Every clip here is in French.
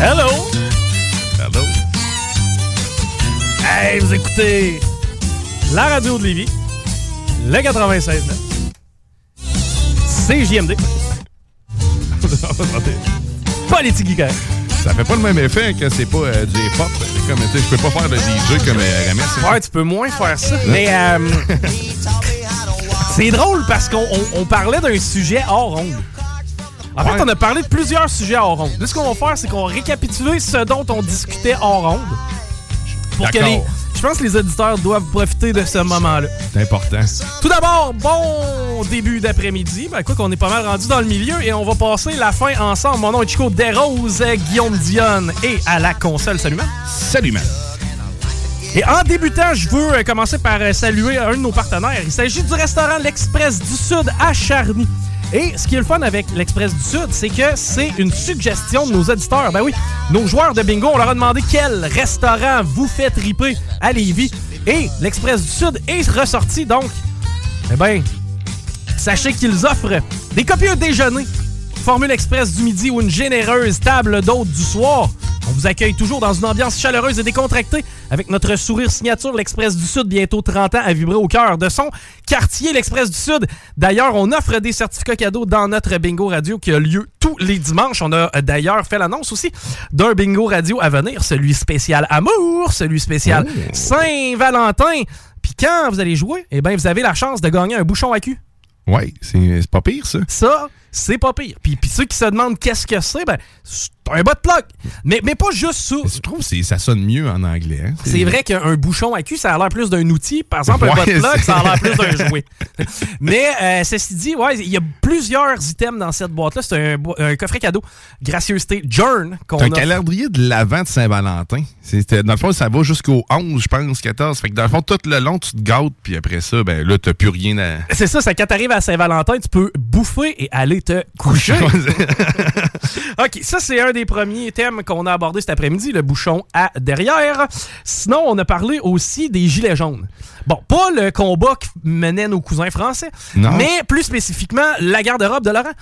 Hello! Hello! Hey, vous écoutez la radio de Lévis, le 96 CJMD. Politique correct. Ça fait pas le même effet que c'est pas euh, du hip-hop. C'est Comme, tu sais, je peux pas faire de DJ comme euh, hein. Ouais, tu peux moins faire ça. Mais euh, c'est drôle parce qu'on on- on parlait d'un sujet hors ronde. En fait, on a parlé de plusieurs sujets hors ronde. Là, ce qu'on va faire, c'est qu'on va récapituler ce dont on discutait hors ronde. Pour que les. Je pense que les auditeurs doivent profiter de ce moment-là. C'est important. Tout d'abord, bon début d'après-midi. Ben, quoi qu'on est pas mal rendu dans le milieu et on va passer la fin ensemble. Mon nom est Chico Desroses, Guillaume Dionne et à la console. Salut, man. Salut, man. Et en débutant, je veux euh, commencer par euh, saluer un de nos partenaires. Il s'agit du restaurant L'Express du Sud à Charny. Et ce qui est le fun avec l'Express du Sud, c'est que c'est une suggestion de nos auditeurs. Ben oui, nos joueurs de bingo, on leur a demandé quel restaurant vous fait triper à Lévis. Et l'Express du Sud est ressorti, donc, eh ben, sachez qu'ils offrent des copieux déjeuners, formule express du midi ou une généreuse table d'hôtes du soir. On vous accueille toujours dans une ambiance chaleureuse et décontractée avec notre sourire signature, l'Express du Sud, bientôt 30 ans à vibrer au cœur de son quartier, l'Express du Sud. D'ailleurs, on offre des certificats cadeaux dans notre bingo radio qui a lieu tous les dimanches. On a euh, d'ailleurs fait l'annonce aussi d'un bingo radio à venir, celui spécial Amour, celui spécial Saint-Valentin. Puis quand vous allez jouer, eh bien, vous avez la chance de gagner un bouchon à cul. C'est c'est pas pire, ça. Ça, c'est pas pire. Puis, puis ceux qui se demandent qu'est-ce que c'est, ben, un bas de plug. Mais, mais pas juste ça. Je trouve que ça sonne mieux en anglais. hein. C'est vrai qu'un bouchon à cul, ça a l'air plus d'un outil. Par exemple, un bas de plug, ça a l'air plus d'un jouet. Mais euh, ceci dit, ouais, il y a plusieurs items dans cette boîte-là. C'est un, coffret cadeau. Gracieuseté Journ qu'on C'est un calendrier de l'avant de Saint-Valentin. Dans le fond, ça va jusqu'au 11, je pense, 14. Fait que dans le fond, tout le long, tu te gâtes, puis après ça, ben là, t'as plus rien à. C'est ça, c'est quand t'arrives à Saint-Valentin, tu peux bouffer et aller te coucher. OK, ça, c'est un des premiers thèmes qu'on a abordé cet après-midi, le bouchon à derrière. Sinon, on a parlé aussi des gilets jaunes. Bon, pas le combat qui menait nos cousins français, Non. mais plus spécifiquement la garde-robe de Laurent.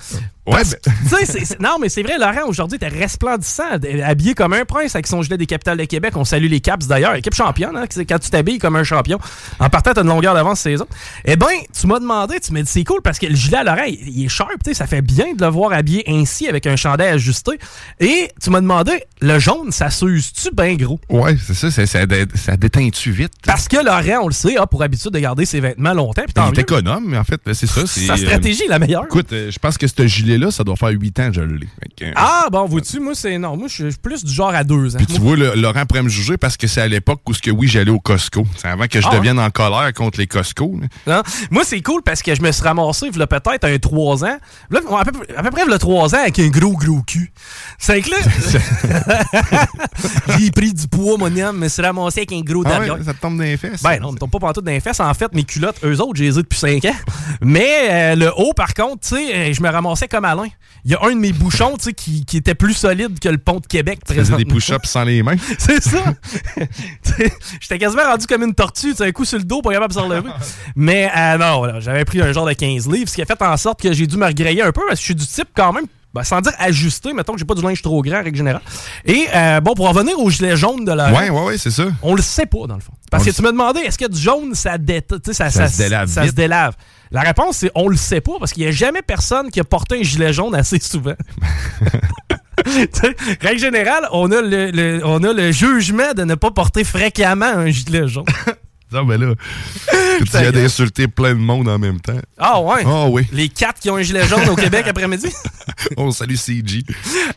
Ouais, ben- non, mais c'est vrai, Laurent, aujourd'hui, était resplendissant, habillé comme un prince avec son gilet des capitales de Québec. On salue les Caps d'ailleurs, équipe championne, hein, quand tu t'habilles comme un champion. En partant, t'as une longueur d'avance saison. Eh ben, tu m'as demandé, tu m'as dit c'est cool parce que le gilet à Laurent, il, est sharp, tu sais, ça fait bien de le voir habillé ainsi avec un chandail ajusté. Et tu m'as demandé, le jaune, ça s'use-tu bien gros? Ouais, c'est ça, ça, ça, ça déteint-tu vite? Parce que Laurent, on le sait, a pour habitude de garder ses vêtements longtemps. puis tant Il est mieux. économe, mais en fait, c'est ça. c'est, Sa euh, stratégie la meilleure. Écoute, euh, je pense que ce gilet-là, ça doit faire 8 ans que je l'ai. Euh, Ah, bon, vois-tu, moi, c'est. Non, moi, je suis plus du genre à deux ans. Puis tu vois, le- Laurent pourrait me juger parce que c'est à l'époque où, ce que oui, j'allais au Costco. C'est avant que je Ah devienne en colère contre les Costco. Non? Moi, c'est cool parce que je me suis ramassé, il peut-être un 3 ans. Là, à, peu, à peu près, le 3 ans avec un gros, gros cul. C'est que là, j'ai pris du poids, mon homme, me suis ramassé avec un gros Ah ouais, ça te tombe dans les fesses. Ben non, pas pas pantoute dans les fesses. En fait, mes culottes, eux autres, j'ai les ai depuis 5 ans. Mais euh, le haut, par contre, tu sais, euh, je me ramassais comme Alain. Il y a un de mes bouchons, tu sais, qui, qui était plus solide que le pont de Québec. Tu faisais des push-ups sans les mains. C'est ça. J'étais quasiment rendu comme une tortue, tu un coup sur le dos, pas capable de se relever. Mais euh, non, j'avais pris un genre de 15 livres, ce qui a fait en sorte que j'ai dû me regrailler un peu parce que je suis du type quand même. Ben, sans dire ajusté, mettons que j'ai pas du linge trop grand, en règle générale. Et euh, bon, pour en venir au gilet jaune de la. Ouais, ouais, ouais, c'est ça. On le sait pas, dans le fond. Parce On que tu me demandais, est-ce que du jaune, ça, dé- ça, Ça se délave ça vite. se délave? La réponse, c'est on le sait pas, parce qu'il y a jamais personne qui a porté un gilet jaune assez souvent. Règle générale, on a le, le- on a le jugement de ne pas porter fréquemment un gilet jaune. Non, mais là, tu viens d'insulter plein de monde en même temps. Ah ouais? Ah oui. Les quatre qui ont un gilet jaune au Québec après-midi? On salue CG.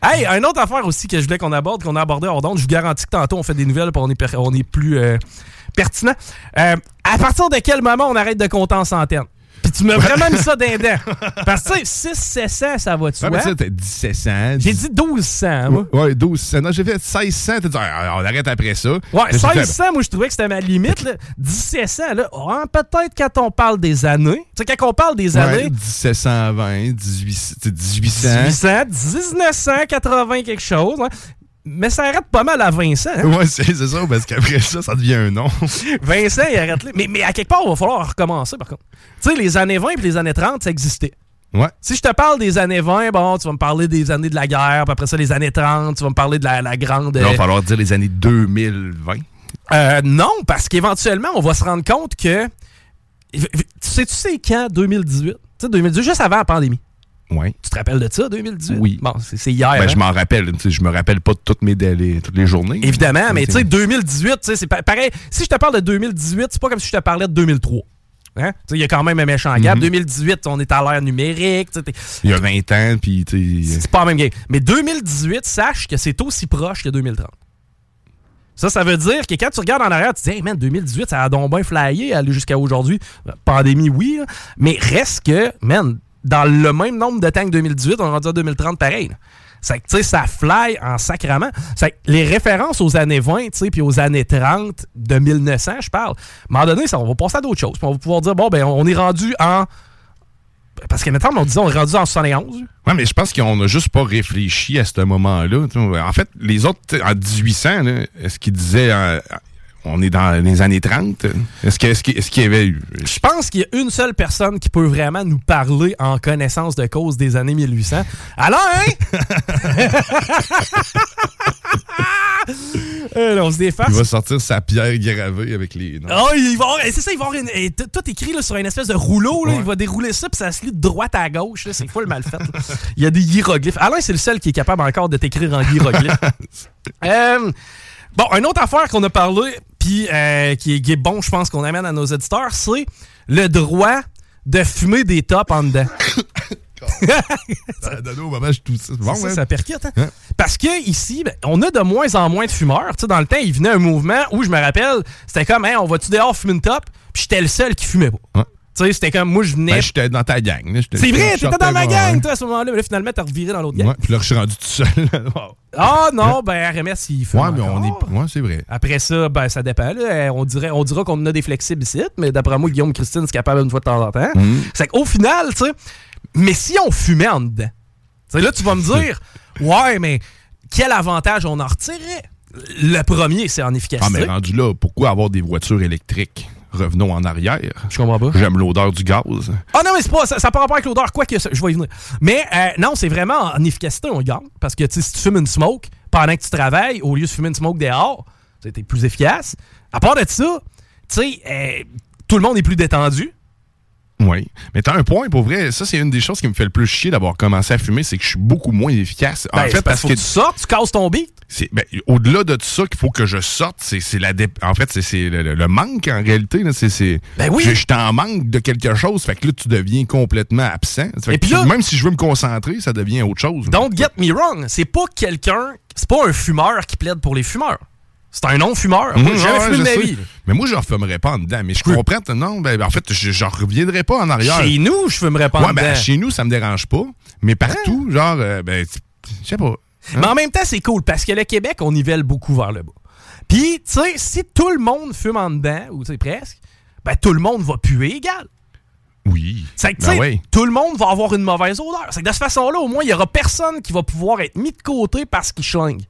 Hey, une autre affaire aussi que je voulais qu'on aborde, qu'on a abordé hors d'onde, je vous garantis que tantôt on fait des nouvelles puis on est, on est plus euh, pertinent. Euh, à partir de quel moment on arrête de compter en centaines? Puis tu m'as vraiment mis ça d'un. Parce que tu sais, 6 700, ça va de Ouais, t'as 1700. J'ai dit 1200, moi. Ouais, 1200. Non, j'ai fait 1600. T'as dit, ah, on arrête après ça. Ouais, Là, j'ai fait, 1600, moi, je trouvais que c'était ma limite. là. 1700, là, ouais, peut-être quand on parle des années. Tu sais, quand on parle des Ouais, années, 1720, 1800, tu sais, 1800. 1800, 1980, quelque chose. hein. Mais ça arrête pas mal à Vincent. hein? Ouais, c'est ça, parce qu'après ça, ça devient un nom. Vincent, il arrête là. Mais, mais à quelque part, il va falloir recommencer, par contre. Tu sais, les années 20 et les années 30, ça existait. Ouais. Si je te parle des années 20, bon, tu vas me parler des années de la guerre, puis après ça, les années 30, tu vas me parler de la, la grande. Là, il euh, va falloir dire les années 2020. euh, non, parce qu'éventuellement, on va se rendre compte que. Tu sais, tu sais quand 2018? Tu sais, 2018, juste avant la pandémie. Ouais. Tu te rappelles de ça, 2018? Oui. Bon, c'est hier. Ben, hein? je m'en rappelle. Je me rappelle pas de toutes mes délais, toutes les journées. Évidemment, mais tu sais, c'est- 2018, tu sais, c'est pa- pareil. Si je te parle de 2018, c'est pas comme si je te parlais de 2003. Hein? Il y a quand même un méchant gap. Mhm. 2018, on est à l'ère numérique. Il y a 20 ans, puis C'est pas la même game. Mais 2018, sache que c'est aussi proche que 2030. Ça, ça veut dire que quand tu regardes en arrière, tu te dis, hey man, 2018, ça a donc bien flyé, aller jusqu'à aujourd'hui. Pandémie, oui, là. mais reste que, man, dans le même nombre de temps que 2018, on est rendu à 2030 pareil. C'est que, tu sais, ça fly en sacrament. C'est les références aux années 20, tu sais, puis aux années 30 de 1900, je parle, à un moment donné, ça, on va passer à d'autres choses. On va pouvoir dire, bon, ben, on est rendu en. Parce que maintenant, on disait, on est rendu en 71. Ouais, mais je pense qu'on n'a juste pas réfléchi à ce moment-là. En fait, les autres, en 1800, là, est-ce qu'ils disaient euh, on est dans les années 30? Est-ce que- qu'il y avait eu? Je pense qu'il y a une seule personne qui peut vraiment nous parler en connaissance de cause des années 1800. Alors, hein? Euh, on se déface. Il va sortir sa pierre gravée avec les. Oh, il va c'est ça, il va avoir une- et tout écrit là, sur une espèce de rouleau. là. Ouais. Il va dérouler ça, puis ça se lit de droite à gauche. là. C'est full mal fait. là. Il y a des hiéroglyphes. Alain, c'est le seul qui est capable encore de t'écrire en hiéroglyphes. Euh, bon, une autre affaire qu'on a parlé, puis euh, qui, est, qui est bon, je pense qu'on amène à nos éditeurs, c'est le droit de fumer des tops en dedans. Ça donne au je. Bon, ça, ouais. ça percute, hein? Hein? Parce que ici, ben, on a de moins en moins de fumeurs. Tu sais, dans le temps, il venait un mouvement où je me rappelle, c'était comme, hein, on va-tu dehors fumer une top? Puis j'étais le seul qui fumait pas. Ouais. Tu sais, c'était comme, moi, je venais. Ben, j'étais dans ta gang. c'est vrai, t'étais dans ma gang, ouais. toi, à ce moment-là. Mais là, finalement, t'as reviré dans l'autre gang. Ouais, puis là, je suis rendu tout seul. Ah non, ben, RMS, il fume. Ouais, mais on est. Ouais, c'est vrai. Après ça, ben, ça dépend. là. Euh, On, dirait, on dira qu'on a des flexibles ici, mais d'après moi, Guillaume Christine, c'est capable une fois de temps en temps. Mhm. C'est qu'au final, tu sais, mais si on fumait en dedans, là, tu vas me dire, ouais, mais quel avantage on en retirerait? Le premier, c'est en Ah, efficacité. mais rendu là, pourquoi avoir des voitures électriques? Revenons en arrière. Je comprends pas. J'aime l'odeur du gaz. Ah non, mais c'est pas, ça n'a pas rapport avec l'odeur, quoi que ça- je vais y venir. Mais euh, non, c'est vraiment en efficacité, on gagne. Parce que si tu fumes une smoke pendant que tu travailles, au lieu de fumer une smoke dehors, c'était plus efficace. À part de ça, tu sais, euh, tout le monde est plus détendu. Oui. Mais t'as un point, pour vrai, ça, c'est une des choses qui me fait le plus chier d'avoir commencé à fumer, c'est que je suis beaucoup moins efficace. En Ben, fait, parce faut que tu sortes, tu casses ton beat. c'est ben, au-delà de tout ça qu'il faut que je sorte, c'est c'est la dé- en fait c'est- le, le- manque en réalité là, c'est c'est Ben oui. je, je suis en manque de quelque chose, fait que là tu deviens complètement absent. Fait Et que puis là- même si je veux me concentrer, ça devient autre chose. Don't get me wrong, c'est pas quelqu'un, c'est pas un fumeur qui plaide pour les fumeurs. C'est un non-fumeur. Moi, j'ai jamais ouais, fumé de ma sais. vie. Mais moi je refumerais pas en dedans, mais je comprends non ben en fait je, je reviendrai pas en arrière. Chez nous, je fumerais pas en ouais, ben, dedans. chez nous ça me dérange pas, mais partout genre euh, ben je sais pas. Mais en même temps, c'est cool parce que le Québec, on nivelle beaucoup vers le bas. Puis, tu sais, si tout le monde fume en dedans, ou tu sais, presque, ben tout le monde va puer égal. Oui. C'est que, tu Ben sais, oui. tout le monde va avoir une mauvaise odeur. C'est que de cette façon-là, au moins, il y aura personne qui va pouvoir être mis de côté parce qu'il schlingue.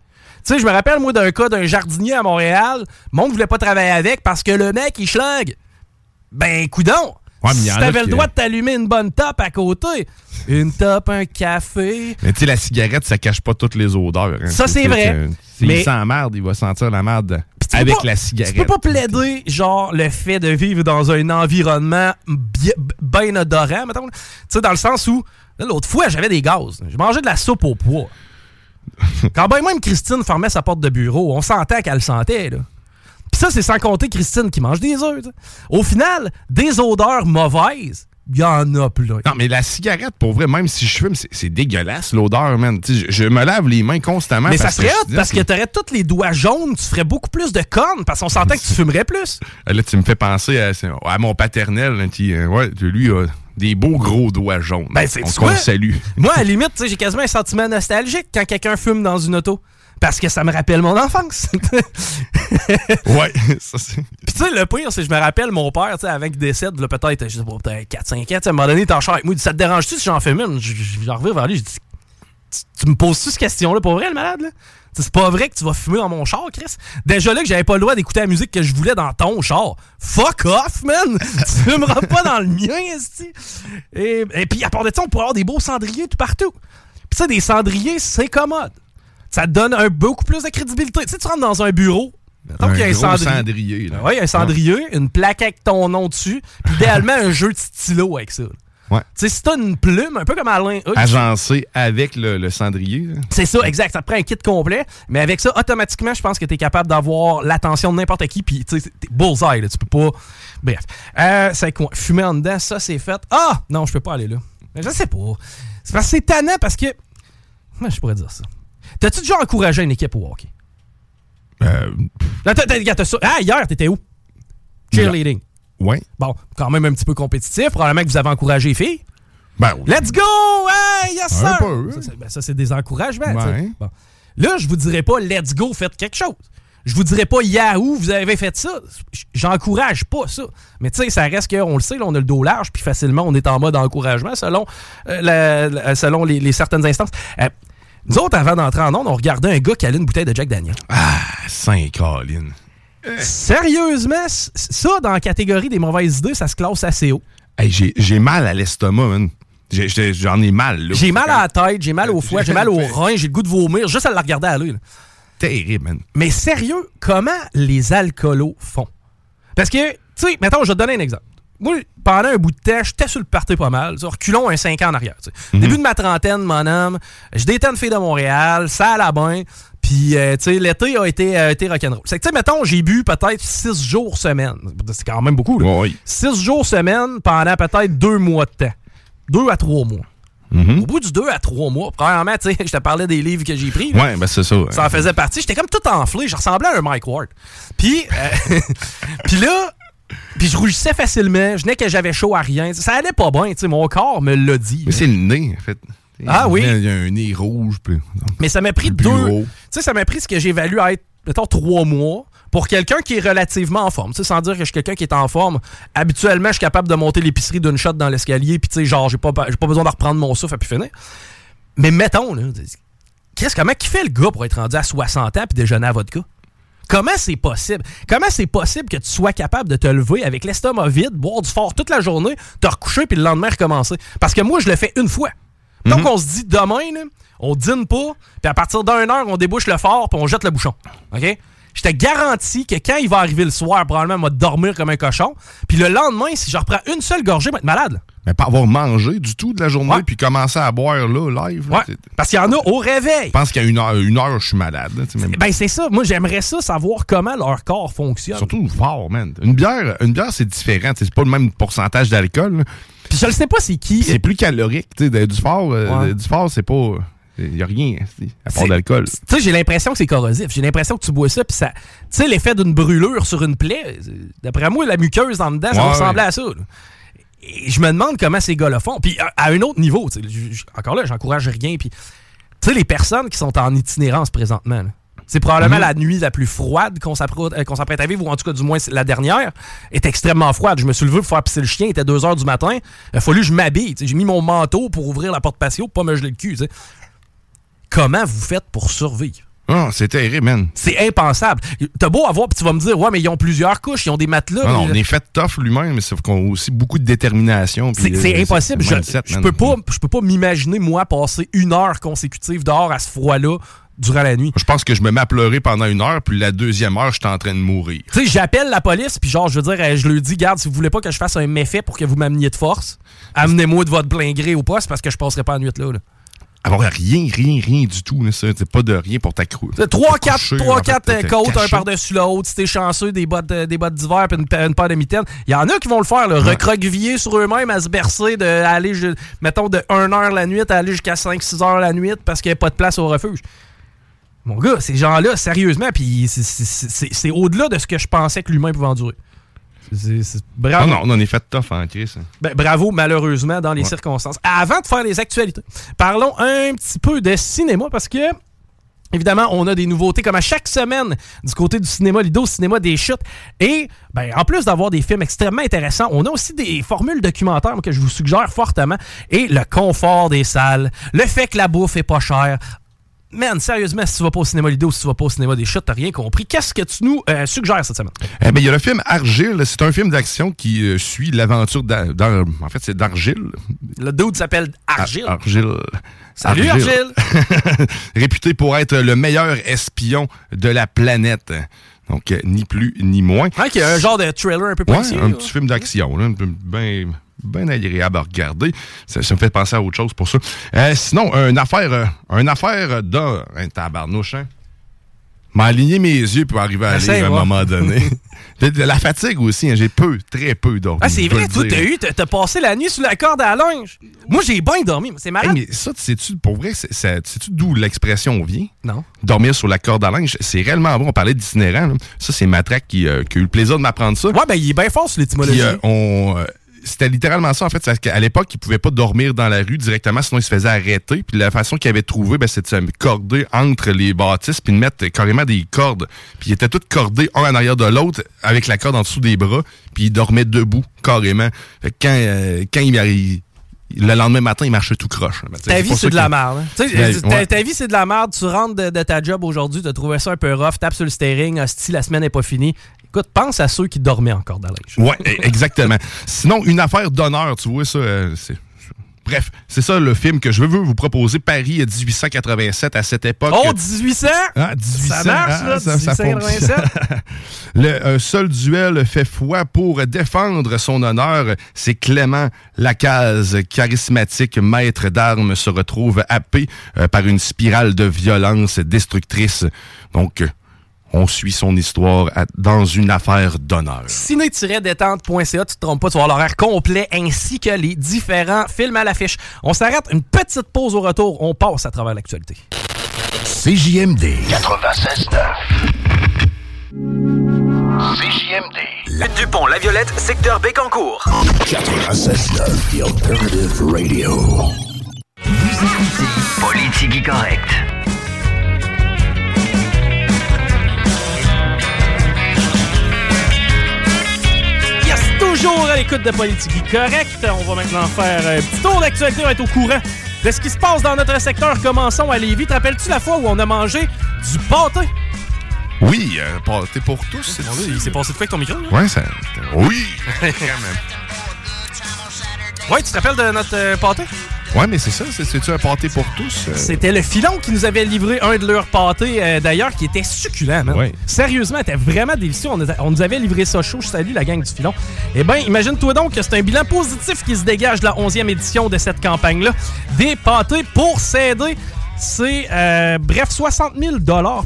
Tu sais, je me rappelle, moi, d'un cas d'un jardinier à Montréal, le monde voulait pas travailler avec parce que le mec, il schlingue. Ben, coudon! Ouais, il si t'avais le droit de t'allumer une bonne top à côté, une top, un café, Mais tu sais, la cigarette, ça cache pas toutes les odeurs. hein. Ça, c'est vrai. euh, S'il Mais- sent la merde, il va sentir la merde avec pas- la cigarette. Tu peux pas plaider, genre, le fait de vivre dans un environnement bien ben odorant, mettons. Tu sais, dans le sens où, l'autre fois, j'avais des gaz. Je mangeais de la soupe au pois. Quand ben même Christine fermait sa porte de bureau, on sentait qu'elle le sentait, là. Ça, c'est sans compter Christine qui mange des œufs. Au final, des odeurs mauvaises, il y en a plein. Non, mais la cigarette, pour vrai, même si je fume, c'est dégueulasse, l'odeur, man. Je, je me lave les mains constamment. Mais ça serait hot parce que t'aurais tous les doigts jaunes, tu ferais beaucoup plus de connes parce qu'on sentait que tu fumerais plus. Là, tu me fais penser à, à mon paternel, là, qui, euh, ouais, lui, a des beaux gros doigts jaunes. Ben, c'est. Moi, à la limite, j'ai quasiment un sentiment nostalgique quand quelqu'un fume dans une auto. Parce que ça me rappelle mon enfance. ouais, ça c'est. Puis tu sais, le pire, c'est que je me rappelle mon père, tu sais, avant qu'il décède, peut-être, je sais pas, peut-être 4-5 ans, tu sais, à un moment donné, était en char avec moi, il dit Ça te dérange-tu si j'en fume une Je- je- J'en reviens vers lui, je dis Tu, me poses-tu cette question-là pour vrai, le malade, là C'est pas vrai que tu vas fumer dans mon char, Chris. Déjà là que j'avais pas le droit d'écouter la musique que je voulais dans ton char. Fuck off, man! tu fumeras pas dans le mien, esti. Et, et puis, à part de ça, on pourrait avoir des beaux cendriers tout partout. Puis ça, des cendriers, c'est commode. Ça te donne un, beaucoup plus de crédibilité. Tu sais, tu rentres dans un bureau, mettons Un qu'il y a un gros cendrier. cendrier, là. Ouais, un cendrier, une plaque avec ton nom dessus, puis idéalement un jeu de stylo avec ça. Ouais. Tu sais, si t'as une plume, un peu comme Alain Hood, Agencé avec le, le cendrier. là. c'est ça, exact. Ça te prend un kit complet. Mais avec ça, automatiquement, je pense que tu es capable d'avoir l'attention de n'importe qui. Puis, tu sais, t'es bullseye, là. Tu peux pas. Bref. Euh, c'est quoi? Fumer en dedans, ça, c'est fait. Ah! Non, je peux pas aller là. Mais je sais pas. C'est parce que c'est tannant parce que. Comment je pourrais dire ça? T'as-tu déjà encouragé une équipe au hockey? Euh, t'as ça. Ah, hier, t'étais où? Cheerleading. ouais. Bon, quand même un petit peu compétitif. Probablement que vous avez encouragé les filles. Ben, oui. Let's go! Hey, yes, Un sir! peu, Ça, hein. c'est- ben, ça, c'est des encouragements. Bon. Là, je vous dirais pas let's go, faites quelque chose. Je vous dirais pas Yahoo, vous avez fait ça. J'encourage pas ça. Mais tu sais, ça reste qu'on le sait, là, on a le dos large, puis facilement, on est en mode encouragement selon, euh, la- la- selon les, les certaines instances. Euh, nous autres, avant d'entrer en onde, on regardait un gars qui allait une bouteille de Jack Daniel. Ah, Saint-Caline. Sérieusement, ça, dans la catégorie des mauvaises idées, ça se classe assez haut. Hey, j'ai mal à l'estomac, man. J'en ai, mal, là. J'ai mal à la tête, j'ai mal au foie, j'ai mal au rein, j'ai le goût de vomir juste à le regarder aller. là. Terrible, man. Mais sérieux, comment les alcoolos font? Parce que, tu sais, mettons, je vais te donner un exemple. Moi, pendant un bout de temps, j'étais sur le party pas mal. Reculons un 5 ans en arrière. sais. Début de ma trentaine, mon homme, je détends une fille de Montréal, ça allait bien. Puis, euh, tu sais, l'été a été, a été rock'n'roll. C'est que, tu sais, mettons, j'ai bu peut-être 6 jours semaine. C'est quand même beaucoup, là. Ouais, oui. 6 jours semaine pendant peut-être 2 mois de temps. 2 à 3 mois. Mhm. Au bout du 2 à 3 mois, premièrement, tu sais, je te parlais des livres que j'ai pris. là. Ouais, ben c'est ça. Ça en faisait partie. J'étais comme tout enflé. Je ressemblais à un Mike Ward. Puis, euh, puis là, puis je rougissais facilement. Je n'ai que j'avais chaud à rien. Ça allait pas bien. tu sais, Mon corps me l'a dit. Mais c'est le nez, en fait. Ah oui? Il y a un nez rouge. Puis... Mais ça m'a pris deux. Tu sais, ça m'a pris ce que j'ai évalué à être, mettons, trois mois. Pour quelqu'un qui est relativement en forme, tu sais, sans dire que je suis quelqu'un qui est en forme, habituellement, je suis capable de monter l'épicerie d'une shot dans l'escalier, puis tu sais, genre, j'ai pas, j'ai pas besoin de reprendre mon souffle à puis finir. Mais mettons, là, qu'est-ce, comment qui fait le gars pour être rendu à 60 ans puis déjeuner à vodka? Comment c'est possible? Comment c'est possible que tu sois capable de te lever avec l'estomac vide, boire du fort toute la journée, te recoucher puis le lendemain recommencer? Parce que moi, je le fais une fois. Donc, on se dit demain, là, on dîne pas, puis à partir d'une heure, on débouche le fort puis on jette le bouchon. OK? Je te garantis que quand il va arriver le soir, probablement, va dormir comme un cochon. Puis le lendemain, si je reprends une seule gorgée, je vais être malade. Mais pas avoir mangé du tout de la journée, Ouais. puis commencer à boire là, live. là, Ouais. c'est- Parce qu'il y en a au réveil. Je pense qu'à une heure, une heure, je suis malade. là, même- Ben, c'est ça. Moi, j'aimerais ça savoir comment leur corps fonctionne. Surtout fort, man. Une bière, une bière c'est différent. C'est pas le même pourcentage d'alcool. Puis je ne sais pas c'est qui. C'est plus calorique. tu sais, Du fort, euh, Ouais. du fort, c'est pas. Il n'y a rien à part d'alcool. Tu sais, j'ai l'impression que c'est corrosif. J'ai l'impression que tu bois ça, puis ça. Tu sais, l'effet d'une brûlure sur une plaie, euh, d'après moi, la muqueuse en dedans, ça ouais. à ça. là. Et je me demande comment ces gars-là font. Puis à, à un autre niveau, encore là, j'encourage rien. Puis, tu sais, les personnes qui sont en itinérance présentement, c'est probablement Mhm. la nuit la plus froide qu'on s'apprête euh, qu'on s'apprête à vivre, ou en tout cas, du moins, la dernière, est extrêmement froide. Je me suis levé pour faire pisser le chien, il était 2 h du matin. Il a fallu que je m'habille. J'ai mis mon manteau pour ouvrir la porte patio pour pas me geler le cul. Comment vous faites pour survivre? Ah, c'est terrible, man. C'est impensable. T'as beau avoir, puis tu vas me dire, ouais, mais ils ont plusieurs couches, ils ont des matelas. Non, non, on est fait tough lui-même, mais sauf qu'on a aussi beaucoup de détermination. C'est impossible. le Je, mindset, je man. peux pas, je peux pas m'imaginer, moi, passer une heure consécutive dehors à ce froid-là durant la nuit. Je pense que je me mets à pleurer pendant une heure, puis la deuxième heure, j'étais en train de mourir. Tu sais, j'appelle la police, puis genre, je veux dire, je leur dis, garde, si vous voulez pas que je fasse un méfait pour que vous m'ameniez de force, amenez-moi de votre plein gré au poste parce que je passerai pas la nuit là. là. Avoir rien, rien, rien du tout, ça. C'est pas de rien pour ta crew. Tu sais, Trois, Te quatre, coucher, trois, en fait, quatre euh, te côtes, un par-dessus l'autre. Si t'es chanceux, des bottes, euh, des bottes d'hiver puis une, une paire de mitaines. Il y en a qui vont le faire, le recroqueviller sur eux-mêmes, à se bercer, de aller, ju- mettons, de 1 heure la nuit à aller jusqu'à 5-6 heures la nuit parce qu'il n'y a pas de place au refuge. Mon gars, ces gens-là, sérieusement, puis c'est au-delà de ce que je pensais que l'humain pouvait endurer. C'est- c'est- Bravo. Non, non, on en est fait tough, hein, Chris. Ben, bravo, malheureusement, dans les circonstances. Avant de faire les actualités, parlons un petit peu de cinéma parce que. Évidemment, on a des nouveautés comme à chaque semaine du côté du cinéma Lido, cinéma des chutes. Et ben, en plus d'avoir des films extrêmement intéressants, on a aussi des formules documentaires que je vous suggère fortement. Et le confort des salles, le fait que la bouffe est pas chère. Man, sérieusement, si tu vas pas au cinéma Lido, si tu vas pas au cinéma des chutes, t'as rien compris. Qu'est-ce que tu nous euh, suggères cette semaine? Eh ben, il y a le film Argile. C'est un film d'action qui euh, suit l'aventure d'Ar... d'Ar- En fait, c'est d'Argile. Le dude s'appelle Argile. Ar- Argile. Salut Argile! Réputé pour être le meilleur espion de la planète. Donc, euh, ni plus ni moins. A un genre de trailer un peu Ouais, policier. un là. petit film d'action, là, bien bien agréable à regarder. Ça, ça me fait penser à autre chose pour ça. Euh, sinon, une affaire, euh, une affaire de un tabarnouche, hein? M'a aligné mes yeux pour arriver à lire à un moment donné. de, la fatigue aussi, hein, j'ai peu, très peu dormi. Ah, c'est vrai, toi, t'as eu, t'as passé la nuit sous la corde à linge. Moi, j'ai bien dormi, c'est Hey, marrant. mais ça, sais-tu, pour vrai, sais-tu d'où l'expression vient? Non. Dormir sur la corde à linge, c'est réellement bon. On parlait d'itinérant. Ça, c'est Matraque qui, euh, qui a eu le plaisir de m'apprendre ça. Ouais, ben, il est bien fort sur l'étymologie. Euh, on, euh, c'était littéralement ça, en fait. qu'à l'époque, il pouvait pas dormir dans la rue directement, sinon il se faisait arrêter. Puis la façon qu'il avait trouvé, ben, c'est de se corder entre les bâtisses puis de mettre carrément des cordes. Puis ils étaient tous cordés un en arrière de l'autre avec la corde en dessous des bras. Puis il dormait debout, carrément. Fait que quand, euh, quand il, il- le lendemain matin, il marchait tout croche. Ben, tu Ta vie, c'est de la merde. hein. Tu Ben, ta, ouais. ta vie, c'est de la merde. Tu rentres de, de ta job aujourd'hui, t'as trouvé ça un peu rough, tapes sur le steering, hostie, la semaine n'est pas finie. Écoute, pense à ceux qui dormaient encore dans la linge. Ouais, e- exactement. Sinon, une affaire d'honneur, tu vois, ça, euh, c'est. Bref, c'est ça le film que je veux vous proposer. Paris 1887 à cette époque. Oh, 1800! Ah, 1800, Ça marche, ah, là, ça- ça 1887. Le un seul duel fait foi pour défendre son honneur. C'est Clément Lacaze, charismatique maître d'armes, se retrouve happé euh, par une spirale de violence destructrice. Donc, euh, on suit son histoire à- dans une affaire d'honneur. ciné-détente.ca, tu te trompes pas, tu vas avoir l'horaire complet ainsi que les différents films à l'affiche. On s'arrête, une petite pause au retour, on passe à travers l'actualité. CJMD. 96.9. CJMD. Dupont, La Violette, secteur Bécancourt. 96.9. The Alternative Radio. Vous écoutez Politique correct. Toujours à l'écoute de Politique Correct. On va maintenant faire un petit tour d'actualité, on va être au courant de ce qui se passe dans notre secteur. Commençons à Lévis. Te rappelles-tu la fois où on a mangé du pâté? Oui, euh, pâté pour tous. c'est Il s'est passé de quoi avec ton micro? là? Ouais, ça. Oui! Quand même. Ouais, tu te rappelles de notre euh, pâté? Ouais, mais c'est ça, c'est- c'est-tu un pâté pour tous? euh? C'était le filon qui nous avait livré un de leurs pâtés, euh, d'ailleurs, qui était succulent. man. Ouais. Sérieusement, était vraiment délicieux. On, a- on nous avait livré ça chaud. Je salue la gang du filon. Eh bien, imagine-toi donc que c'est un bilan positif qui se dégage de la 11e édition de cette campagne-là. Des pâtés pour s'aider. C'est, euh, bref, 60 000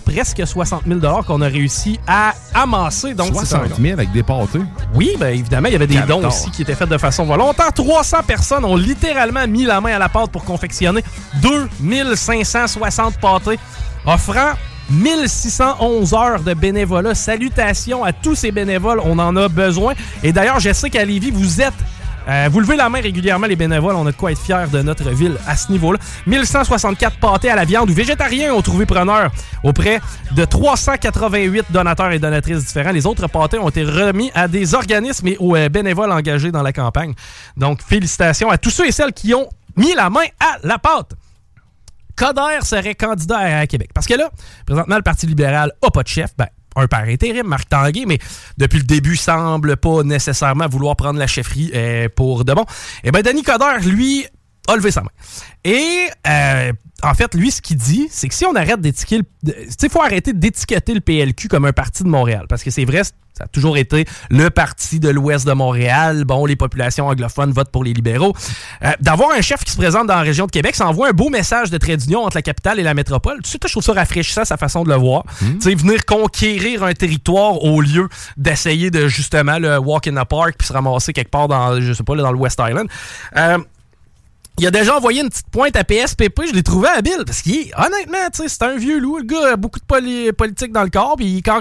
presque 60 000 qu'on a réussi à amasser. Donc, c'est un 60 000 avec des pâtés. oui, bien évidemment, il y avait des dons aussi qui étaient faits de façon volontaire. 300 personnes ont littéralement mis la main à la pâte pour confectionner 2560 pâtés, offrant 1611 heures de bénévolat. Salutations à tous ces bénévoles, on en a besoin. Et d'ailleurs, je sais qu'à Lévis, vous êtes Euh, vous levez la main régulièrement, les bénévoles. On a de quoi être fiers de notre ville à ce niveau-là. 1164 pâtés à la viande ou végétariens ont trouvé preneur auprès de 388 donateurs et donatrices différents. Les autres pâtés ont été remis à des organismes et aux euh, bénévoles engagés dans la campagne. Donc, félicitations à tous ceux et celles qui ont mis la main à la pâte. Coder serait candidat à Québec. Parce que là, présentement, le Parti libéral n'a pas de chef. Ben, un par intérim, Marc Tanguay, mais depuis le début, semble pas nécessairement vouloir prendre la chefferie euh, pour de bon. Eh bien, Denis Coder, lui, a levé sa main. Et euh, en fait, lui, ce qu'il dit, c'est que si on arrête d'étiqueter... Il faut arrêter d'étiqueter le PLQ comme un parti de Montréal. Parce que c'est vrai, ça a toujours été le parti de l'ouest de Montréal. Bon, les populations anglophones votent pour les libéraux. Euh, D'avoir un chef qui se présente dans la région de Québec, ça envoie un beau message de trait d'union entre la capitale et la métropole. Tu sais, je trouve ça rafraîchissant, sa façon de le voir. Tu sais, venir conquérir un territoire au lieu d'essayer de, justement, le walk in the park puis se ramasser quelque part dans, je sais pas, là, dans le West Island. Euh, il a déjà envoyé une petite pointe à PSPP, je l'ai trouvé habile, parce qu'il est, honnêtement, c'est un vieux loup, le gars a beaucoup de poli- politique dans le corps, puis quand,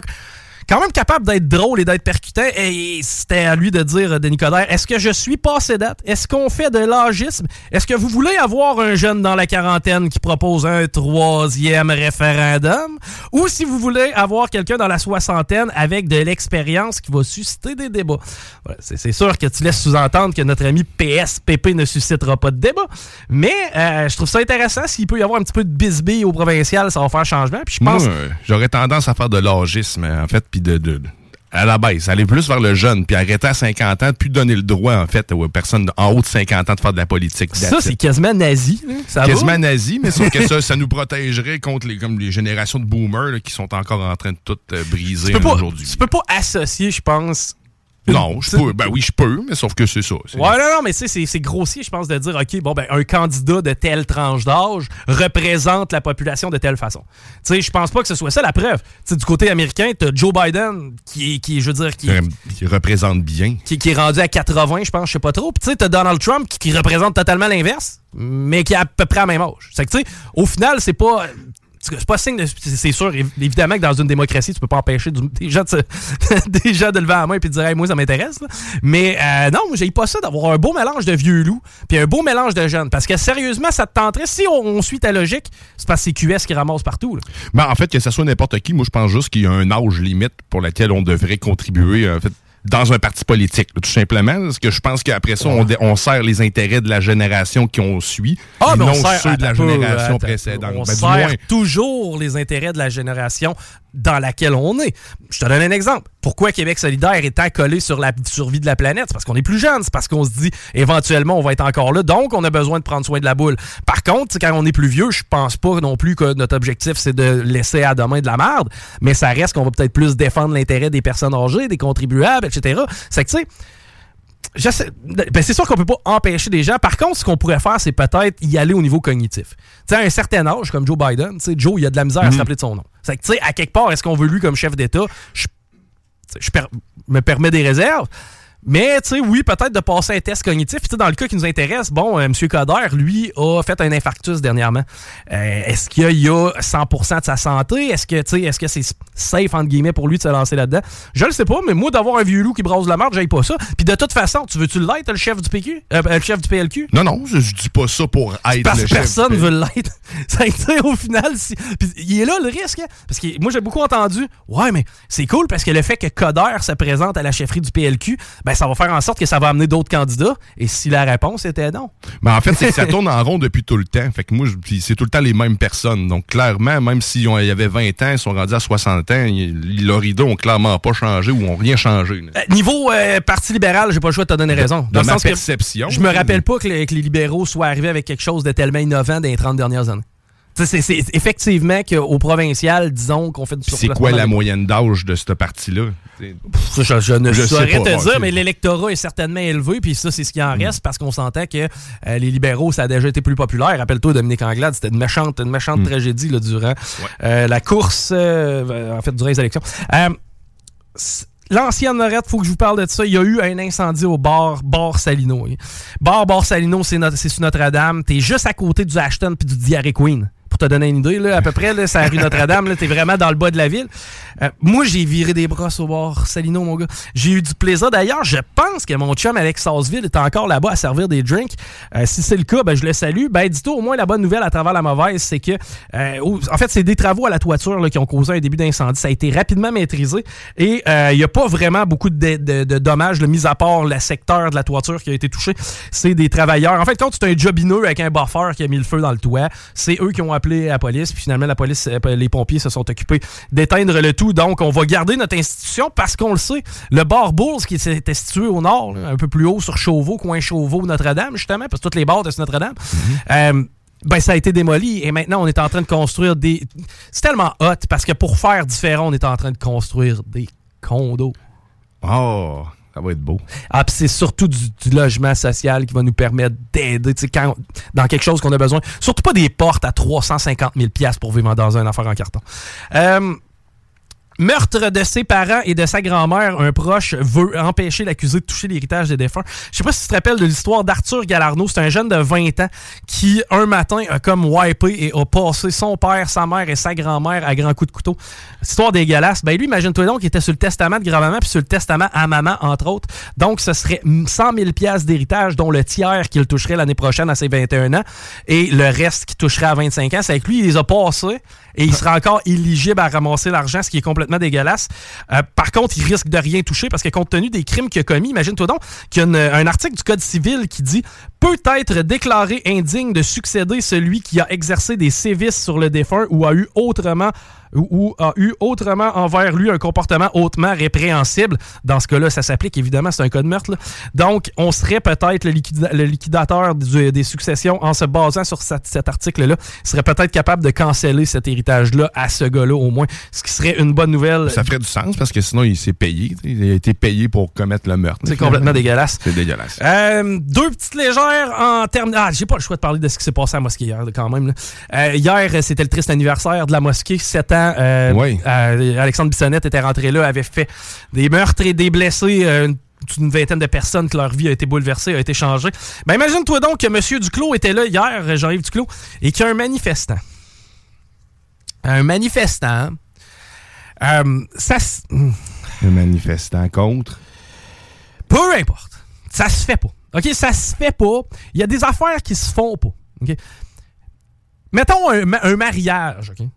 quand même capable d'être drôle et d'être percutant, et c'était à lui de dire, Denis Coderre, est-ce que je suis passé date? Est-ce qu'on fait de l'agisme? Est-ce que vous voulez avoir un jeune dans la quarantaine qui propose un troisième référendum? Ou si vous voulez avoir quelqu'un dans la soixantaine avec de l'expérience qui va susciter des débats? C'est sûr que tu laisses sous-entendre que notre ami PSPP ne suscitera pas de débat, mais euh, je trouve ça intéressant. S'il peut y avoir un petit peu de bisbille au provincial, ça va faire changement. Puis je pense... Euh, j'aurais tendance à faire de l'agisme, en fait, puis de, de- à la baisse, aller plus vers le jeune, puis arrêter à 50 ans, puis donner le droit, en fait, aux personnes en haut de 50 ans de faire de la politique. Ça, c'est quasiment nazi. là. Ça va? quasiment nazi, mais sauf que ça, ça nous protégerait contre les, comme les générations de boomers là, qui sont encore en train de tout euh, briser aujourd'hui. tu peux pas associer, je pense. Non, je peux. Ben oui, je peux, mais sauf que c'est ça. Ouais, non, non, mais tu sais, c'est- c'est grossier, je pense, de dire, OK, bon, ben, un candidat de telle tranche d'âge représente la population de telle façon. Tu sais, je pense pas que ce soit ça la preuve. Tu sais, du côté américain, t'as Joe Biden, qui, qui, je veux dire, qui, qui représente bien. qui, qui est rendu à 80, je pense, je sais pas trop. Puis tu sais, t'as Donald Trump qui, qui représente totalement l'inverse, mais qui est à peu près à même âge. C'est que tu sais, au final, c'est pas. C'est pas signe de. C'est sûr, év- évidemment que dans une démocratie, tu peux pas empêcher des, gens de de lever la main et de dire, hey, moi, ça m'intéresse. Mais euh, non, j'ai pas ça d'avoir un beau mélange de vieux loups puis un beau mélange de jeunes. Parce que sérieusement, ça te tenterait. Si on, suit ta logique, c'est parce que c'est QS qui ramasse partout. là. Ben, en fait, que ce soit n'importe qui, moi, je pense juste qu'il y a un âge limite pour lequel on devrait contribuer, en fait, dans un parti politique, là, tout simplement. Parce que je pense qu'après ça, on, sert les intérêts de la génération qu'on suit, Ah, mais non on sert, ceux de la génération attends, précédente. On Ben, sert moins, toujours les intérêts de la génération dans laquelle on est. Je te donne un exemple. Pourquoi Québec solidaire est accolé sur la survie de la planète? C'est parce qu'on est plus jeune. C'est parce qu'on se dit, éventuellement, on va être encore là. Donc, on a besoin de prendre soin de la boule. Par contre, quand on est plus vieux, je pense pas non plus que notre objectif, c'est de laisser à demain de la merde. Mais ça reste qu'on va peut-être plus défendre l'intérêt des personnes âgées, des contribuables, etc. C'est que, tu sais, ben, c'est sûr qu'on peut pas empêcher des gens. Par contre, ce qu'on pourrait faire, c'est peut-être y aller au niveau cognitif. Tu sais, à un certain âge, comme Joe Biden, tu sais, Joe, il a de la misère à se rappeler de son nom. C'est que, tu sais, à quelque part, est-ce qu'on veut lui comme chef d'État? Je, je me permets des réserves. Mais, tu sais, oui, peut-être de passer un test cognitif. Puis, tu sais, dans le cas qui nous intéresse, bon, euh, M. Coder, lui, a fait un infarctus dernièrement. Euh, est-ce qu'il y a 100% de sa santé? Est-ce que, tu sais, est-ce que c'est safe, entre guillemets, pour lui de se lancer là-dedans? Je le sais pas, mais moi, d'avoir un vieux loup qui brase la merde, j'aille pas ça. Puis, de toute façon, tu veux-tu l'être, le chef du PQ? Euh, le chef du PLQ? Non, non, je, je dis pas ça pour être Parce le que chef. personne veut l'être. Ça au final, si... Puis il est là le risque. hein. Parce que moi, j'ai beaucoup entendu, ouais, mais c'est cool parce que le fait que Coder se présente à la chefferie du PLQ, ben ça va faire en sorte que ça va amener d'autres candidats. Et si la réponse était non? Mais en fait, c'est que ça tourne en rond depuis tout le temps. Fait que moi, c'est tout le temps les mêmes personnes. Donc, clairement, même s'il y avait 20 ans, ils sont rendus à 60 ans, leurs idées ont clairement pas changé ou ont rien changé. Euh, niveau euh, Parti libéral, j'ai pas le choix de te donner raison. Dans ma sens que perception. Je me rappelle pas que, les- que les libéraux soient arrivés avec quelque chose de tellement innovant dans les 30 dernières années. C'est effectivement qu'au provincial, disons qu'on fait du C'est quoi la moyenne d'âge de ce parti-là? Ça, je, je ne Je sais saurais pas, te dire, mais l'électorat est certainement élevé, puis ça, c'est ce qui en reste, parce qu'on s'entend que euh, les libéraux, ça a déjà été plus populaire. Rappelle-toi, Dominique Anglade, c'était une méchante, une méchante tragédie là, durant euh, la course, euh, en fait, durant les élections. Euh, L'ancienne Norette, faut que je vous parle de ça. Il y a eu un incendie au bar, bar Salino. Bar, bar Salino, c'est sur Notre-Dame. T'es juste à côté du Ashton puis du Diarrhea Queen. Te donner une idée, là, à peu près, là, c'est la rue Notre-Dame, t'es vraiment dans le bas de la ville. Euh, moi, j'ai viré des brosses au bord, Salino, mon gars. J'ai eu du plaisir. D'ailleurs, je pense que mon chum Alex Sarsville est encore là-bas à servir des drinks. Euh, si c'est le cas, ben, je le salue. Ben, dis-toi, au moins, la bonne nouvelle à travers la mauvaise, c'est que, euh, en fait, c'est des travaux à la toiture là, qui ont causé un début d'incendie. Ça a été rapidement maîtrisé et il n'y a pas vraiment beaucoup de, de, de dommages, là, mis à part le secteur de la toiture qui a été touché. C'est des travailleurs. En fait, quand c'est un jobineux avec un buffer qui a mis le feu dans le toit, c'est eux qui ont appelé la police. Puis finalement, la police, les pompiers se sont occupés d'éteindre le tout. Donc, on va garder notre institution parce qu'on le sait. Le bar Bulls, qui était situé au nord, un peu plus haut sur Chauveau, coin Chauveau, Notre-Dame, justement, parce que toutes les bars de Notre-Dame. euh, ben, ça a été démoli et maintenant on est en train de construire des. C'est tellement hot parce que pour faire différent, on est en train de construire des condos. Oh, ça va être beau. Ah, c'est surtout du, logement social qui va nous permettre d'aider dans quelque chose qu'on a besoin. Surtout pas des portes à 350 000 piastres pour vivre dans un affaire en carton. Euh, Meurtre de ses parents et de sa grand-mère, un proche veut empêcher l'accusé de toucher l'héritage des défunts. Je sais pas si tu te rappelles de l'histoire d'Arthur Galarno. C'est un jeune de 20 ans qui, un matin, a comme wipé et a passé son père, sa mère et sa grand-mère à grands coups de couteau. Histoire dégueulasse. Ben lui, imagine-toi donc, il était sur le testament de grand-maman puis sur le testament à maman, entre autres. Donc, ce serait 100 000 piastres d'héritage, dont le tiers qu'il toucherait l'année prochaine à ses 21 ans et le reste qui toucherait à 25 ans. C'est avec lui, il les a passés et il sera encore éligible à ramasser l'argent, ce qui est complètement Euh, par contre, il risque de rien toucher parce que compte tenu des crimes qu'il a commis, imagine-toi donc qu'il y a un article du Code civil qui dit peut être déclaré indigne de succéder celui qui a exercé des sévices sur le défunt ou a eu autrement ou, a eu autrement envers lui un comportement hautement répréhensible. Dans ce cas-là, ça s'applique évidemment, c'est un cas de meurtre. là. Donc, on serait peut-être le, liquida- le liquidateur du- des successions en se basant sur cette- cet article-là, serait peut-être capable de canceller cet héritage-là à ce gars-là au moins, ce qui serait une bonne nouvelle. Ça ferait du sens parce que sinon, il s'est payé. Il a été payé pour commettre le meurtre. C'est complètement dégueulasse. C'est dégueulasse. Euh, deux petites légères en termes. Ah, j'ai pas le choix de parler de ce qui s'est passé à la mosquée hier, quand même. Euh, hier, c'était le triste anniversaire de la mosquée. Ans. Euh, Oui. euh, Alexandre Bissonnette était rentré là, avait fait des meurtres et des blessés. euh, une- une vingtaine de personnes que leur vie a été bouleversée, a été changée. Ben imagine-toi donc que M. Duclos était là hier, Jean-Yves Duclos, et qu'il y a un manifestant. Un manifestant. euh, ça, s- Le manifestant contre? Peu importe. Ça se fait pas. OK? Ça se fait pas. Il y a des affaires qui se font pas. OK? Mettons un, ma- un mariage. OK?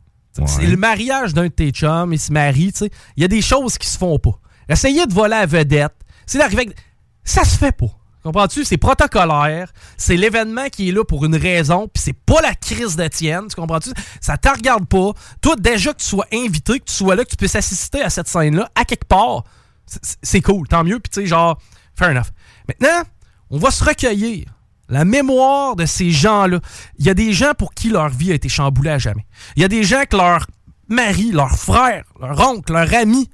C'est le mariage d'un de tes chums, il se marie, tu sais. Il y a des choses qui se font pas. Essayer de voler à la vedette, c'est d'arriver avec... Ça se fait pas. Comprends-tu? C'est protocolaire. C'est l'événement qui est là pour une raison, puis c'est pas la crise de tienne. Tu comprends-tu? Ça te regarde pas. Toi, déjà que tu sois invité, que tu sois là, que tu puisses assister à cette scène-là, à quelque part, c'est- c'est cool. Tant mieux. Puis tu sais, genre, fair enough. Maintenant, on va se recueillir. La mémoire de ces gens-là. Il y a des gens pour qui leur vie a été chamboulée à jamais. Il y a des gens que leur mari, leur frère, leur oncle, leur ami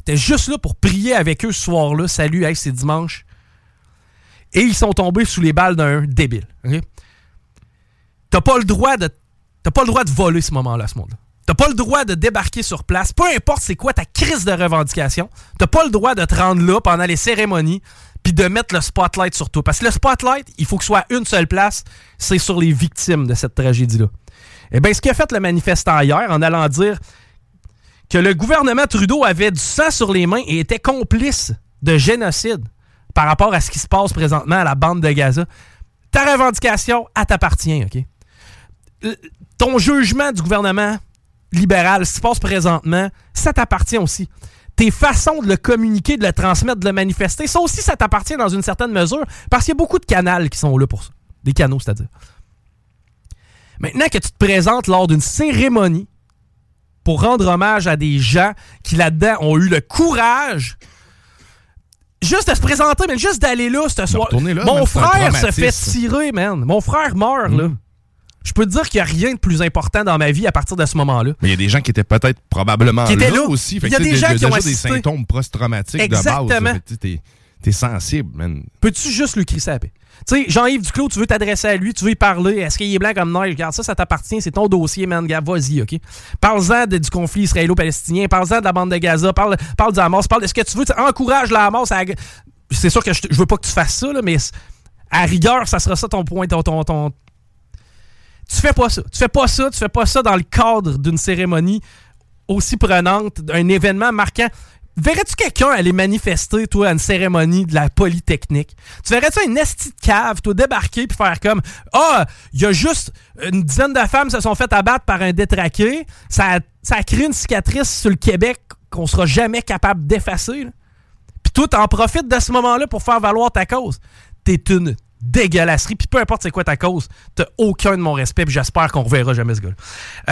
étaient juste là pour prier avec eux ce soir-là. Salut, hey, c'est dimanche. Et ils sont tombés sous les balles d'un débile. ok? T'as pas le droit de. T'as pas le droit de voler ce moment-là, ce monde-là. T'as pas le droit de débarquer sur place, peu importe c'est quoi ta crise de revendication. T'as pas le droit de te rendre là pendant les cérémonies puis de mettre le spotlight sur toi. Parce que le spotlight, il faut que ce soit une seule place, c'est sur les victimes de cette tragédie-là. Eh bien, ce qu'a fait le manifestant hier en allant dire que le gouvernement Trudeau avait du sang sur les mains et était complice de génocide par rapport à ce qui se passe présentement à la bande de Gaza. Ta revendication, elle t'appartient, OK? Euh, Ton jugement du gouvernement libéral, ce qui se passe présentement, ça t'appartient aussi. Tes façons de le communiquer, de le transmettre, de le manifester, ça aussi, ça t'appartient dans une certaine mesure, parce qu'il y a beaucoup de canaux qui sont là pour ça. Des canaux, c'est-à-dire. Maintenant que tu te présentes lors d'une cérémonie pour rendre hommage à des gens qui, là-dedans, ont eu le courage juste de se présenter, mais juste d'aller là ce soir. là, Mon frère se fait tirer, man. Mon frère meurt, là. Je peux te dire qu'il n'y a rien de plus important dans ma vie à partir de ce moment-là. Mais il y a des gens qui étaient peut-être probablement Qui étaient là. aussi. Il y a des gens de- qui ont des symptômes post-traumatiques de Exactement. base. tu sais, T'es sensible, man. Peux-tu juste lui crisser la paix? Tu sais, Jean-Yves Duclos, tu veux t'adresser à lui, tu veux y parler. Est-ce qu'il est blanc comme neige? Regarde, ça, ça t'appartient. C'est ton dossier, man. Vas-y, OK? Parle-en de- du conflit israélo-palestinien. Parle-en de la bande de Gaza. Parle, parle du Hamas. Parle de ce que tu veux. Tu sais, encourage le Hamas à... C'est sûr que je, je veux pas que tu fasses ça, là, mais à rigueur, ça sera ça ton point, ton, ton, ton- Tu fais pas ça. Tu fais pas ça. Tu fais pas ça dans le cadre d'une cérémonie aussi prenante, d'un événement marquant. Verrais-tu quelqu'un aller manifester, toi, à une cérémonie de la Polytechnique? Tu verrais-tu un esti de cave, toi, débarquer puis faire comme Ah, il y a juste une dizaine de femmes se sont fait abattre par un détraqué. Ça ça a créé une cicatrice sur le Québec qu'on sera jamais capable d'effacer. Puis toi, t'en profites de ce moment-là pour faire valoir ta cause. T'es une dégueulasserie. Puis peu importe c'est quoi ta cause, t'as aucun de mon respect. Puis j'espère qu'on reverra jamais ce gars-là.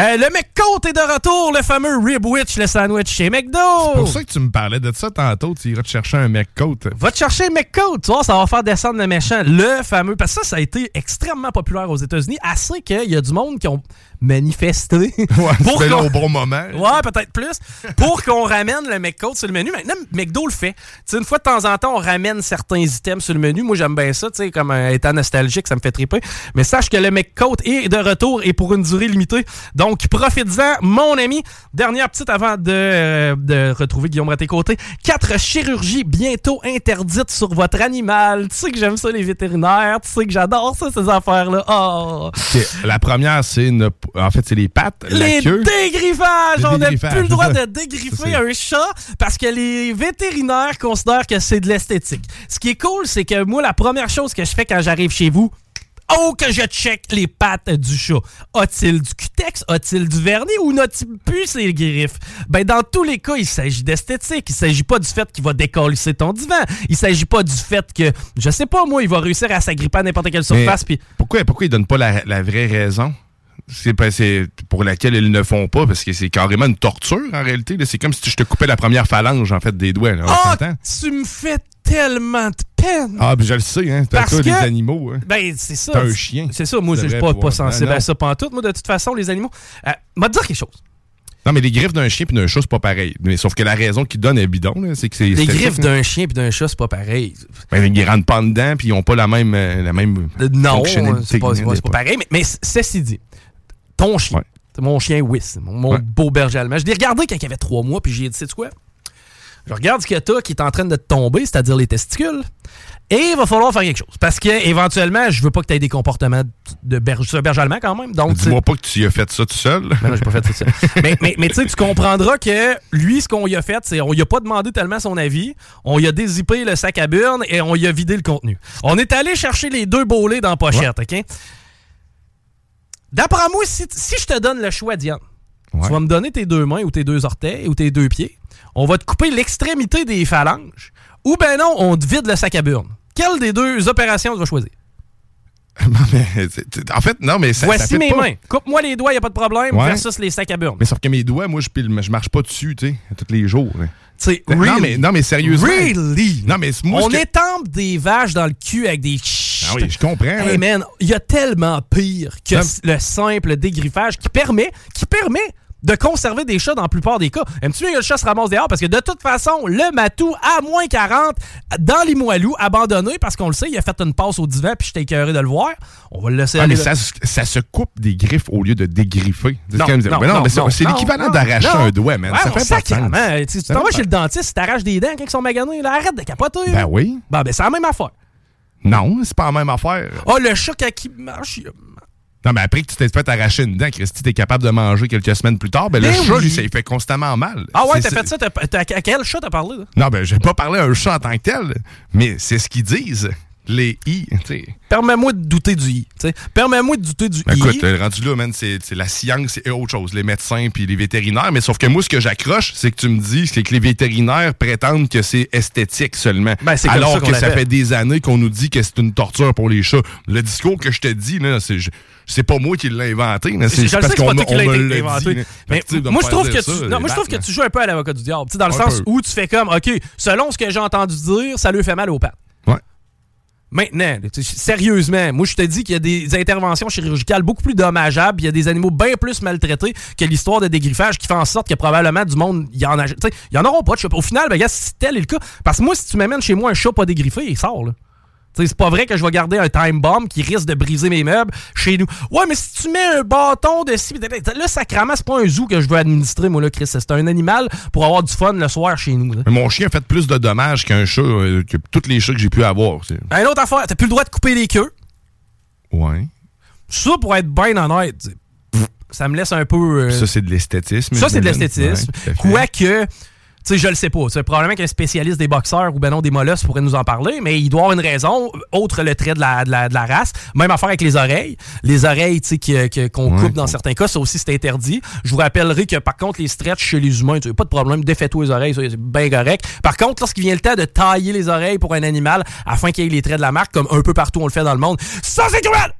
Euh, le McCoat est de retour, le fameux Ribwitch, le sandwich chez McDo. C'est pour ça que tu me parlais de ça tantôt. Tu iras te chercher un mec côte. Va te chercher McCoat, tu vois, ça va faire descendre le méchant. Le fameux. Parce que ça, ça a été extrêmement populaire aux États-Unis. Assez qu'il y a du monde qui ont manifesté. Ouais, Pour là qu'on- au bon moment. Ouais, peut-être plus. Pour qu'on ramène le McCoat sur le menu. Maintenant, McDo le fait. Une fois de temps en temps, on ramène certains items sur le menu. Moi, j'aime bien ça, tu comme euh, étant nostalgique, ça me fait triper. Mais sache que le McCoat est de retour et pour une durée limitée. Donc, profites-en, mon ami. Dernière petite avant de, euh, de retrouver Guillaume Raté-Côté. Quatre chirurgies bientôt interdites sur votre animal. Tu sais que j'aime ça, les vétérinaires. Tu sais que j'adore ça, ces affaires-là. Oh! La première, c'est ne- en fait, c'est les pattes, Les la queue. dégriffages! On n'a plus le droit de dégriffer un chat parce que les vétérinaires considèrent que c'est de l'esthétique. Ce qui est cool, c'est que moi, la première chose que je fais quand j'arrive chez vous, Oh, que je check les pattes du chat. A-t-il du cutex? A-t-il du vernis? Ou n'a-t-il plus ses griffes? Ben, dans tous les cas, il s'agit d'esthétique. Il s'agit pas du fait qu'il va décollisser ton divan. Il s'agit pas du fait que, je sais pas, moi, il va réussir à s'agripper à n'importe quelle surface. pourquoi, pourquoi ils donnent pas la, la vraie raison? C'est pour laquelle ils ne font pas, parce que c'est carrément une torture en réalité. C'est comme si je te coupais la première phalange en fait des doigts. Là, s'entend? tu me fais tellement de peine! ah ben, je le sais, hein. Parce que- les animaux. Hein. Ben, c'est ça. T'es un chien. C'est ça. Moi, je suis pas, pas pouvoir- sensible à ça pantoute, moi, de toute façon, les animaux. Euh, m'a dire quelque chose. Non, mais les griffes d'un chien puis d'un chat, c'est pas pareil. Mais sauf que la raison qu'ils donnent est bidon, c'est que c'est. Les griffes d'un chien puis d'un chat, c'est pas pareil. Ben, ils rentrent pas dedans puis ils ont pas la même. euh, La même Euh, Non, c'est pas, hein, pareil. Mais, mais ceci dit, ton chien, Ouais. c'est mon chien Whis, mon, mon Ouais. beau berger allemand. Je l'ai regardé quand il avait trois mois, puis j'ai dit, sais-tu quoi? Je regarde ce que t'as qui est en train de te tomber, c'est-à-dire les testicules. Et il va falloir faire quelque chose. Parce que éventuellement, je veux pas que tu aies des comportements de berger, c'est un berger allemand quand même. Donc, Dis-moi pas que tu y as fait ça tout seul. Ben non, j'ai pas fait ça. mais mais, mais tu sais, tu comprendras que lui, ce qu'on lui a fait, c'est on lui a pas demandé tellement son avis. On lui a dézippé le sac à burne et on lui a vidé le contenu. On est allé chercher les deux bolets dans la pochette, OK? D'après moi, si, si je te donne le choix, Diane, Ouais. tu vas me donner tes deux mains ou tes deux orteils ou tes deux pieds. On va te couper l'extrémité des phalanges. Ou ben non, on te vide le sac à burne. Quelle des deux opérations tu vas choisir? Non, mais en fait, non, mais ça. ça Voici fait mes pas. mains. Coupe-moi les doigts, y a pas de problème. Ouais. Versus les sacs à burne. Mais sauf que mes doigts, moi, je, pile, je marche pas dessus, tu sais, tous les jours. sais, Non, really? mais, non, mais sérieusement. Really? Non, mais moi, on que- étampe des vaches dans le cul avec des Ah oui, je comprends. Hey man, il y a tellement pire que Non. le simple dégriffage qui permet, qui permet de conserver des chats dans la plupart des cas. Aimes-tu mieux que le chat se ramasse dehors? Parce que de toute façon, le matou à moins 40 dans les abandonné parce qu'on le sait, il a fait une passe au divan puis j'étais écœuré de le voir. On va le laisser Ah, aller. mais ça, se- ça se coupe des griffes au lieu de dégriffer. C'est Non, quand même- non, mais non, non, mais c'est- l'équivalent d'arracher un doigt, man. Ouais, ça fait pas sens. Tu t'en vas chez le dentiste, tu t'arraches des dents quand ils sont maganés. Là, arrête de capoter. Ben oui. Bon, ben c'est la même affaire. Non, c'est pas la même affaire. Oh, le chat quand il marche, il- Non, mais après que tu t'es fait arracher une dent, Christy, t'es capable de manger quelques semaines plus tard, ben le Ben chat, lui, ça fait constamment mal. Ah ouais, t'as fait ça, à quel chat t'as parlé? Là? Non, ben, j'ai pas parlé à un chat en tant que tel, mais c'est ce qu'ils disent. Les I. Permets-moi de douter du I. Permets-moi de douter du Ben, I. Écoute, rendu là, man, c'est la science et autre chose, les médecins puis les vétérinaires. Mais sauf que moi, ce que j'accroche, c'est que tu me dis, c'est que les vétérinaires prétendent que c'est esthétique seulement. Ben, Alors ça que ça fait des années qu'on nous dit que c'est une torture pour les chats. Le discours que je te dis, c'est pas moi qui l'ai inventé. C'est parce qu'on me me inventé. dit. Mais moi, je trouve que tu, non, moi, je trouve que tu joues un peu à l'avocat du diable. Dans le Un sens peu. où tu fais comme, OK, selon ce que j'ai entendu dire, ça lui fait mal aux pattes. Maintenant, sérieusement, moi je te dis qu'il y a des interventions chirurgicales beaucoup plus dommageables, il y a des animaux bien plus maltraités que l'histoire de dégriffage qui fait en sorte que probablement du monde, il y en a, il y en auront pas de. Au final, ben, gars, si tel est le cas, parce que moi, si tu m'amènes chez moi un chat pas dégriffé, il sort, là. C'est pas vrai que je vais garder un time bomb qui risque de briser mes meubles chez nous. Ouais, mais si tu mets un bâton de ci, là, sacrément, c'est pas un zoo que je veux administrer, moi, là, Chris. C'est un animal pour avoir du fun le soir chez nous. là. Mon chien a fait plus de dommages qu'un chat, euh, que tous les chats que j'ai pu avoir. Un autre affaire, t'as plus le droit de couper les queues. Ouais. Ça, pour être bien honnête, pff, ça me laisse un peu. euh, Ça, c'est de l'esthétisme. ça, c'est de l'esthétisme. Ouais. Quoique, sais, je le sais pas. C'est probablement qu'un spécialiste des boxeurs ou ben non des mollusques pourrait nous en parler, mais il doit avoir une raison, autre le trait de la, de la, de la race. Même affaire avec les oreilles. Les oreilles, tu sais, que- que- qu'on Ouais. coupe dans certains cas, ça aussi, c'est interdit. Je vous rappellerai que, par contre, les stretches chez les humains, tu sais, pas de problème, défais-toi les oreilles, ça, c'est bien correct. Par contre, lorsqu'il vient le temps de tailler les oreilles pour un animal afin qu'il ait les traits de la marque, comme un peu partout on le fait dans le monde, ça, c'est cruel!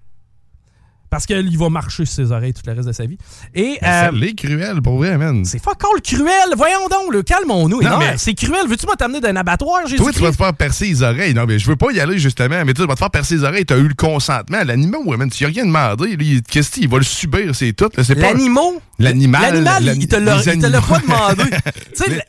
Parce qu'il va marcher sur ses oreilles tout le reste de sa vie. Et, euh, cruel, pour vrai, man. c'est fuck all cruel. Voyons donc, le calmons-nous. Non, Non, mais- C'est cruel. Veux-tu moi t'amener d'un abattoir, Jésus? Toi, tu vas te faire percer les oreilles. Non, mais je veux pas y aller, justement. Mais tu vas te faire percer les oreilles. T'as eu le consentement. L'animal, ouais, man, tu y as rien demandé. Qu'est-ce qu'il va le subir, c'est tout. L'animal? L'animal. L'animal, l'ani- il te l'a les il te l'a pas demandé. tu sais,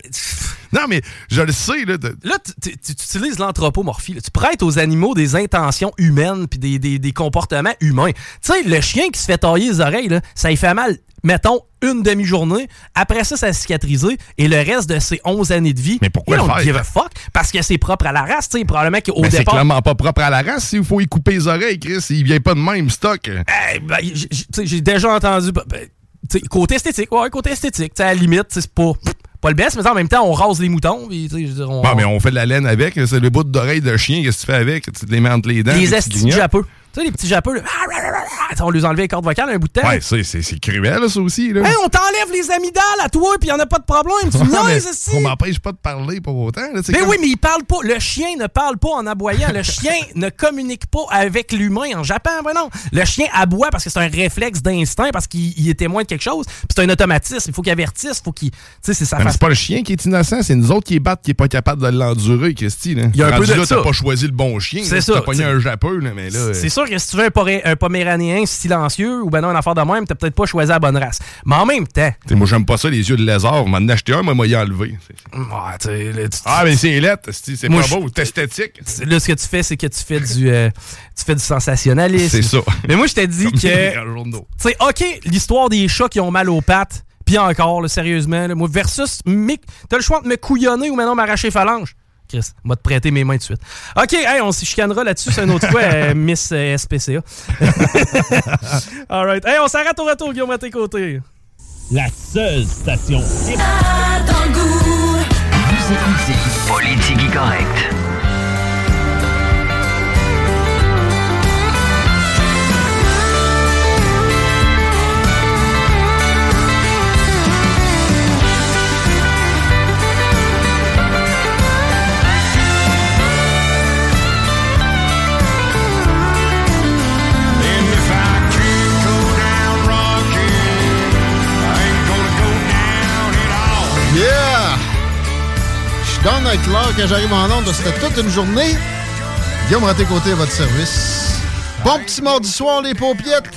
Non, mais je le sais, là. de- là, tu- utilises l'anthropomorphie. Tu prêtes aux animaux des intentions humaines puis des, des- des comportements humains. Tu sais, le chien qui se fait tailler les oreilles, là, ça lui fait mal, mettons, une demi-journée. Après ça, ça a cicatrisé. Et le reste de ses 11 années de vie, Mais pourquoi il le don't faire? give a fuck. Parce que c'est propre à la race. Tu sais, probablement qu'au Mais c'est départ... clairement pas propre à la race. S'il faut y couper les oreilles, Chris, il vient pas de même stock. Hey, ben, tu sais, j'ai déjà entendu. ben, ben, côté esthétique, ouais, côté esthétique. tu sais, À la limite, c'est pas, pas le best, mais en même temps, on rase les moutons. puis, dire, on- Bon, mais on fait de la laine avec. C'est le bout d'oreille de chien. Qu'est-ce que tu fais avec? Tu te les mets entre les dents. les estis de grignotes. Tu sais, les petits japeux, là, on lui enlevait les cordes vocales un bout de temps. Ouais, c'est c'est- c'est cruel, ça aussi. Là. Hey, on t'enlève les amygdales à toi, puis y en a pas de problème. Tu mais niaises, esti. on m'empêche pas de parler pour autant. là, Ben comme- oui, mais il parle pas. Le chien ne parle pas en aboyant. Le chien ne communique pas avec l'humain en Japon. Ben non. Le chien aboie parce que c'est un réflexe d'instinct, parce qu'il il est témoin de quelque chose. Puis c'est un automatisme. Il faut qu'il avertisse. Faut qu'il. Tu sais, c'est mais façon. c'est pas le chien qui est innocent, c'est nous autres qui battent, qui est pas capable de l'endurer, Christy. Il y a un peu de là, ça. T'as pas choisi le bon chien. C'est ça, T'as pogné t'sais. un japeux, là, mais là. C'est sûr que si tu veux un, un poméranien silencieux ou ben non, un affaire de même, t'as peut-être pas choisi la bonne race. Mais en même temps, T'sais, moi, j'aime pas ça, les yeux de lézard. M'en acheter un, moi, moi, y tu- Ah, mais c'est lettre, c'est pas beau, c'est esthétique. là, ce que tu fais, c'est que tu fais du, euh, tu fais du sensationnalisme. C'est ça. Mais moi, je t'ai dit que, tu sais, ok, l'histoire des chats qui ont mal aux pattes, puis encore, là, sérieusement, là, moi, versus, t'as le choix de me couillonner ou maintenant m'arracher phalange. Chris, m'a te prêter mes mains de suite. OK, hey, on s'y chicanera là-dessus, c'est une autre fois, euh, Miss euh, SPCA. All right. Hey, on s'arrête au retour, Guillaume, à tes côtés. La seule station Politique correct. Avec l'heure quand j'arrive en onde. C'était toute une journée. Guillaume Raté Côté à votre service. Bon petit mardi soir, les paupiettes.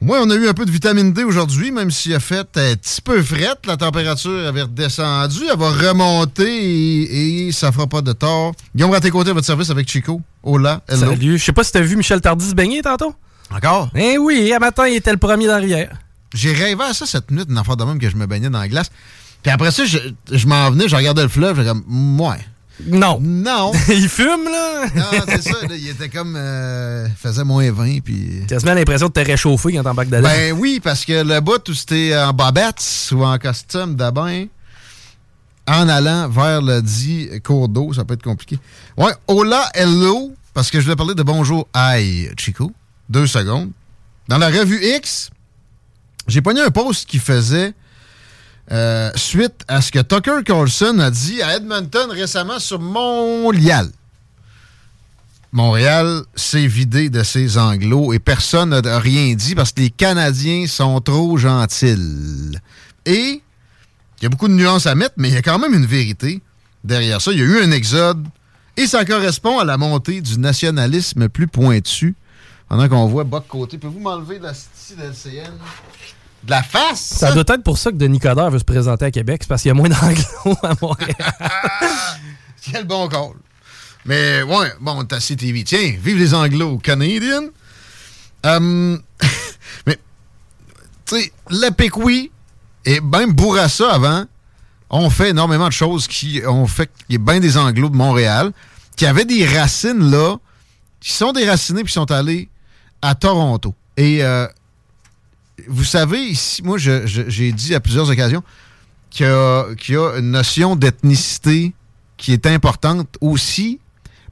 Moi, on a eu un peu de vitamine D aujourd'hui, même s'il a fait un petit peu frette. La température avait redescendu. Elle va remonter et, et ça fera pas de tort. Guillaume Raté Côté à votre service avec Chico. Hola, hello. Salut. Je sais pas si t'as vu Michel Tardy se baigner tantôt. Encore? Eh oui, à matin, il était le premier dans la rivière. J'ai rêvé à ça cette nuit, une affaire de même que je me baignais dans la glace. Puis après ça, je, je m'en venais, je regardais le fleuve, j'étais comme, ouais. Non. Non. il fume, là. non, c'est ça. là, il était comme. Euh, il faisait moins 20, puis. Quasiment l'impression de te réchauffer quand t'embarques dedans. Ben oui, parce que le bout où c'était en bobettes ou en costume bain, en allant vers le dit cours d'eau, ça peut être compliqué. Ouais, hola, hello, parce que je voulais parler de bonjour, aïe, Chico. Deux secondes. Dans la revue X, j'ai pogné un post qui faisait euh, suite à ce que Tucker Carlson a dit à Edmonton récemment sur Montréal. Montréal s'est vidé de ses anglos et personne n'a rien dit parce que les Canadiens sont trop gentils. Et il y a beaucoup de nuances à mettre, mais il y a quand même une vérité derrière ça. Il y a eu un exode et ça correspond à la montée du nationalisme plus pointu. Pendant qu'on voit Boc Côté. Pouvez-vous m'enlever la style LCN de la face? Ça doit être pour ça que Denis Coderre veut se présenter à Québec, c'est parce qu'il y a moins d'anglo à Montréal. Quel bon call. Mais ouais, bon, t'as CTV. Tiens, vive les Anglo-Canadiens. Euh, mais, tu sais, la Pécoui et même Bourassa avant ont fait énormément de choses qui ont fait qu'il y ait bien des Anglos de Montréal qui avaient des racines là, qui sont déracinés puis qui sont allés à Toronto. Et euh, vous savez, ici, moi, j'ai dit à plusieurs occasions qu'il y, a- une notion d'ethnicité qui est importante aussi,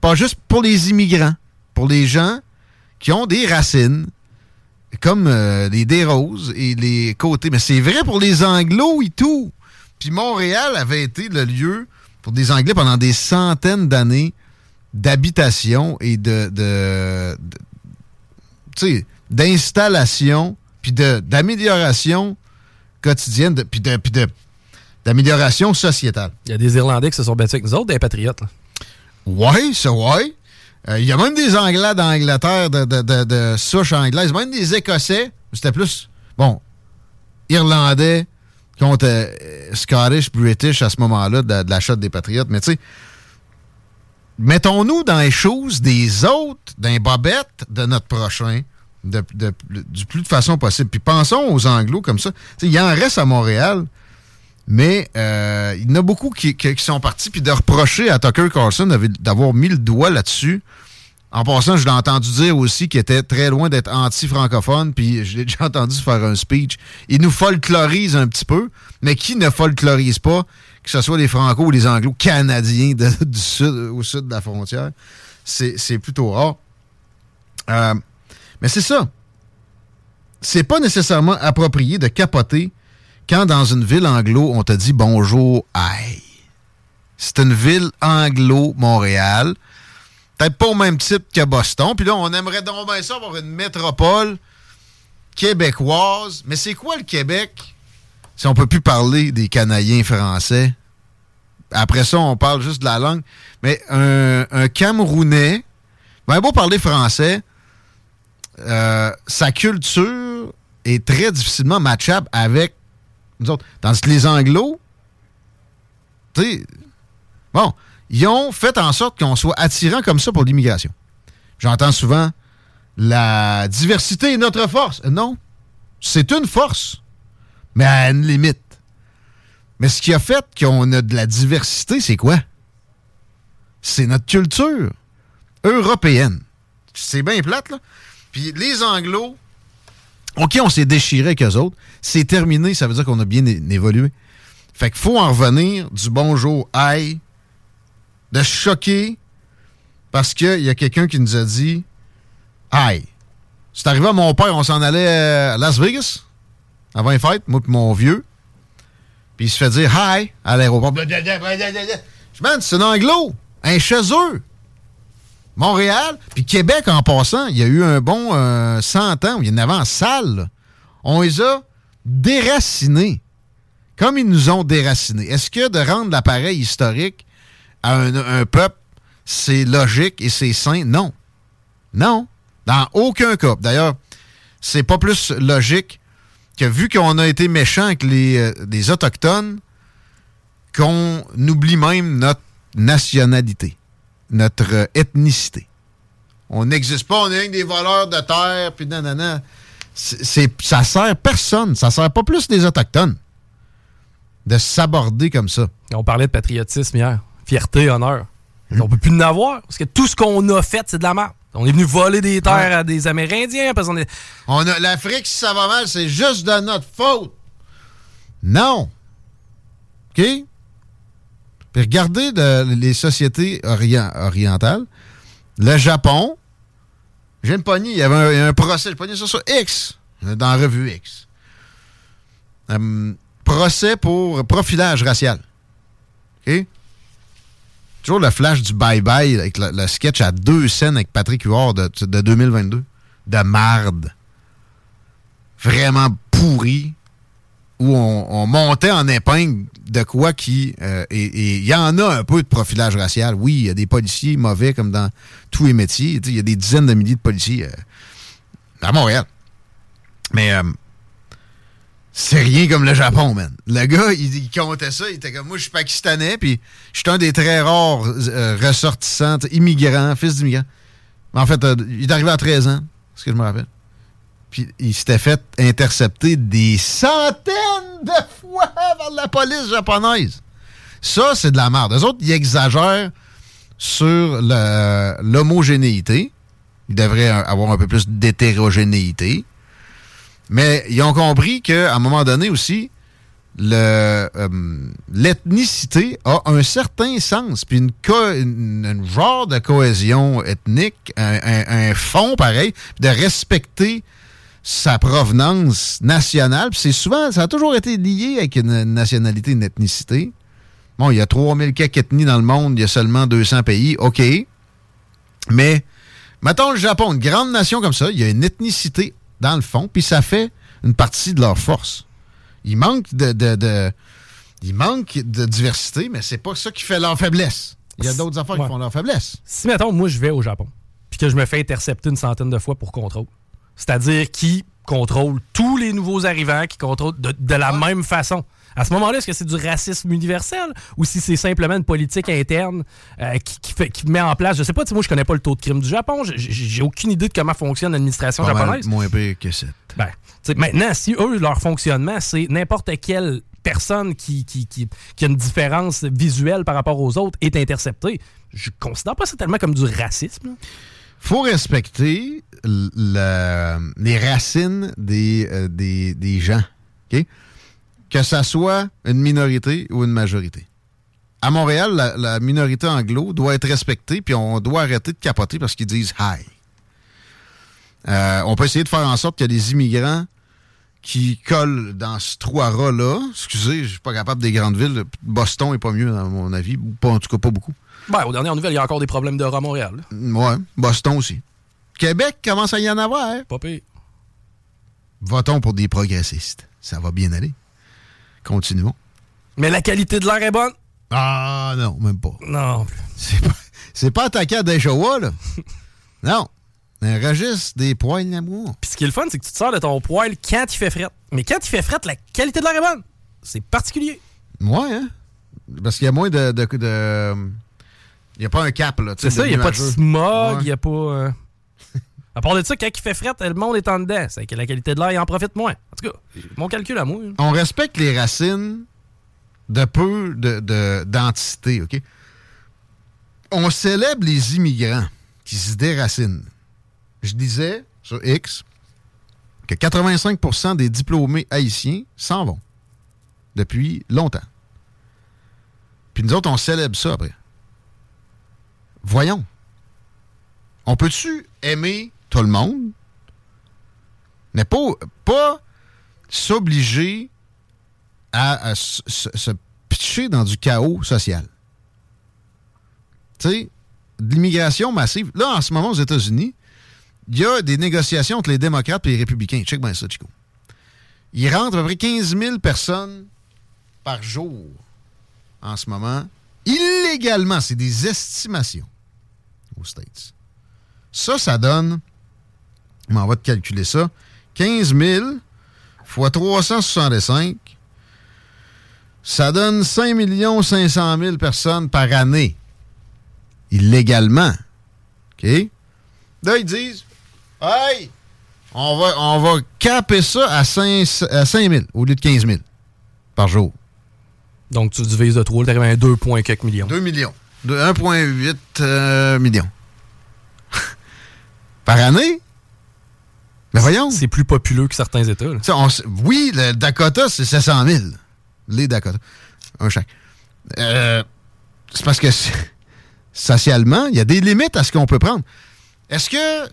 pas juste pour les immigrants, pour les gens qui ont des racines, comme euh, les Desroses et les côtés. Mais c'est vrai pour les Anglos et tout. Puis Montréal avait été le lieu pour des Anglais pendant des centaines d'années d'habitation et de, de, d'installation puis d'amélioration quotidienne, de- puis de, puis de- d'amélioration sociétale. Il y a des Irlandais qui se sont battus avec nous autres, des patriotes. Oui, ça, oui. Il y a même des Anglais d'Angleterre, de, de, de, de souche anglaise, même des Écossais. C'était plus, bon, Irlandais contre euh, Scottish, British à ce moment-là de, de la shot des Patriotes. Mais tu sais, mettons-nous dans les choses des autres, d'un bobette de notre prochain, de, du plus de façon possible. Puis pensons aux Anglos comme ça. Tu sais, Il en reste à Montréal. Mais euh, il y en a beaucoup qui, sont partis, puis de reprocher à Tucker Carlson d'av- d'avoir mis le doigt là-dessus. En passant, je l'ai entendu dire aussi qu'il était très loin d'être anti-francophone, puis je l'ai déjà entendu faire un speech. Il nous folklorise un petit peu, mais qui ne folklorise pas, que ce soit les Franco ou les Anglo-Canadiens du sud, au sud de la frontière, c'est plutôt rare. Euh, mais c'est ça. C'est pas nécessairement approprié de capoter quand dans une ville anglo, on te dit bonjour, aïe. C'est une ville anglo-Montréal. Peut-être pas au même type que Boston. Puis là, on aimerait donc bien ça avoir une métropole québécoise. Mais c'est quoi le Québec si on peut plus parler des Canadiens français? Après ça, on parle juste de la langue. Mais un, un Camerounais, ben beau parler français, euh, sa culture est très difficilement matchable avec nous autres. Tandis que les Anglos, tu sais, bon, ils ont fait en sorte qu'on soit attirant comme ça pour l'immigration. J'entends souvent la diversité est notre force. Non, c'est une force, mais à une limite. Mais ce qui a fait qu'on a de la diversité, c'est quoi? C'est notre culture européenne. C'est bien plate, là. Puis les Anglos, OK, on s'est déchiré avec eux autres. C'est terminé, ça veut dire qu'on a bien évolué. Fait qu'il faut en revenir du bonjour, aïe, de choquer parce qu'il y a quelqu'un qui nous a dit aïe. C'est arrivé à mon père, on s'en allait à Las Vegas avant les fêtes, moi et mon vieux. Puis il se fait dire hi à l'aéroport. Je man, c'est un anglo, un chez eux. Montréal, puis Québec en passant, il y a eu un bon euh, 100 ans où il y en avait en salle. On les a déracinés. Comme ils nous ont déracinés. Est-ce que de rendre l'appareil historique à un, un peuple, c'est logique et c'est sain? Non. Non. Dans aucun cas. D'ailleurs, c'est pas plus logique que vu qu'on a été méchant avec les, euh, les Autochtones, qu'on oublie même notre nationalité, notre ethnicité. On n'existe pas, on est des voleurs de terre, puis nanana. C'est, ça sert personne. Ça sert pas plus les Autochtones de s'aborder comme ça. On parlait de patriotisme hier. Fierté, honneur. On peut plus en avoir. Parce que tout ce qu'on a fait, c'est de la merde. On est venu voler des terres Ouais. à des Amérindiens parce qu'on est. On a l'Afrique, si ça va mal, c'est juste de notre faute. Non. OK? Puis regardez de- les sociétés orient- orientales. Le Japon, j'ai une pognée, il y avait un, il y a un procès, j'ai ça X, dans la revue X. Hum, procès pour profilage racial. OK? Toujours le flash du bye-bye avec le, le sketch à deux scènes avec Patrick Huard de, de 2022. De marde. Vraiment pourri. Où on, on montait en épingle de quoi qui. euh, et il y en a un peu de profilage racial. Oui, il y a des policiers mauvais comme dans tous les métiers. Il y a des dizaines de milliers de policiers euh, à Montréal. Mais euh, c'est rien comme le Japon, man. Le gars, il, comptait ça, il était comme moi, je suis pakistanais, puis je suis un des très rares ressortissants, immigrants, fils d'immigrants. En fait, il est arrivé à 13 ans, ce que je me rappelle? Puis il s'était fait intercepter des centaines de fois par la police japonaise. Ça, c'est de la merde. Les autres, ils exagèrent sur l'homogénéité Il devrait avoir un peu plus d'hétérogénéité. Mais ils ont compris qu'à un moment donné aussi, euh, l'ethnicité a un certain sens, puis une, une- une genre de cohésion ethnique, un, un- un fond pareil, de respecter sa provenance nationale. Puis c'est souvent, ça a toujours été lié avec une nationalité, une ethnicité. Bon, il y a 3000 quelques ethnies dans le monde, il y a seulement 200 pays, OK. Mais, mettons le Japon, une grande nation comme ça, il y a une ethnicité dans le fond, puis ça fait une partie de leur force. Il manque de, de, de- il manque de diversité, mais c'est pas ça qui fait leur faiblesse. Il y a d'autres affaires Ouais. qui font leur faiblesse. Si, mettons, moi, je vais au Japon, puis que je me fais intercepter une centaine de fois pour contrôle, c'est-à-dire qui contrôle tous les nouveaux arrivants, qui contrôle de, de la même façon. À ce moment-là, est-ce que c'est du racisme universel ou si c'est simplement une politique interne euh, qui, qui fait, qui met en place, je sais pas, moi je connais pas le taux de crime du Japon, j'ai- aucune idée de comment fonctionne l'administration japonaise. moins pire que ça. Ben, maintenant, si eux, leur fonctionnement, c'est n'importe quelle personne qui, qui, qui, qui a une différence visuelle par rapport aux autres est interceptée, je considère pas ça tellement comme du racisme. là. Faut respecter les racines des, euh, gens. Que ça soit une minorité ou une majorité. À Montréal, la, minorité anglo doit être respectée, puis on doit arrêter de capoter parce qu'ils disent hi. Euh, on peut essayer de faire en sorte qu'il y a des immigrants qui collent dans ce trou à rat-là. Excusez, je suis pas capable des grandes villes. Boston est pas mieux, à mon avis. Pas, en tout cas, pas beaucoup. Ben, aux dernières nouvelles, il y a encore des problèmes de à Montréal. là. Ouais, Boston aussi. Québec commence à y en avoir. hein? Pas pire. Votons pour des progressistes. Ça va bien aller. Continuons. Mais la qualité de l'air est bonne? Ah non, même pas. Non. C'est pas, c'est pas attaqué à Deshawa, là. non. Un registre des poils d'amour. Puis ce qui est le fun, c'est que tu te sors de ton poil quand il fait fret. Mais quand il fait fret, la qualité de l'air est bonne. C'est particulier. Ouais, hein? Parce qu'il y a moins de. de, de- il n'y a pas un cap, là. C'est ça, il n'y a pas de smog, il n'y a pas. euh, À part de ça, quand il fait fret, le monde est en dedans. C'est que la qualité de l'air, il en profite moins. En tout cas, mon calcul à moi. On respecte les racines de peu de, de- OK? On célèbre les immigrants qui se déracinent. Je disais sur X que 85% des diplômés haïtiens s'en vont depuis longtemps. Puis nous autres, on célèbre ça après. Voyons. On peut-tu aimer tout le monde, mais pas, s'obliger à, se pitcher dans du chaos social. Tu sais, de l'immigration massive. Là, en ce moment, aux États-Unis, il y a des négociations entre les démocrates et les républicains. Check bien ça, Chico. Il rentre à peu près 15 000 personnes par jour en ce moment. Illégalement, c'est des estimations aux States. Ça, ça donne, on va te calculer ça, 15 000 fois 365, ça donne 5 500 000 personnes par année, illégalement. OK? Là, ils disent, hey, on va, on va caper ça à 5, à 5 000 au lieu de 15 000 par jour. Donc, tu divises de 3, tu arrives à 2 points quelques millions. 2 millions. De 1,8 euh, millions. par année? Mais voyons. C'est plus populeux que certains États. là. On oui, le Dakota, c'est 700 000. Les Dakota. Un chaque. Euh, c'est parce que socialement, il y a des limites à ce qu'on peut prendre. Est-ce que.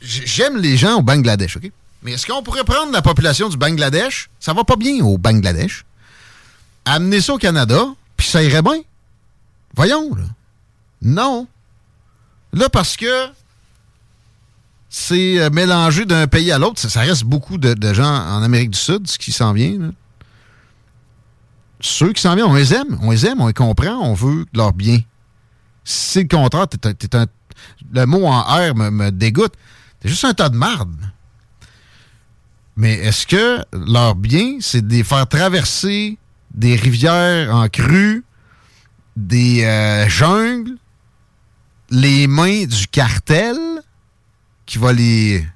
j- J'aime les gens au Bangladesh, OK? Mais est-ce qu'on pourrait prendre la population du Bangladesh? Ça va pas bien au Bangladesh. Amener ça au Canada, puis ça irait bien. Voyons, là. Non. Là, parce que c'est euh, mélangé d'un pays à l'autre. Ça, reste beaucoup de, gens en Amérique du Sud, ce qui s'en vient. Ceux qui s'en viennent, on les aime. On les aime, on les comprend, on veut leur bien. Si c'est le contraire, t'es le mot en R me, me dégoûte. T'es juste un tas de marde. Mais est-ce que leur bien, c'est de les faire traverser des rivières en crue, des euh, jungles, les mains du cartel qui va les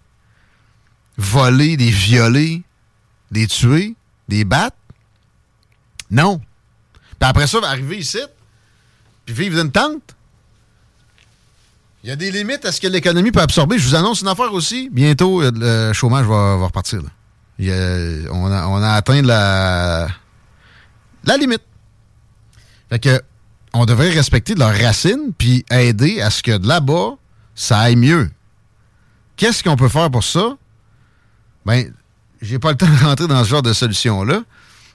voler, les violer, les tuer, les battre? Non. Puis après ça, va arriver ici, puis vivre d'une tente? Il y a des limites à ce que l'économie peut absorber. Je vous annonce une affaire aussi. Bientôt, euh, le chômage va, repartir. on a atteint la, la limite. Fait que on devrait respecter leurs racines puis aider à ce que de là-bas, ça aille mieux. Qu'est-ce qu'on peut faire pour ça? Ben, j'ai pas le temps de rentrer dans ce genre de solution-là,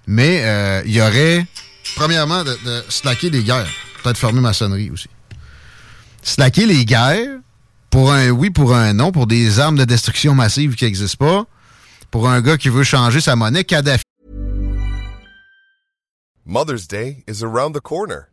mais euh, il y aurait, premièrement, de, de slacker les guerres. Peut-être fermer ma sonnerie aussi. Slacker les guerres pour un oui, pour un non, pour des armes de destruction massive qui n'existent pas, pour un gars qui veut changer sa monnaie, Kadhafi. Mother's Day is around the corner.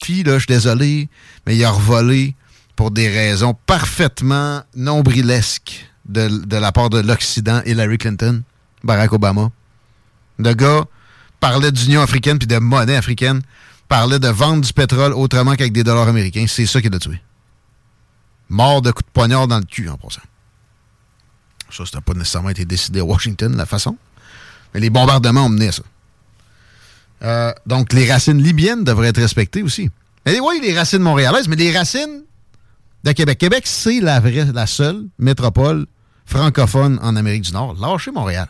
Puis là, je suis désolé, mais il a revolé pour des raisons parfaitement nombrilesques de, la part de l'Occident, Hillary Clinton, Barack Obama. Le gars parlait d'Union africaine puis de monnaie africaine, parlait de vendre du pétrole autrement qu'avec des dollars américains. C'est ça qui l'a tué. Mort de coup de poignard dans le cul, en passant. Ça, ça n'a pas nécessairement été décidé à Washington, la façon. Mais les bombardements ont mené à ça. Euh, donc, les racines libyennes devraient être respectées aussi. Mais oui, les racines montréalaises, mais les racines de Québec. Québec, c'est la vraie, la seule métropole francophone en Amérique du Nord. Lâchez Montréal.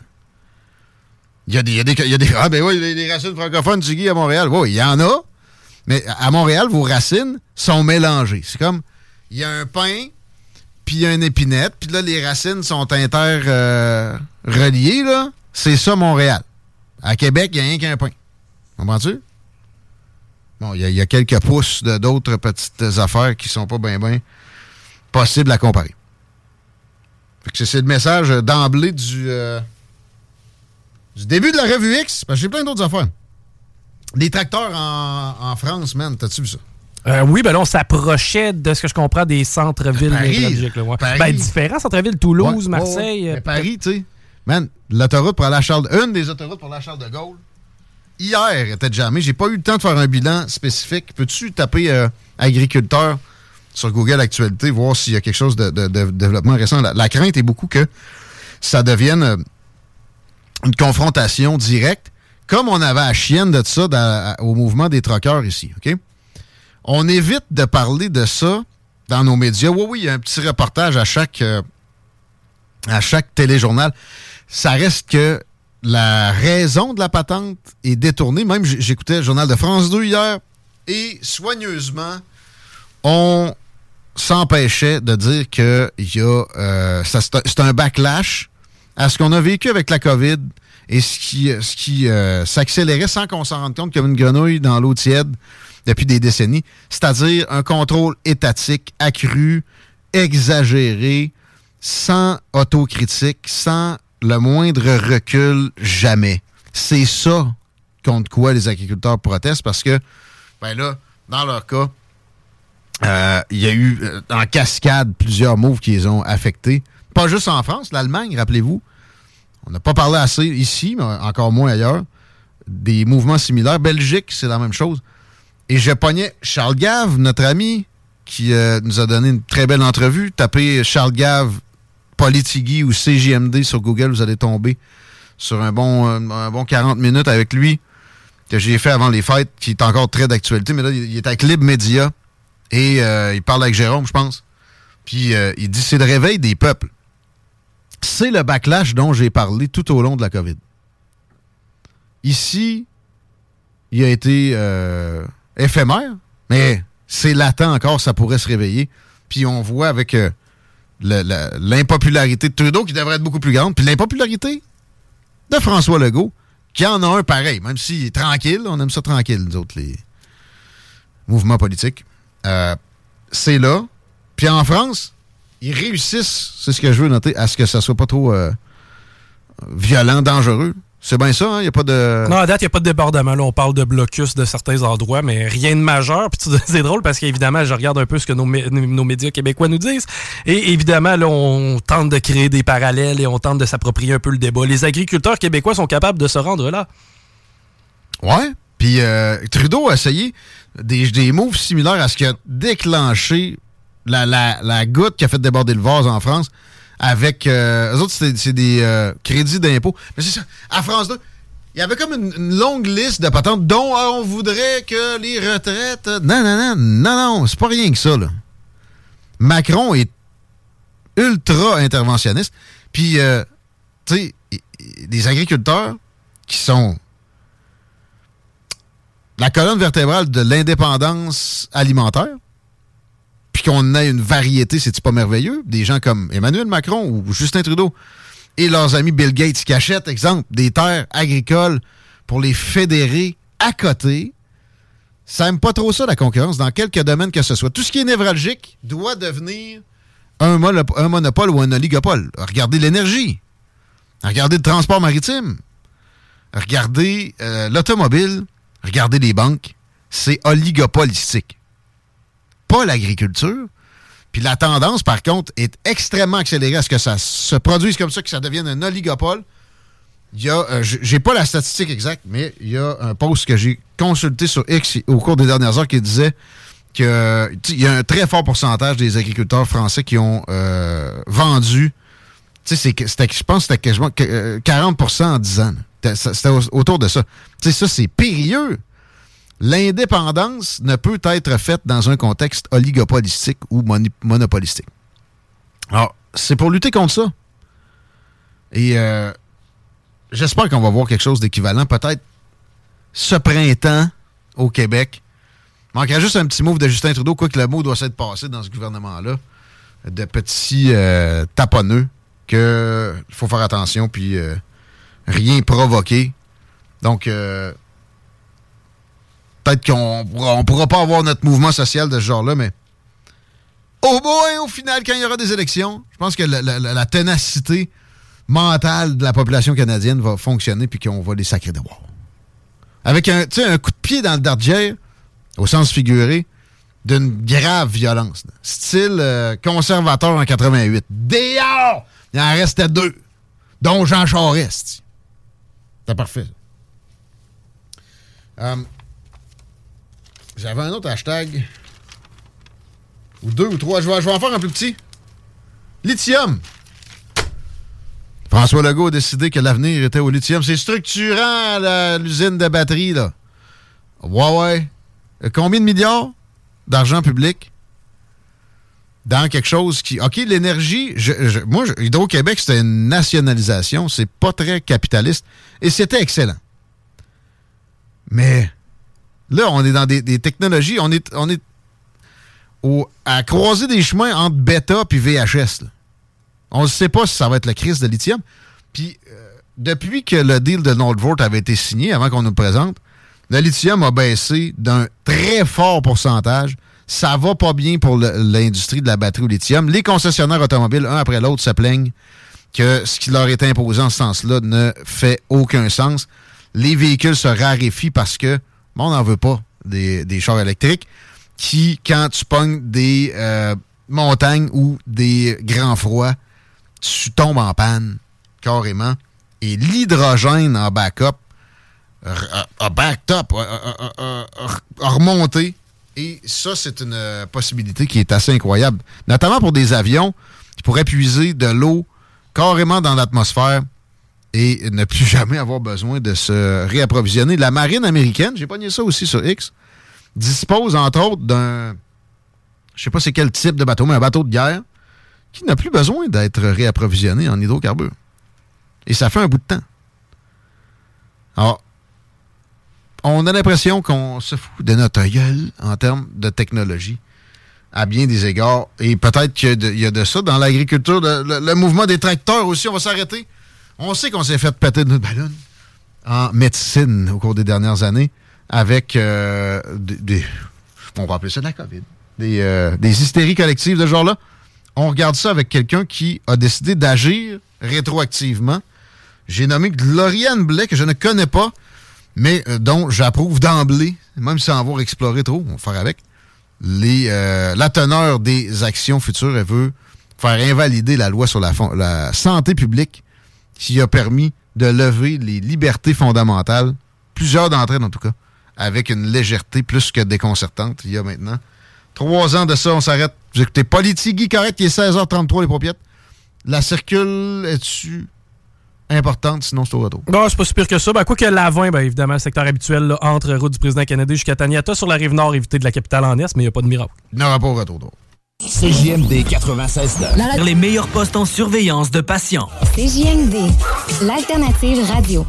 Il y a des, il y a des, il y a des- ah ben oui, les, racines francophones du Guy à Montréal. Oui, il y en a. Mais à Montréal, vos racines sont mélangées. C'est comme, il y a un pain, puis il y a une épinette, puis là, les racines sont inter-reliées, là. C'est ça, Montréal. À Québec, il n'y a rien qu'un pain. Comprends-tu? Bon, il y, a- il y a quelques pouces de- d'autres petites affaires qui sont pas bien, bien possibles à comparer. Fait que c'est- c'est le message d'emblée du, euh, du début de la revue X, parce que j'ai plein d'autres affaires. Des tracteurs en, en France, man, t'as-tu vu ça? Euh, oui, ben là, on s'approchait de ce que je comprends des centres-villes Paris, névralgiques, là, ouais. Paris. Ben, différents centres-villes, Toulouse, Ouais, Marseille. ouais, ouais. euh, Mais Paris, tu sais. Man, l'autoroute pour aller à Charles... Une des autoroutes pour aller à Charles de Gaulle, hier, était jamais. J'ai pas eu le temps de faire un bilan spécifique. Peux-tu taper euh, agriculteur sur Google Actualité, voir s'il y a quelque chose de, développement récent? La, crainte est beaucoup que ça devienne euh, une confrontation directe, comme on avait à chienne de ça au mouvement des troqueurs ici, OK? On évite de parler de ça dans nos médias. Oui, oui, il y a un petit reportage à chaque... euh, à chaque téléjournal, ça reste que la raison de la patente est détournée. Même j'écoutais le journal de France 2 hier et soigneusement, on s'empêchait de dire que euh, c'est un- backlash à ce qu'on a vécu avec la COVID et ce qui, ce qui euh, s'accélérait sans qu'on s'en rende compte comme une grenouille dans l'eau tiède depuis des décennies, c'est-à-dire un contrôle étatique accru, exagéré, sans autocritique, sans le moindre recul, jamais. C'est ça contre quoi les agriculteurs protestent parce que, ben là, dans leur cas, euh, il y a eu euh, en cascade plusieurs moves qui les ont affectés. Pas juste en France, l'Allemagne, rappelez-vous. On n'a pas parlé assez ici, mais encore moins ailleurs. Des mouvements similaires. Belgique, c'est la même chose. Et je pognais Charles Gave, notre ami, qui euh, nous a donné une très belle entrevue. Tapez Charles Gave, Politigui ou CJMD sur Google, vous allez tomber sur un bon, euh, un bon 40 minutes avec lui que j'ai fait avant les fêtes, qui est encore très d'actualité. Mais là, il est avec Lib Media et euh, il parle avec Jérôme, je pense. Puis euh, il dit c'est le réveil des peuples. C'est le backlash dont j'ai parlé tout au long de la COVID. Ici, il a été éphémère, mais c'est latent encore, ça pourrait se réveiller. Puis on voit avec l'impopularité de Trudeau qui devrait être beaucoup plus grande, puis l'impopularité de François Legault, qui en a un pareil, même est tranquille, on aime ça tranquille, nous autres, les mouvements politiques. Euh, c'est là. Puis en France, ils réussissent, c'est ce que je veux noter, à ce que ça soit pas trop euh, violent, dangereux. C'est bien ça, il n'y a pas de... Non, à date, il n'y a pas de débordement. Là, on parle de blocus de certains endroits, mais rien de majeur. Puis c'est drôle parce qu'évidemment, je regarde un peu ce que nos, mé- nos médias québécois nous disent. Et évidemment, là, on tente de créer des parallèles et on tente de s'approprier un peu le débat. Les agriculteurs québécois sont capables de se rendre là. Ouais. Puis euh, Trudeau a essayé des, des moves similaires à ce qui a déclenché la, la, la goutte qui a fait déborder le vase en France avec. Euh, eux autres, c'est des euh, crédits d'impôt. Mais c'est ça. À France 2, il y avait comme une, longue liste de patentes dont euh, on voudrait que les retraites. Non, non, non, non, non, c'est pas rien que ça, là. Macron est ultra interventionniste. Puis, euh, tu sais, des agriculteurs qui sont la colonne vertébrale de l'indépendance alimentaire, puis qu'on ait une variété, c'est-tu pas merveilleux? Des gens comme Emmanuel Macron ou Justin Trudeau et leurs amis Bill Gates qui achètent, exemple, des terres agricoles pour les fédérer à côté. Ça aime pas trop ça, la concurrence, dans quelques domaines que ce soit. Tout ce qui est névralgique doit devenir un, mono- un monopole ou un oligopole. Regardez l'énergie. Regardez le transport maritime. Regardez euh, l'automobile. Regardez les banques. C'est oligopolistique. Pas l'agriculture. Puis la tendance, par contre, est extrêmement accélérée à ce que ça se produise comme ça, que ça devienne un oligopole. Il y a, euh, j'ai pas la statistique exacte, mais il y a un post que j'ai consulté sur X au cours des dernières heures qui disait que il y a un très fort pourcentage des agriculteurs français qui ont euh, vendu. Tu sais, je pense que c'était quasiment que, euh, 40% en 10 ans. C'était- autour de ça. Tu sais, ça, c'est périlleux. L'indépendance ne peut être faite dans un contexte oligopolistique ou monopolistique. Alors, c'est pour lutter contre ça. Et euh, j'espère qu'on va voir quelque chose d'équivalent, peut-être ce printemps au Québec. Il manquerait juste un petit mot de Justin Trudeau, quoi que le mot doit s'être passé dans ce gouvernement-là, de petits euh, taponneux, qu'il faut faire attention, puis euh, rien provoquer. Donc, euh, peut-être qu'on on pourra pas avoir notre mouvement social de ce genre-là, mais au moins, au final, quand il y aura des élections, je pense que la, ténacité mentale de la population canadienne va fonctionner puis qu'on va les sacrer de bois. Avec un, coup de pied dans le dardière, au sens figuré, d'une grave violence. Style euh, conservateur en 88. Dehors! Il en restait deux, dont Jean Charest. C'était parfait. Euh, J'avais un autre hashtag. Ou deux ou trois. Je vais, je en faire un plus petit. Lithium. François Legault a décidé que l'avenir était au lithium. C'est structurant, l'usine de batterie, là. Ouais, ouais. Combien de milliards d'argent public dans quelque chose qui. OK, l'énergie. je- je- moi, Hydro-Québec, c'était une nationalisation. C'est pas très capitaliste. Et c'était excellent. Mais là, on est dans des, technologies. On est, à croiser des chemins entre bêta puis VHS. On ne sait pas si ça va être la crise de lithium. Puis, euh, depuis que le deal de Nordvolt avait été signé, avant qu'on nous le présente, le lithium a baissé d'un très fort pourcentage. Ça va pas bien pour l'industrie de la batterie au lithium. Les concessionnaires automobiles, un après l'autre, se plaignent que ce qui leur est imposé en ce sens-là ne fait aucun sens. Les véhicules se raréfient parce que bon, on n'en veut pas des, des chars électriques qui, quand tu pognes des euh, montagnes ou des grands froids, tu tombes en panne carrément. Et l'hydrogène en backup a, backed up, a remonté. Et ça, c'est une euh, possibilité qui est assez incroyable. Notamment pour des avions qui pourraient puiser de l'eau carrément dans l'atmosphère et ne plus jamais avoir besoin de se réapprovisionner. La marine américaine, j'ai pogné ça aussi sur X, dispose entre autres d'un, je sais pas c'est quel type de bateau, mais un bateau de guerre qui n'a plus besoin d'être réapprovisionné en hydrocarbures. Et ça fait un bout de temps. Alors, on a l'impression qu'on se fout de notre gueule en termes de technologie à bien des égards. Et peut-être qu'il y, a de ça dans l'agriculture. Le, le, mouvement des tracteurs aussi, on va s'arrêter. On sait qu'on s'est fait péter de notre ballon en médecine au cours des dernières années avec euh, des, On va appeler ça de la COVID. Des, euh, des hystéries collectives de ce genre-là. On regarde ça avec quelqu'un qui a décidé d'agir rétroactivement. J'ai nommé Gloriane Blais, que je ne connais pas, mais euh, dont j'approuve d'emblée, même sans avoir exploré trop, on va faire avec, la teneur des actions futures. Elle veut faire invalider la loi sur la santé publique qui a permis de lever les libertés fondamentales, plusieurs d'entre elles en tout cas, avec une légèreté plus que déconcertante il y a maintenant. Trois ans de ça, on s'arrête. Vous écoutez Politigui correct, il est 16h33 les paupiètes. La circule est-tu importante, sinon c'est au retour? Non, c'est pas si pire que ça. Ben, quoi que l'avant, ben, évidemment, le secteur habituel entre route du président Kennedy jusqu'à Taniata sur la rive nord, éviter de la capitale en est, mais il n'y a pas de miracle. Il n'y aura pas au retour. CJMD 96 Les meilleurs postes en surveillance de patients. CJMD, l'alternative radio.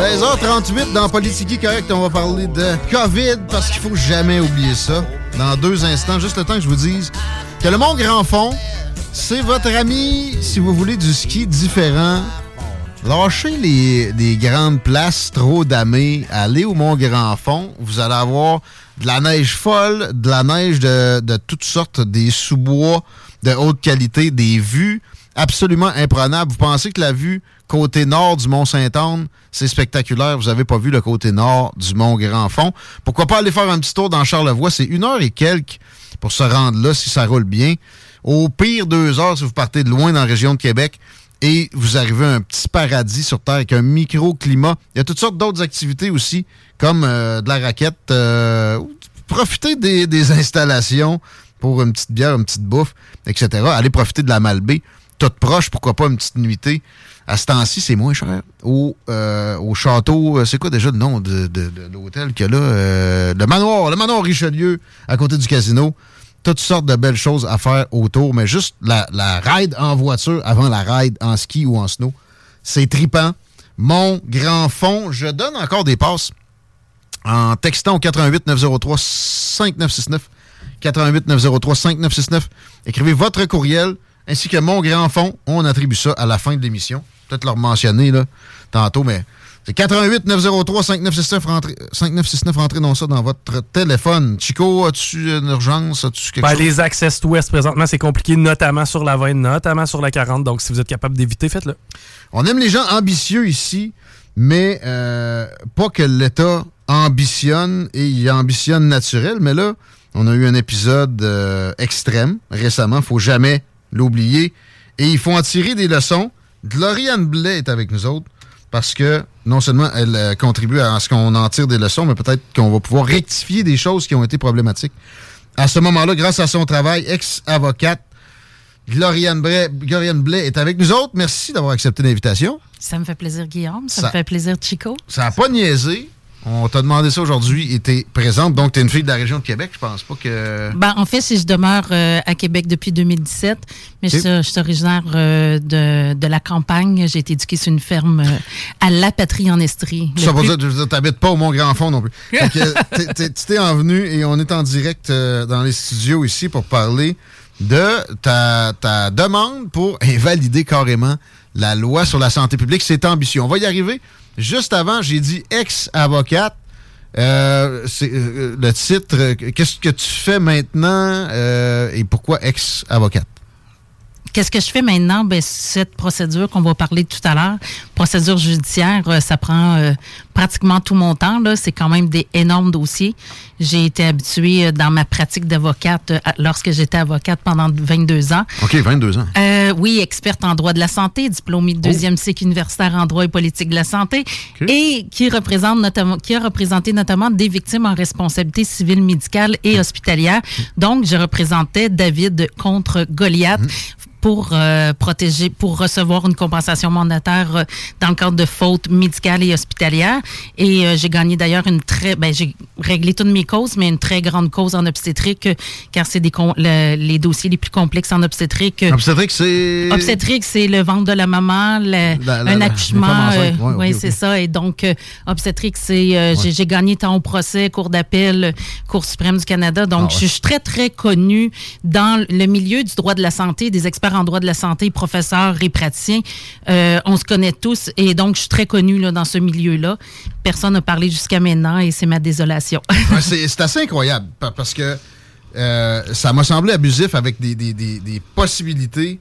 16h38 dans Politique Correct, on va parler de COVID parce qu'il faut jamais oublier ça. Dans deux instants, juste le temps que je vous dise que le Mont Grand Fond, c'est votre ami si vous voulez du ski différent. Lâchez les, grandes places trop damées, allez au Mont Grand Fond, vous allez avoir de la neige folle, de la neige de toutes sortes, des sous-bois de haute qualité, des vues absolument imprenables. Vous pensez que la vue côté nord du Mont-Saint-Anne, c'est spectaculaire? Vous n'avez pas vu le côté nord du Mont-Grand-Fond? Pourquoi pas aller faire un petit tour dans Charlevoix? C'est une heure et quelques pour se rendre là, si ça roule bien. Au pire, deux heures si vous partez de loin dans la région de Québec et vous arrivez à un petit paradis sur Terre avec un microclimat. Il y a toutes sortes d'autres activités aussi, comme euh, de la raquette. Euh, profitez des, des, installations pour une petite bière, une petite bouffe, etc. Allez profiter de la Malbaie. Toute proche, pourquoi pas une petite nuitée? À ce temps-ci, c'est moins cher. Au, euh, au château, euh, c'est quoi déjà le nom de, l'hôtel qu'il y a là? Euh, le manoir, le manoir Richelieu, à côté du casino. Toutes sortes de belles choses à faire autour, mais juste la, la ride en voiture avant la ride en ski ou en snow, c'est tripant. Mon grand fond, je donne encore des passes en textant au 88 903 5969. 88 903 5969. Écrivez votre courriel ainsi que mon grand fond. On attribue ça à la fin de l'émission peut-être leur mentionner là, tantôt, mais c'est 88 903 5969 rentrez, 5969 rentrez dans ça dans votre téléphone. Chico, as-tu une urgence? As-tu quelque ben, chose? Les access ouest présentement, c'est compliqué, notamment sur la 20, notamment sur la 40. Donc, si vous êtes capable d'éviter, faites-le. On aime les gens ambitieux ici, mais euh, pas que l'État ambitionne et il ambitionne naturel. Mais là, on a eu un épisode euh, extrême récemment, faut jamais l'oublier. Et il faut en tirer des leçons. Gloriane Blais est avec nous autres parce que non seulement elle euh, contribue à ce qu'on en tire des leçons, mais peut-être qu'on va pouvoir rectifier des choses qui ont été problématiques. À ce moment-là, grâce à son travail, ex-avocate, Gloriane Blais, Gloriane Blais est avec nous autres. Merci d'avoir accepté l'invitation. Ça me fait plaisir, Guillaume. Ça, me fait plaisir, Chico. Ça n'a pas niaisé. On t'a demandé ça aujourd'hui et t'es présente. Donc, t'es une fille de la région de Québec. Je pense pas que. Ben, en fait, si je demeure euh, à Québec depuis 2017, mais je, suis originaire euh, de, de, la campagne. J'ai été éduquée sur une ferme euh, à La Patrie en Estrie. Ça veut dire que t'habites pas au Mont-Grand-Fond non plus. tu t'es envenu et on est en direct dans les studios ici pour parler de ta, ta demande pour invalider carrément la loi sur la santé publique. C'est ambitieux. On va y arriver. Juste avant, j'ai dit ex-avocate. Euh, c'est euh, le titre. Qu'est-ce que tu fais maintenant euh, et pourquoi ex-avocate? Qu'est-ce que je fais maintenant? Ben, cette procédure qu'on va parler tout à l'heure, procédure judiciaire, euh, ça prend euh, pratiquement tout mon temps. Là. C'est quand même des énormes dossiers. J'ai été habituée euh, dans ma pratique d'avocate lorsque j'étais avocate pendant 22 ans. OK, 22 ans. oui, experte en droit de la santé, diplômée de deuxième oh. cycle universitaire en droit et politique de la santé et qui représente notamment, qui a représenté notamment des victimes en responsabilité civile, médicale et hospitalière. Donc, je représentais David contre Goliath. Mmh pour euh, protéger, pour recevoir une compensation monétaire euh, dans le cadre de fautes médicales et hospitalières. Et euh, j'ai gagné d'ailleurs une très, ben j'ai réglé toutes mes causes, mais une très grande cause en obstétrique, car c'est des les dossiers les plus complexes en obstétrique. Obstétrique, c'est obstétrique, c'est le ventre de la maman, un accouchement. oui, c'est ça. Et donc obstétrique, c'est j'ai gagné tant au procès, cour d'appel, cour suprême du Canada. Donc ah je suis très très connue dans le milieu du droit de la santé, des experts en droit de la santé, professeur et praticien. Euh, on se connaît tous et donc je suis très connue dans ce milieu-là. Personne n'a parlé jusqu'à maintenant et c'est ma désolation. c'est assez incroyable parce que euh, ça m'a semblé abusif avec des, possibilités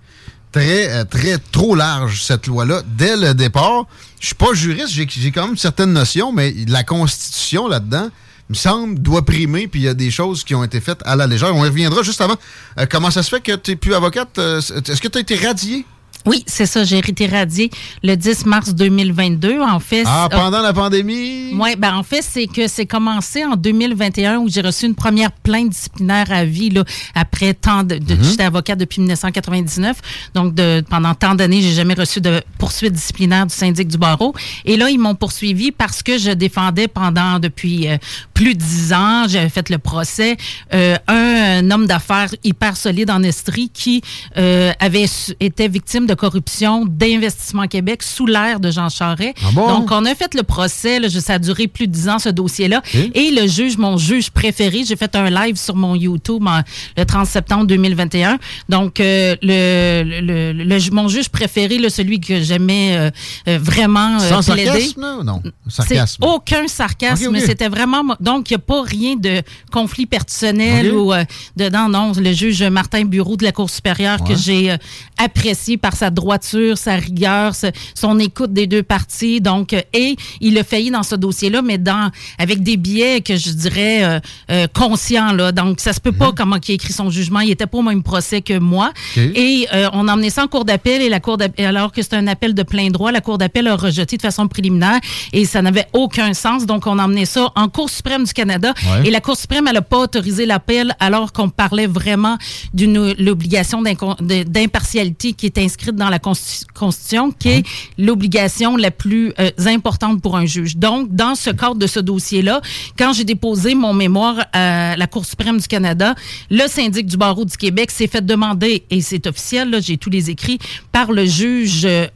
très, euh, très trop larges, cette loi-là, dès le départ. Je suis pas juriste, j'ai quand même certaines notions, mais la Constitution là-dedans, me semble, doit primer, puis il y a des choses qui ont été faites à la légère. On y reviendra juste avant. Euh, comment ça se fait que tu n'es plus avocate? Euh, est-ce que tu as été radiée? Oui, c'est ça. J'ai été radiée le 10 mars 2022. En fait, ah, pendant la pandémie? Oui, ben en fait, c'est que c'est commencé en 2021 où j'ai reçu une première plainte disciplinaire à vie là, après tant de. Mhm. J'étais avocate depuis 1999, donc de, pendant tant d'années, j'ai jamais reçu de poursuite disciplinaire du syndic du barreau. Et là, ils m'ont poursuivi parce que je défendais pendant depuis euh, plus de dix ans, j'avais fait le procès, euh, un, homme d'affaires hyper solide en Estrie qui euh, avait été victime de corruption d'Investissement Québec sous l'ère de Jean Charest. Ah Donc, on a fait le procès. Là, ça a duré plus de 10 ans, ce dossier-là. Et? Le juge, mon juge préféré, j'ai fait un live sur mon YouTube le 30 septembre 2021. Donc, euh, le, le, mon juge préféré, là, celui que j'aimais euh, euh, vraiment Sans sarcasme, non? Sarcasme. Aucun sarcasme. C'était vraiment... Donc, il n'y a pas rien de conflit personnel ou dedans. Non, le juge Martin Bureau de la Cour supérieure que j'ai apprécié par sa droiture, sa rigueur, son écoute des deux parties. Donc, euh, et il a failli dans ce dossier-là, mais dans avec des biais que je dirais euh, euh, conscients. Là. Donc, ça se peut pas mhm. comment il a écrit son jugement. Il était pas au même procès que moi. Et on a emmené ça en cour d'appel et la cour alors que c'est un appel de plein droit, la cour d'appel a rejeté de façon préliminaire et ça n'avait aucun sens. Donc, on a emmené ça en Cour suprême du Canada et la Cour suprême, elle n'a pas autorisé l'appel alors qu'on parlait vraiment d'une l'obligation d'impartialité qui est inscrite dans la Constitution, qui est l'obligation la plus euh, importante pour un juge. Donc, dans ce cadre de ce dossier-là, quand j'ai déposé mon mémoire à la Cour suprême du Canada, le syndic du barreau du Québec s'est fait demander, et c'est officiel, j'ai tous les écrits, par le juge euh,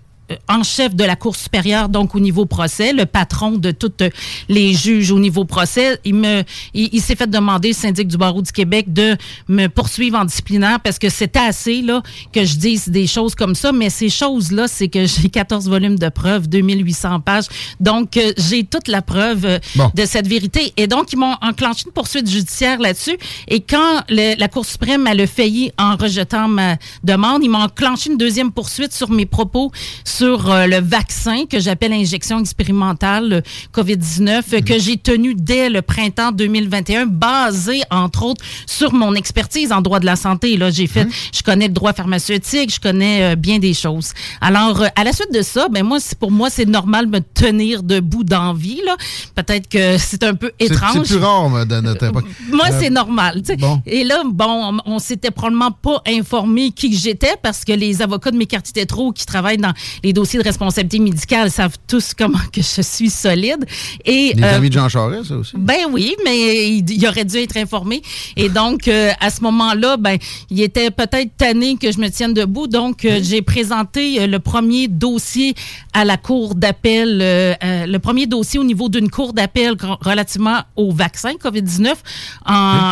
en chef de la Cour supérieure, donc au niveau procès, le patron de tous les juges au niveau procès, il me, il, s'est fait demander, le syndic du barreau du Québec, de me poursuivre en disciplinaire parce que c'était assez là que je dise des choses comme ça, mais ces choses-là, c'est que j'ai 14 volumes de preuves, 2800 pages, donc euh, j'ai toute la preuve euh, de cette vérité. Et donc, ils m'ont enclenché une poursuite judiciaire là-dessus. Et quand la Cour suprême a le failli en rejetant ma demande, ils m'ont enclenché une deuxième poursuite sur mes propos sur euh, le vaccin que j'appelle injection expérimentale COVID-19 que j'ai tenu dès le printemps 2021, basé entre autres sur mon expertise en droit de la santé. Là, j'ai fait, je connais le droit pharmaceutique, je connais euh, bien des choses. Alors, euh, à la suite de ça, ben moi, pour moi, c'est normal de me tenir debout d'envie. Là, peut-être que c'est un peu étrange. C'est plus rare dans notre époque. moi, c'est normal. Et là, bon, on, s'était probablement pas informé qui j'étais parce que les avocats de mes quartiers trop qui travaillent dans les dossiers de responsabilité médicale savent tous comment que je suis solide. Et, les euh, amis de Jean Charest, ça aussi? Ben oui, mais il, aurait dû être informé. Et donc, euh, à ce moment-là, ben, il était peut-être tanné que je me tienne debout. Donc, euh, j'ai présenté le premier dossier à la cour d'appel, le premier dossier au niveau d'une cour d'appel relativement au vaccin COVID-19.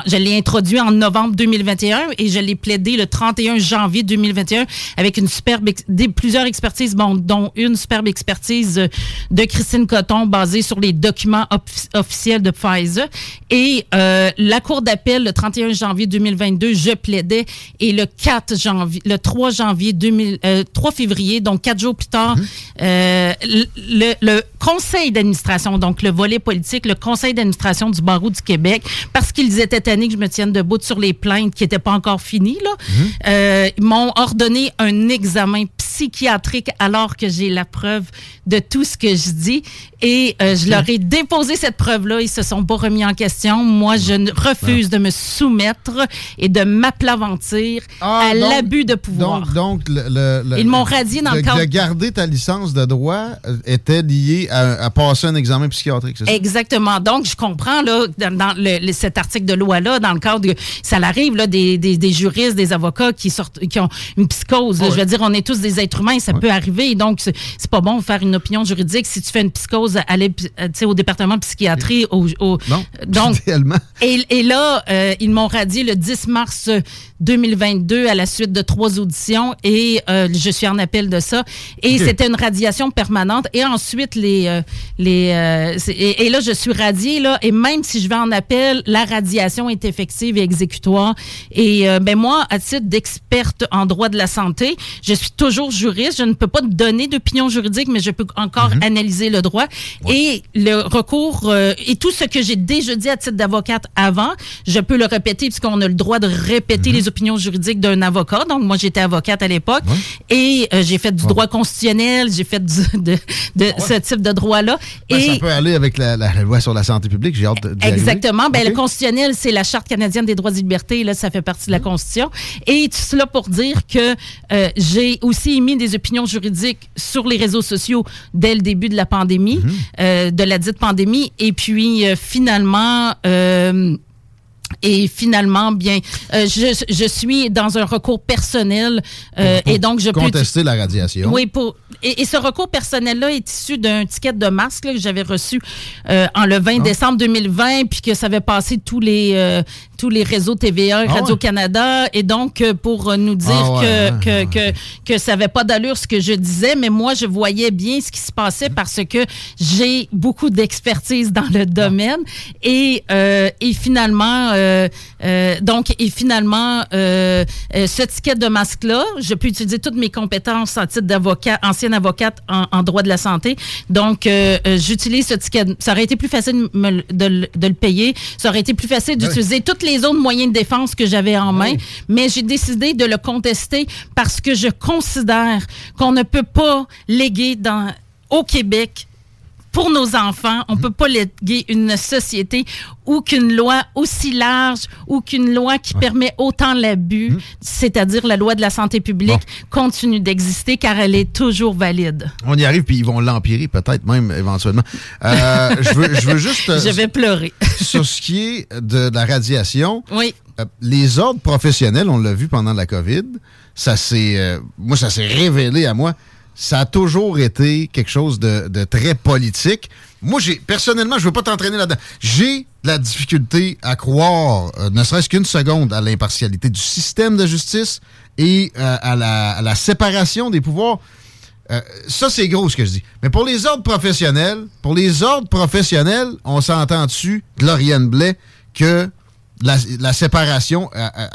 Je l'ai introduit en novembre 2021 et je l'ai plaidé le 31 janvier 2021 avec une superbe, des, plusieurs expertises dont, dont une superbe expertise euh, de Christine Coton basée sur les documents officiels de Pfizer. Et euh, la Cour d'appel, le 31 janvier 2022, je plaidais. Et le 4 janvier, le 3 janvier 2000, 3 février, donc quatre jours plus tard, mhm. le, le conseil d'administration, donc le volet politique, le conseil d'administration du barreau du Québec, parce qu'ils étaient tannés que je me tienne debout sur les plaintes qui n'étaient pas encore finies, là, mhm. euh, m'ont ordonné un examen psychiatrique alors que j'ai la preuve de tout ce que je dis. Et euh, je leur ai déposé cette preuve-là. Ils se sont pas remis en question. Moi, je refuse de me soumettre et de m'aplaventir ah, à l'abus de pouvoir. Donc, le, ils m'ont radié dans le cadre... De garder ta licence de droit euh, était lié à, passer un examen psychiatrique, c'est ça? Exactement. Donc, je comprends, là, dans, cet article de loi-là, dans le cadre de... Ça arrive, là, des, des, juristes, des avocats qui sortent, qui ont une psychose. Je veux dire, on est tous des êtres humains, ça peut arriver. Donc, c'est pas bon de faire une opinion juridique si tu fais une psychose, aller euh, au département de psychiatrie. Au, non, donc, et, et, là, euh, ils m'ont radié le 10 mars 2022 à la suite de trois auditions et euh, je suis en appel de ça. Et c'était une radiation permanente. Et ensuite, les... les et, là, je suis radiée, là, et même si je vais en appel, la radiation est effective et exécutoire. Et ben moi, à titre d'experte en droit de la santé, je suis toujours juriste. Je ne peux pas donner d'opinion juridique, mais je peux encore mhm. analyser le droit. Et le recours, euh, et tout ce que j'ai déjà dit à titre d'avocate avant, je peux le répéter puisqu'on a le droit de répéter mhm. les opinions juridiques d'un avocat. Donc, moi, j'étais avocate à l'époque et euh, j'ai fait du droit constitutionnel, j'ai fait de, ce type de droit-là. Ben, et ça peut aller avec la, loi sur la santé publique. J'ai hâte Exactement. Ben, le constitutionnel, c'est la Charte canadienne des droits et libertés. Là, ça fait partie de la mhm. Constitution. Et tout cela pour dire que euh, j'ai aussi émis des opinions juridiques sur les réseaux sociaux dès le début de la pandémie, mhm. Euh, de la dite pandémie. Et puis, euh, finalement, euh, et finalement, bien, euh, je, je, suis dans un recours personnel euh, et donc je peux contester la radiation. Oui, pour et, ce recours personnel-là est issu d'un ticket de masque que j'avais reçu euh, en le 20 ah. décembre 2020, puis que ça avait passé tous les tous les réseaux TVA, ah Radio Canada, et donc pour nous dire ah que, que, que que ça avait pas d'allure ce que je disais, mais moi je voyais bien ce qui se passait parce que j'ai beaucoup d'expertise dans le domaine et et finalement euh, euh, donc, et finalement, euh, ce ticket de masque-là, je peux utiliser toutes mes compétences en titre d'avocat, ancienne avocate en, droit de la santé. Donc, j'utilise ce ticket. Ça aurait été plus facile de, le payer. Ça aurait été plus facile d'utiliser tous les autres moyens de défense que j'avais en main. Mais j'ai décidé de le contester parce que je considère qu'on ne peut pas léguer dans, au Québec pour nos enfants. On ne peut pas léguer une société ou qu'une loi aussi large ou qu'une loi qui permet autant l'abus, mmh. c'est-à-dire la loi de la santé publique, continue d'exister car elle est toujours valide. On y arrive, puis ils vont l'empirer peut-être même éventuellement. Euh, je, veux, je veux juste... je vais pleurer. sur ce qui est de la radiation, oui. Euh, les ordres professionnels, on l'a vu pendant la COVID, ça s'est... Euh, moi, ça s'est révélé à moi ça a toujours été quelque chose de, très politique. Moi, j'ai personnellement, je veux pas t'entraîner là-dedans. J'ai la difficulté à croire, euh, ne serait-ce qu'une seconde, à l'impartialité du système de justice et euh, à, la, séparation des pouvoirs. Euh, ça, c'est gros ce que je dis. Mais pour les ordres professionnels, pour les ordres professionnels, on s'entend dessus, Gloriane Blais, que la séparation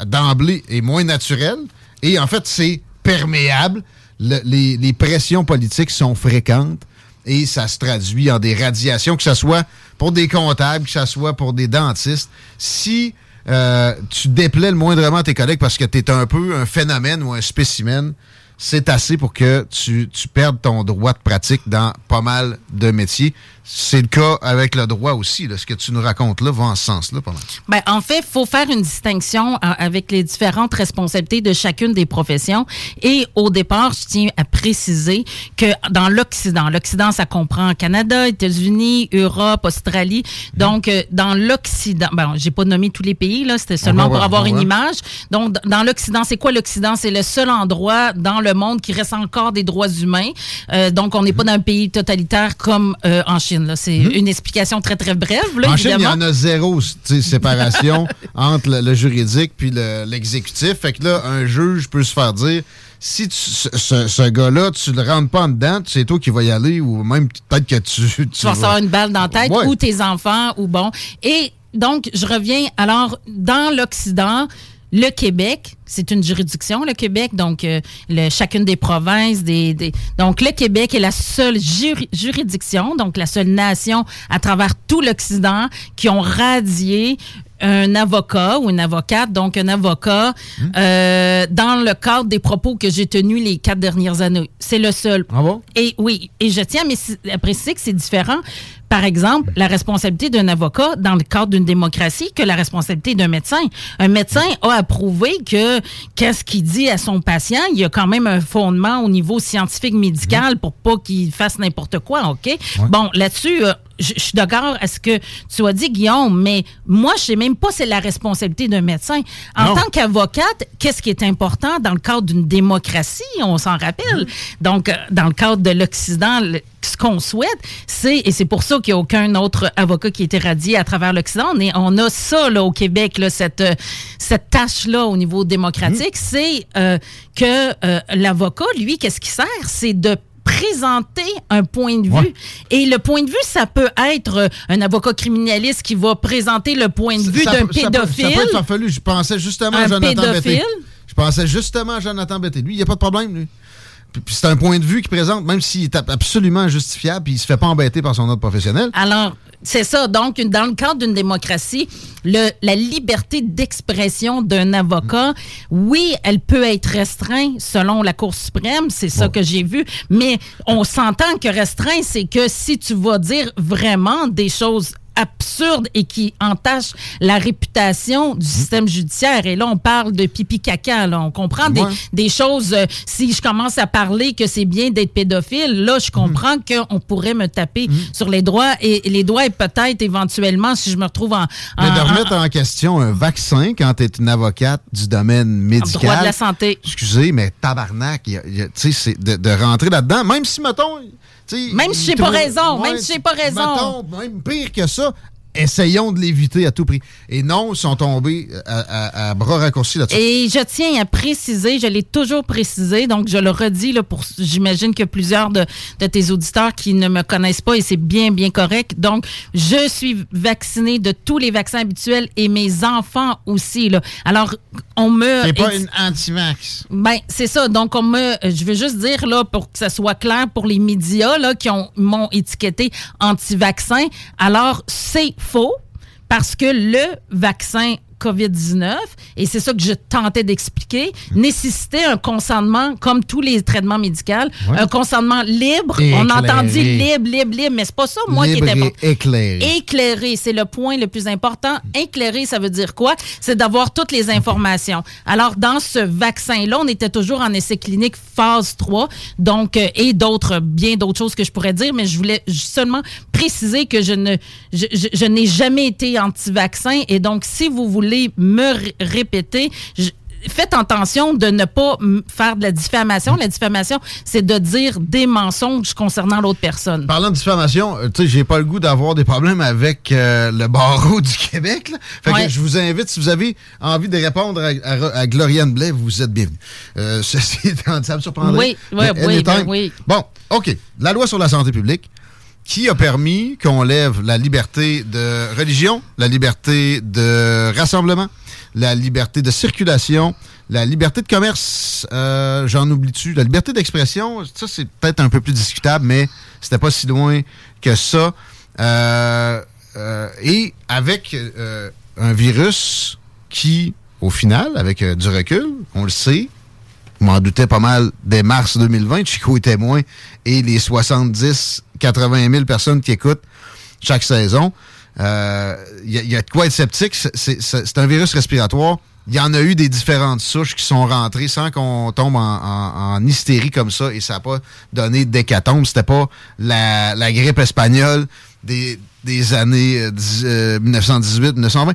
d'emblée est moins naturelle. Et en fait, c'est perméable les, pressions politiques sont fréquentes et ça se traduit en des radiations, que ce soit pour des comptables, que ce soit pour des dentistes. Si euh, tu déplais le moindrement tes collègues parce que tu es un peu un phénomène ou un spécimen, c'est assez pour que tu, tu perdes ton droit de pratique dans pas mal de métiers. C'est le cas avec le droit aussi. Là. Ce que tu nous racontes là va en ce sens-là. Ben, en fait, il faut faire une distinction euh, avec les différentes responsabilités de chacune des professions. Et au départ, je tiens à préciser que dans l'Occident, l'Occident, ça comprend Canada, États-Unis, Europe, Australie. Mhm. Donc, euh, dans l'Occident, ben, j'ai pas nommé tous les pays, là, c'était seulement pour avoir une image. Donc, dans l'Occident, c'est quoi l'Occident? C'est le seul endroit dans le monde qu'il reste encore des droits humains. Euh, donc, on n'est pas dans un pays totalitaire comme euh, en Chine. C'est Mhm. une explication très, très brève. Là, en Chine, il y en a zéro séparation entre le, le juridique puis le- l'exécutif. fait que là, un juge peut se faire dire si tu- ce, ce- ce gars-là, tu le rentres pas en dedans, c'est toi qui vas y aller ou même peut-être que tu. Tu, tu vas recevoir une balle dans la tête Ouais. ou tes enfants ou bon. Et donc, je reviens. Alors, dans l'Occident, le Québec, c'est une juridiction, le Québec, donc euh, le- chacune des provinces, des, des- donc le Québec est la seule juri- juridiction, donc la seule nation à travers tout l'Occident qui ont radié un avocat ou une avocate, donc un avocat, euh, dans le cadre des propos que j'ai tenus les quatre dernières années. C'est le seul. Ah bon? Et oui, et je tiens à à préciser que c'est différent. Par exemple, la responsabilité d'un avocat dans le cadre d'une démocratie que la responsabilité d'un médecin. Un médecin a à prouver que qu'est-ce qu'il dit à son patient, il y a quand même un fondement au niveau scientifique médical pour pas qu'il fasse n'importe quoi, OK? Bon, là-dessus, euh, je je suis d'accord à ce que tu as dit, Guillaume, mais moi, je sais même pas c'est la responsabilité d'un médecin. En Non. tant qu'avocate, qu'est-ce qui est important dans le cadre d'une démocratie? On s'en rappelle. Donc, euh, dans le cadre de l'Occident, ce qu'on souhaite, c'est, et c'est pour ça qu'il n'y a aucun autre avocat qui est éradié à travers l'Occident, on, est- on a ça là, au Québec, là, cette, euh, cette tâche-là au niveau démocratique, c'est euh, que euh, l'avocat, lui, qu'est-ce qui sert? C'est de présenter un point de vue. Et le point de vue, ça peut être un avocat criminaliste qui va présenter le point de vue d'un peut- ça peut- pédophile. Ça peut être farfelu. Je pensais justement à Jonathan pédophile. Betté. Je pensais justement à Jonathan Betté. Lui, il n'y a pas de problème, lui. Puis, c'est un point de vue qu'il présente, même s'il est ab- absolument injustifiable, puis il se fait pas embêter par son autre professionnel. Alors, c'est ça. Donc, dans le cadre d'une démocratie, le, la liberté d'expression d'un avocat, oui, elle peut être restreinte selon la Cour suprême, c'est ça que j'ai vu, mais on s'entend que restreint, c'est que si tu vas dire vraiment des choses absurdes et qui entachent la réputation du système judiciaire. Et là, on parle de pipi caca. Là. On comprend des, Ouais. des choses. euh, si je commence à parler que c'est bien d'être pédophile, là, je comprends qu'on pourrait me taper sur les doigts et, les doigts et peut-être éventuellement si je me retrouve en, Mais de en- remettre en question un vaccin quand tu es une avocate du domaine médical. droit de la santé. Excusez, mais tabarnak, tu sais, c'est de, de rentrer là-dedans, même si, mettons. Même si j'ai pas raison, même si j'ai pas raison. Mettons, même pire que ça, essayons de l'éviter à tout prix. Et non, ils sont tombés à, à- à bras raccourcis là-dessus. Et je tiens à préciser, je l'ai toujours précisé, donc je le redis là pour, j'imagine que plusieurs de, de tes auditeurs qui ne me connaissent pas et c'est bien bien correct. Donc je suis vaccinée de tous les vaccins habituels et mes enfants aussi là. Alors on me C'est pas une anti-vax. ben, c'est ça. Donc, on me, je veux juste dire, là, pour que ça soit clair pour les médias, là, qui ont, m'ont étiqueté anti-vaccin. Alors, c'est faux parce que le vaccin COVID-19, et c'est ça que je tentais d'expliquer, nécessitait un consentement, comme tous les traitements médicaux, Ouais. un consentement libre. Éclairé. On entend dire libre, libre, libre, mais c'est pas ça, moi, Libre qui et important. éclairé. Éclairé, c'est le point le plus important. Éclairé, ça veut dire quoi? C'est d'avoir toutes les informations. Alors, dans ce vaccin-là, on était toujours en essai clinique phase 3, donc, euh, et d'autres, bien d'autres choses que je pourrais dire, mais je voulais seulement préciser que je ne, je, je- je n'ai jamais été anti-vaccin, et donc, si vous voulez me répéter, je- Faites attention de ne pas faire de la diffamation. La diffamation, c'est de dire des mensonges concernant l'autre personne. Parlant de diffamation, euh, tu sais, j'ai pas le goût d'avoir des problèmes avec euh, le barreau du Québec. là. Fait Ouais. que je vous invite, si vous avez envie de répondre à, à- à Gloriane Blais, vous êtes bienvenue. Euh, ceci étant ça me surprendrait. Oui, oui, oui, ben oui. Bon, OK. La loi sur la santé publique qui a permis qu'on lève la liberté de religion, la liberté de rassemblement, la liberté de circulation, la liberté de commerce, euh, j'en oublie-tu, la liberté d'expression, ça c'est peut-être un peu plus discutable, mais c'était pas si loin que ça. Euh, euh, et avec euh, un virus qui, au final, avec euh, du recul, on le sait, m'en doutais pas mal dès mars 2020, Chico est témoin, et les 70, 80 000 personnes qui écoutent chaque saison. Euh, Il y, a- il y a de quoi être sceptique. C'est- un virus respiratoire. Il y en a eu des différentes souches qui sont rentrées sans qu'on tombe en, hystérie comme ça et ça n'a pas donné d'hécatombe. C'était pas la, grippe espagnole des, années euh, dix- euh, 1918-1920.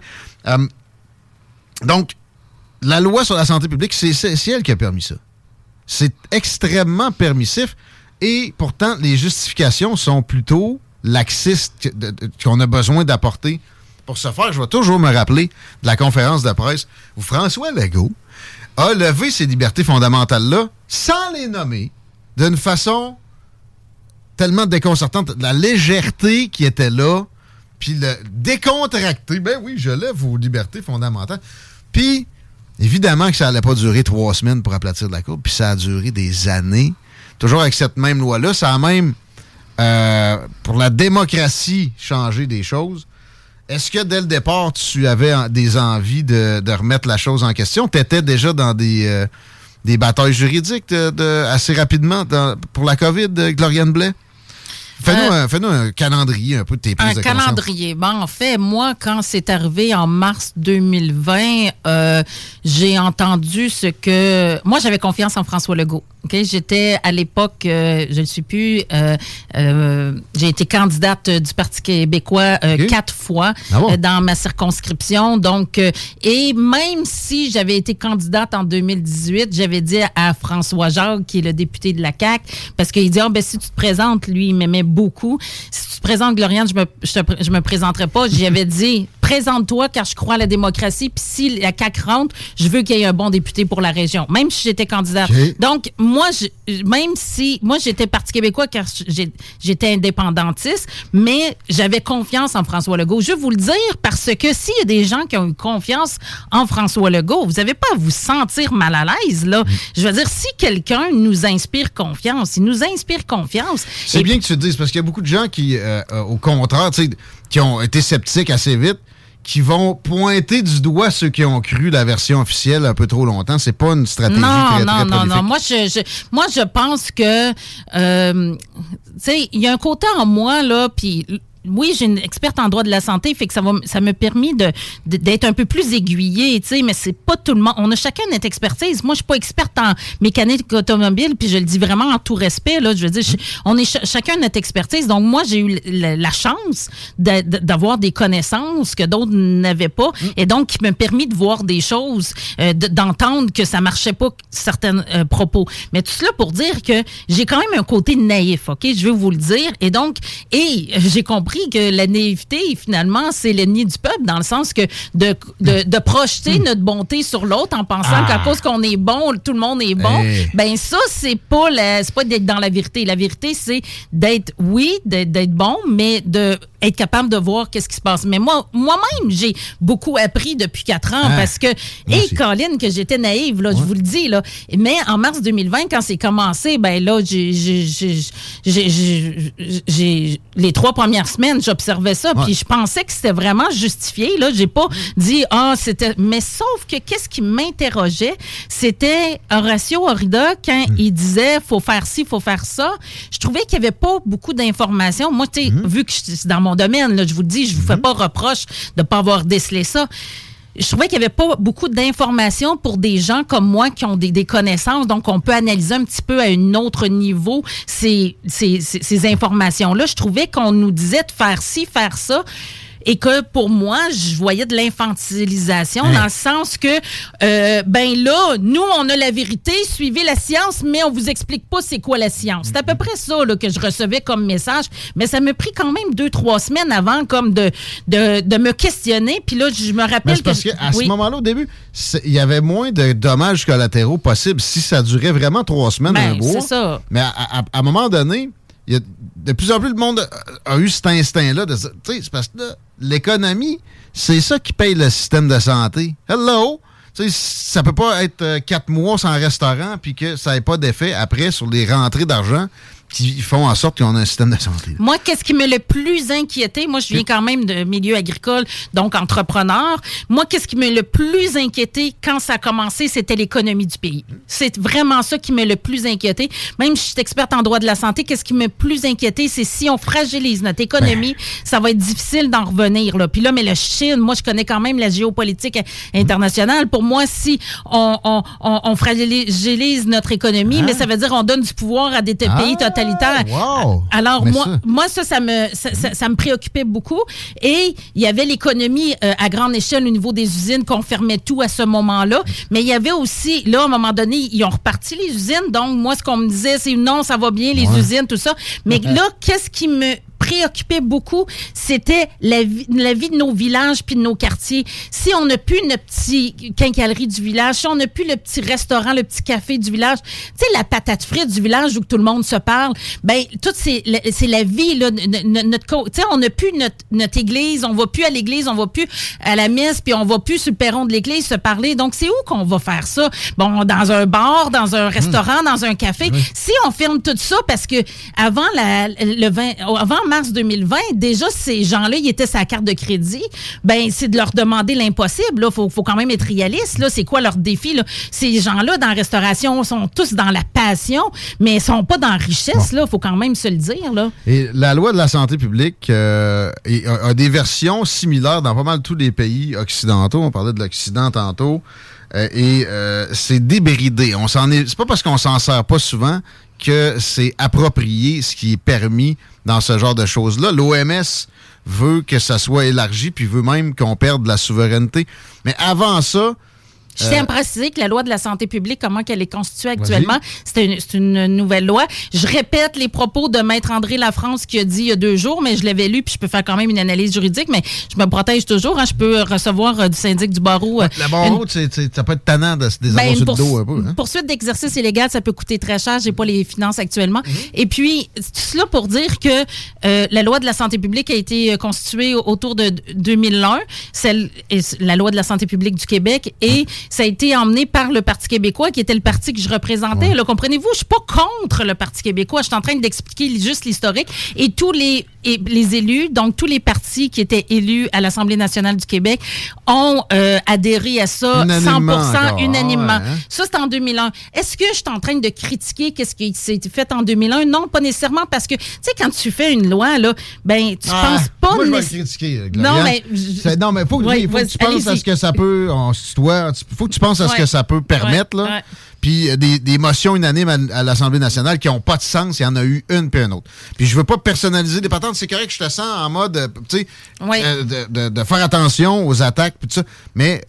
donc, la loi sur la santé publique, c'est elle qui a permis ça. C'est extrêmement permissif. Et pourtant, les justifications sont plutôt laxistes qu'on a besoin d'apporter. Pour ce faire, je vais toujours me rappeler de la conférence de presse où François Legault a levé ces libertés fondamentales-là sans les nommer d'une façon tellement déconcertante. La légèreté qui était là, puis le décontracté. Ben oui, je lève vos libertés fondamentales. Puis, évidemment que ça n'allait pas durer trois semaines pour aplatir la courbe, puis ça a duré des années. Toujours avec cette même loi-là. Ça a même, euh, pour la démocratie, changé des choses. Est-ce que dès le départ, tu avais des envies de, remettre la chose en question? Tu étais déjà dans des, euh, des batailles juridiques de, assez rapidement pour la COVID, Gloriane Blais? Euh, fais-nous un, calendrier un peu de tes prises Un calendrier. Bon, en fait, moi, quand c'est arrivé en mars 2020, euh, j'ai entendu ce que... Moi, j'avais confiance en François Legault. J'étais à l'époque, euh, je ne suis plus, j'ai été candidate du Parti québécois quatre fois ah dans ma circonscription. Donc, et même si j'avais été candidate en 2018, j'avais dit à François Jacques, qui est le député de la CAQ, parce qu'il dit, oh, ben, si tu te présentes, lui, il m'aimait beaucoup. Si tu te présentes, Gloriane, je me, je, me présenterai pas. J'avais dit, présente-toi car je crois à la démocratie. Puis si la CAQ rentre, je veux qu'il y ait un bon député pour la région, même si j'étais candidate. Donc, moi, je, même si moi j'étais Parti québécois car j'étais indépendantiste, mais j'avais confiance en François Legault. Je veux vous le dire parce que s'il y a des gens qui ont eu confiance en François Legault, vous n'avez pas à vous sentir mal à l'aise là. Mm. Je veux dire, si quelqu'un nous inspire confiance, il nous inspire confiance. C'est bien que tu le dises parce qu'il y a beaucoup de gens qui, euh, euh, au contraire, qui ont été sceptiques assez vite qui vont pointer du doigt ceux qui ont cru la version officielle un peu trop longtemps. C'est pas une stratégie non, très, non, non, non. Moi, je, moi, je pense que, euh, tu sais, il y a un côté en moi là, puis oui, j'ai une experte en droit de la santé, fait que ça va, ça me permis de, d'être un peu plus aiguillée, tu sais, mais c'est pas tout le monde. On a chacun notre expertise. Moi, je suis pas experte en mécanique automobile, puis je le dis vraiment en tout respect, là. Je veux dire, on est chacun notre expertise. Donc, moi, j'ai eu la, chance d'avoir des connaissances que d'autres n'avaient pas, mm. et donc qui m'a permis de voir des choses, euh, d'entendre que ça marchait pas certains euh, propos. Mais tout cela pour dire que j'ai quand même un côté naïf, ok? Je veux vous le dire. Et donc, et j'ai compris que la naïveté, finalement, c'est l'ennemi du peuple, dans le sens que de, de, projeter hmm. notre bonté sur l'autre en pensant ah. qu'à cause qu'on est bon, tout le monde est bon, eh. ben ça, c'est pas, pas d'être dans la vérité. La vérité, c'est d'être, oui, d'être bon, mais de être capable de voir qu'est-ce qui se passe. Mais moi, moi-même, j'ai beaucoup appris depuis quatre ans ah. parce que, et Colin, que j'étais naïve, là, je vous le dis, là. Mais en mars 2020, quand c'est commencé, ben là, j'ai, les trois premières semaines, j'observais ça, puis je pensais que c'était vraiment justifié. Là, j'ai pas dit ah c'était. Mais sauf que qu'est-ce qui m'interrogeait, c'était Horacio Horrida quand hmm. il disait faut faire ci, faut faire ça. Je trouvais qu'il y avait pas beaucoup d'informations. Moi, tu sais, hmm. vu que c'est dans mon domaine, là, je vous le dis, je vous fais hmm. pas reproche de pas avoir décelé ça je trouvais qu'il n'y avait pas beaucoup d'informations pour des gens comme moi qui ont des, connaissances. Donc, on peut analyser un petit peu à un autre niveau ces, ces, ces informations-là. Je trouvais qu'on nous disait de faire ci, faire ça et que pour moi, je voyais de l'infantilisation dans le sens que, euh, ben là, nous, on a la vérité, suivez la science, mais on vous explique pas c'est quoi la science. C'est à peu près ça là, que je recevais comme message, mais ça m'a pris quand même deux, trois semaines avant comme de, de, me questionner. Puis là, je me rappelle que... Parce qu'à ce moment-là, au début, il y avait moins de dommages collatéraux possibles si ça durait vraiment trois semaines, ben, un mois. C'est ça. Mais à, un moment donné, de plus en plus de monde a, eu cet instinct-là de tu sais, c'est parce que l'économie, c'est ça qui paye le système de santé. Hello! Sais, ça peut pas être euh, quatre mois sans restaurant puis que ça n'ait pas d'effet après sur les rentrées d'argent qui font en sorte qu'on a un système de santé. Moi, qu'est-ce qui me le plus inquiété? Moi, je viens quand même de milieu agricole, donc entrepreneur. Moi, qu'est-ce qui me le plus inquiété quand ça a commencé, c'était l'économie du pays. C'est vraiment ça qui me le plus inquiété. Même si je suis experte en droit de la santé, qu'est-ce qui me plus inquiété, c'est si on fragilise notre économie, ben. ça va être difficile d'en revenir. Là. Puis là, mais le Chine, moi, je connais quand même la géopolitique internationale. Pour moi, si on, on, on, fragilise notre économie, mais ah. ça veut dire on donne du pouvoir à des pays ah. totalement totalitaire. Wow! Alors, Mais moi, ça- moi, ça, ça me, ça, ça- ça me préoccupait beaucoup. Et il y avait l'économie euh, à grande échelle au niveau des usines qu'on fermait tout à ce moment-là. Mais il y avait aussi, là, à un moment donné, ils ont reparti les usines. Donc, moi, ce qu'on me disait, c'est non, ça va bien, les Ouais. usines, tout ça. Mais là, qu'est-ce qui me préoccupait beaucoup, c'était la vie, la vie de nos villages puis de nos quartiers. Si on n'a plus notre petit quincaillerie du village, si on n'a plus le petit restaurant, le petit café du village, tu sais, la patate frite du village où tout le monde se parle, ben, tout c'est la, la vie, là, notre, tu sais, on n'a plus notre, notre église, on va plus à l'église, on va plus à la messe, puis on va plus sur le perron de l'église se parler. Donc, c'est où qu'on va faire ça? Bon, dans un bar, dans un restaurant, dans un café. Si on ferme tout ça, parce que avant la, le 20, avant mars 2020, déjà, ces gens-là, ils étaient sa carte de crédit. Ben, c'est de leur demander l'impossible. Il faut, faut quand même être réaliste. Là. C'est quoi leur défi? Là? Ces gens-là, dans la restauration, sont tous dans la passion, mais ils sont pas dans la richesse. Il faut quand même se le dire. Là. Et la loi de la santé publique euh, a des versions similaires dans pas mal tous les pays occidentaux. On parlait de l'Occident tantôt. Euh, et euh, c'est débridé. On s'en est. C'est pas parce qu'on s'en sert pas souvent que c'est approprié ce qui est permis dans ce genre de choses-là. L'OMS veut que ça soit élargi, puis veut même qu'on perde la souveraineté. Mais avant ça, Je tiens euh, à préciser que la loi de la santé publique, comment qu'elle est constituée actuellement, c'est une, une nouvelle loi. Je répète les propos de Maître André Lafrance qui a dit il y a deux jours, mais je l'avais lu, puis je peux faire quand même une analyse juridique, mais je me protège toujours. hein. je peux recevoir euh, du syndic du barreau. euh, la une- barreau, c'est- ça peut être tannant de se ben, une le poursu- dos un peu. hein? poursuite d'exercice illégal, ça peut coûter très cher. J'ai pas les finances actuellement. Mhm. Et puis, tout cela pour dire que euh, la loi de la santé publique a été euh, constituée au- autour de d- 2001, celle, la loi de la santé publique du Québec, et ça a été emmené par le Parti québécois, qui était le parti que je représentais. Là, comprenez-vous, je suis pas contre le Parti québécois. Je suis en train d'expliquer juste l'historique. Et tous les, et les élus, donc tous les partis qui étaient élus à l'Assemblée nationale du Québec, ont euh, adhéré à ça Unanimement 100 encore. unanimement. Ah ouais, hein? Ça, c'est en 2001. Est-ce que je suis en train de critiquer qu'est-ce qui s'est fait en 2001? Non, pas nécessairement, parce que, tu sais, quand tu fais une loi, là, ben, tu Ah, penses pas... Moi, je vais le nécess- critiquer. Non, mais... Non, mais faut, que- Ouais, oui, faut que vas-y, tu penses à ce que ça peut. On tu- faut que tu penses à ce Ouais. que ça peut permettre. Ouais, là. Puis euh, des, des motions unanimes à, à l'Assemblée nationale qui n'ont pas de sens, il y en a eu une puis une autre. Puis je veux pas personnaliser des patentes, c'est correct que je te sens en mode, euh, tu sais, euh, de, de- de faire attention aux attaques puis tout ça. Mais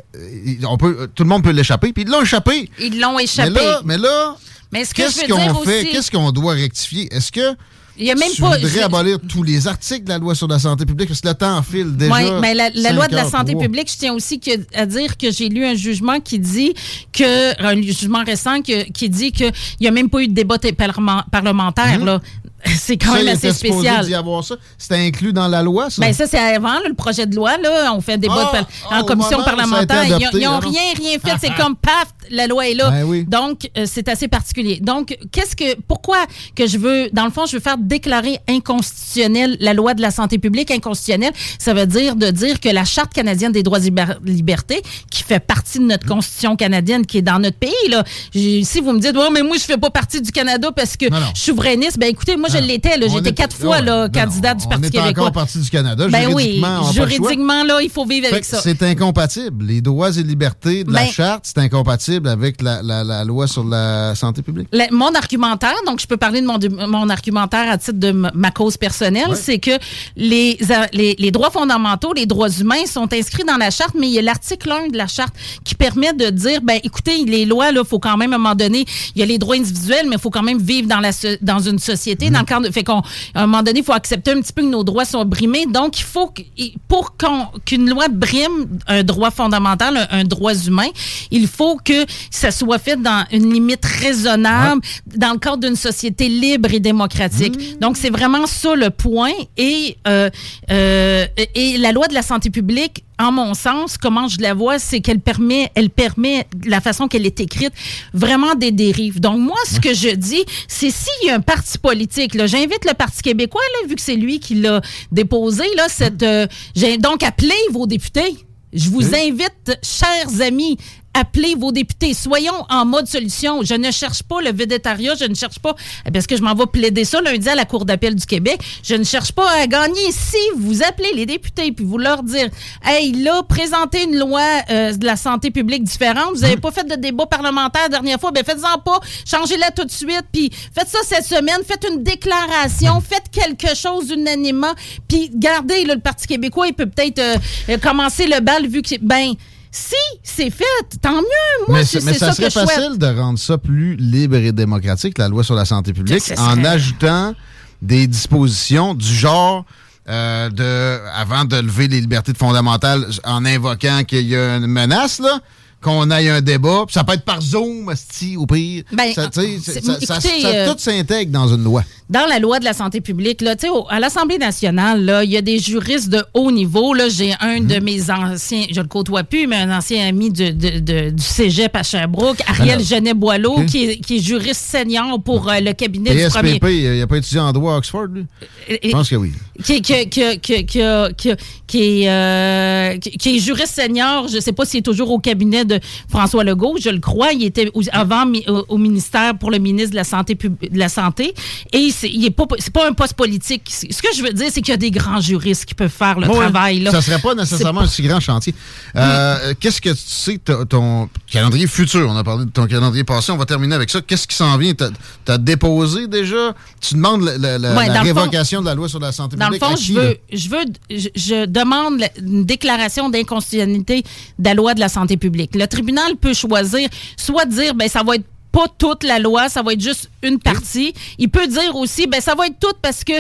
on peut, tout le monde peut l'échapper. Puis ils l'ont échappé. Ils l'ont échappé. Mais là, mais là Mais qu'est-ce qu'on fait? Qu'est-ce qu'on doit rectifier? Est-ce que Il y a même tu pas- voudrais abolir tous les articles de la loi sur la santé publique? Parce que le temps file déjà. Oui, mais la, loi de la santé publique, je tiens aussi que- à dire que j'ai lu un jugement qui dit que, un jugement récent que- qui dit qu'il n'y a même pas eu de débat parlement- parlementaire. là. C'est quand même assez spécial. d'y avoir ça. C'était inclus dans la loi, ça? Ben ça, c'est avant là, le projet de loi. Là, on fait un débat Ah, de ah, en au commission parlementaire. Ils n'ont rien, rien fait. C'est comme paf, la loi est là. Ben oui. Donc, euh, c'est assez particulier. Donc, qu'est-ce que, pourquoi que je veux, dans le fond, je veux faire déclarer inconstitutionnelle la loi de la santé publique inconstitutionnelle? Ça veut dire de dire que la Charte canadienne des droits et liber- libertés, qui fait partie de notre constitution canadienne, qui est dans notre pays, là, si vous me dites, oh, mais moi, je fais pas partie du Canada parce que je suis souverainiste, ben écoutez, moi, je l'étais. là. On J'étais est- quatre fois là, non, candidate du on Parti est québécois. encore partie du Canada. Ben oui, juridiquement, on choix. juridiquement, là, il faut vivre Fait avec ça. C'est incompatible. Les droits et libertés de la Ben- charte, c'est incompatible avec la, la- la loi sur la santé publique. La- mon argumentaire, donc je peux parler de mon, de mon argumentaire à titre de ma cause personnelle, c'est que les, a- les, les droits fondamentaux, les droits humains sont inscrits dans la charte, mais il y a l'article 1 de la charte qui permet de dire, ben écoutez, les lois, il faut quand même à un moment donné, il y a les droits individuels, mais il faut quand même vivre dans, la, dans une société. Dans le cadre, fait qu'on, à un moment donné, il faut accepter un petit peu que nos droits sont brimés. Donc, il faut et pour qu'une loi brime un droit fondamental, un, un droit humain, il faut que ça soit fait dans une limite raisonnable, dans le cadre d'une société libre et démocratique. Donc, c'est vraiment ça le point. Et, euh, euh, et la loi de la santé publique, en mon sens, comment je la vois, c'est qu'elle permet, elle permet, la façon qu'elle est écrite, vraiment des dérives. Donc, moi, ce que je dis, c'est s'il y a un parti politique, là, j'invite le Parti québécois, là, vu que c'est lui qui l'a déposé, là, cette, euh, j'ai donc appelé vos députés. Je vous invite, chers amis, appelez vos députés. Soyons en mode solution. Je ne cherche pas le végétariat, je ne cherche pas, parce que je m'en vais plaider ça lundi à la Cour d'appel du Québec, je ne cherche pas à gagner. Si vous appelez les députés puis vous leur dire, hey, là, présentez une loi euh, de la santé publique différente, vous n'avez pas fait de débat parlementaire la dernière fois, ben faites-en pas, changez-la tout de suite, puis faites ça cette semaine, faites une déclaration, faites quelque chose unanimement, puis gardez, le Parti québécois, il peut peut-être euh, commencer le bal vu que, ben, si c'est fait, tant mieux. Moi, mais c'est mais ça, ça que serait facile de rendre ça plus libre et démocratique, la loi sur la santé publique, en ajoutant des dispositions du genre euh, de avant de lever les libertés fondamentales en invoquant qu'il y a une menace là qu'on aille un débat, puis ça peut être par Zoom, asti, au pire. Ben, ça, écoutez, euh, tout s'intègre dans une loi. dans la loi de la santé publique, là, tu sais, au- à l'Assemblée nationale, là, il y a des juristes de haut niveau. Là, j'ai un Mhm. de mes anciens, je le côtoie plus, mais un ancien ami de- de- de- du Cégep à Sherbrooke, Ariel Alors. Genet-Boileau, qui, est, qui est juriste senior pour euh, le cabinet du premier... PSPP, il n'a pas étudié en droit à Oxford, lui? Et- Je pense que oui. qui, est, euh, est juriste senior. Je ne sais pas s'il est toujours au cabinet de François Legault. Je le crois. Il était avant au, ministère pour le ministre de la Santé. De la santé et c'est, pas, pas un poste politique. Ce que je veux dire, c'est qu'il y a des grands juristes qui peuvent faire le travail. Là. Ça serait pas nécessairement un si grand chantier. Euh, Qu'est-ce que tu sais, ton calendrier futur? On a parlé de ton calendrier passé, on va terminer avec ça. Qu'est-ce qui s'en vient? Tu as, déposé déjà? Tu demandes la, la- la- Ouais, la dans le fond- révocation de la loi sur la santé Dans le publique? fond, je veux, je veux, je, je demande une déclaration d'inconstitutionnalité de la loi de la santé publique. Le tribunal peut choisir soit dire, ben ça va être pas toute la loi, ça va être juste une partie. Il peut dire aussi, ben ça va être toute parce que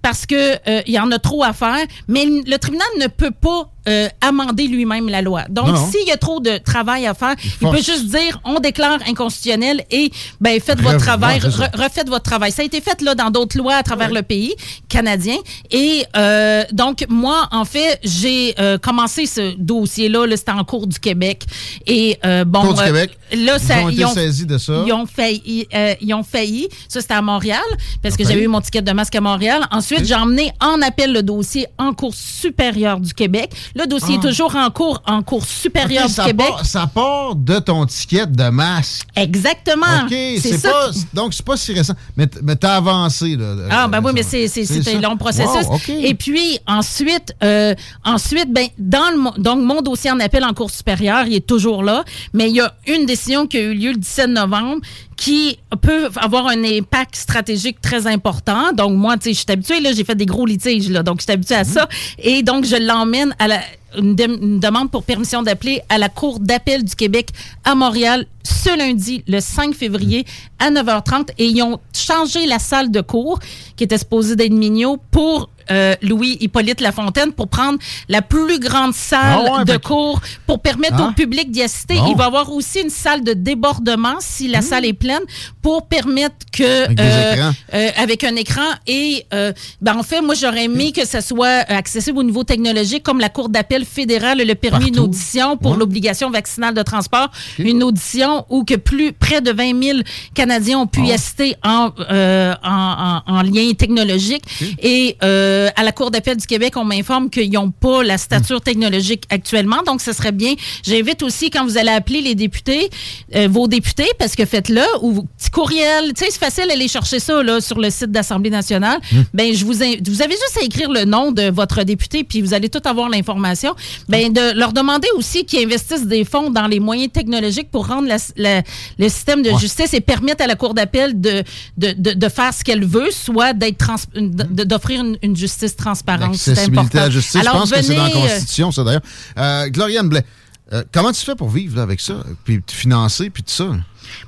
parce que euh, il y en a trop à faire, mais le tribunal ne peut pas euh, amender lui-même la loi. Donc, s'il y a trop de travail à faire, il, peut juste dire on déclare inconstitutionnel et ben faites votre travail, re- refaites votre travail. Ça a été fait là dans d'autres lois à travers le pays canadien. Et euh, donc moi, en fait, j'ai euh, commencé ce dossier-là. -là, C'était en cours du Québec. Et euh, bon, Cour du Québec. là, Ils ça, ont été saisis de ça. Ils ont failli. euh, ils ont failli. Ça, c'était à Montréal parce que j'avais eu mon ticket de masque à Montréal. Ensuite, j'ai emmené en appel le dossier en cours supérieure du Québec. Le dossier Ah. est toujours en cours en cours supérieure Ok, du ça Québec. Part, ça part de ton ticket de masque. Exactement. OK, C'est pas, qui- donc c'est pas si récent. Mais, mais t'as avancé, là. Ah, ben oui, mais c'est, un long processus. Wow. Et puis, ensuite, euh, ensuite, ben, dans le, donc, mon dossier en appel en cours supérieure, il est toujours là, mais il y a une décision qui a eu lieu le 17 novembre qui peut avoir un impact stratégique très important. Donc, moi, tu sais, je suis habituée, là, j'ai fait des gros litiges, là, donc je suis habituée à ça. Et donc, je l'emmène à la, une demande pour permission d'appeler à la Cour d'appel du Québec à Montréal ce lundi, le 5 février, à 9h30. Et ils ont changé la salle de cours qui était supposée d'être Mignot pour euh, Louis-Hippolyte Lafontaine pour prendre la plus grande salle Ah ouais, de que- cours pour permettre Ah. au public d'y assister. Bon. Il va y avoir aussi une salle de débordement si la salle est pleine pour permettre que... Avec euh, euh, avec un écran et euh, ben en fait moi j'aurais aimé que ça soit euh, accessible au niveau technologique comme la cour d'appel fédérale le permis audition pour Ouais. l'obligation vaccinale de transport une audition où que plus près de 20 000 Canadiens ont pu y assister en, euh, en, en- en lien technologique et euh, à la cour d'appel du Québec on m'informe qu'ils n'ont pas la stature technologique actuellement. Donc ce serait bien j'invite aussi quand vous allez appeler les députés euh, vos députés parce que faites-le ou vos petits courriels. Tu sais c'est facile d'aller chercher ça là sur le site d'Assemblée nationale. Ben je vous in- vous avez juste à écrire le nom de votre député puis vous allez tout avoir l'information. Ben de leur demander aussi qu'ils investissent des fonds dans les moyens technologiques pour rendre la- la- le système de Ouais. justice et permettre à la cour d'appel de, de, de, de faire ce qu'elle veut soit d'être de- d'offrir une, une justice transparente c'est important à la justice, Alors, je pense que c'est dans la euh, Constitution, ça d'ailleurs. Euh, Gloriane Blais, euh, comment tu fais pour vivre là, avec ça? Puis te financer, puis tout ça?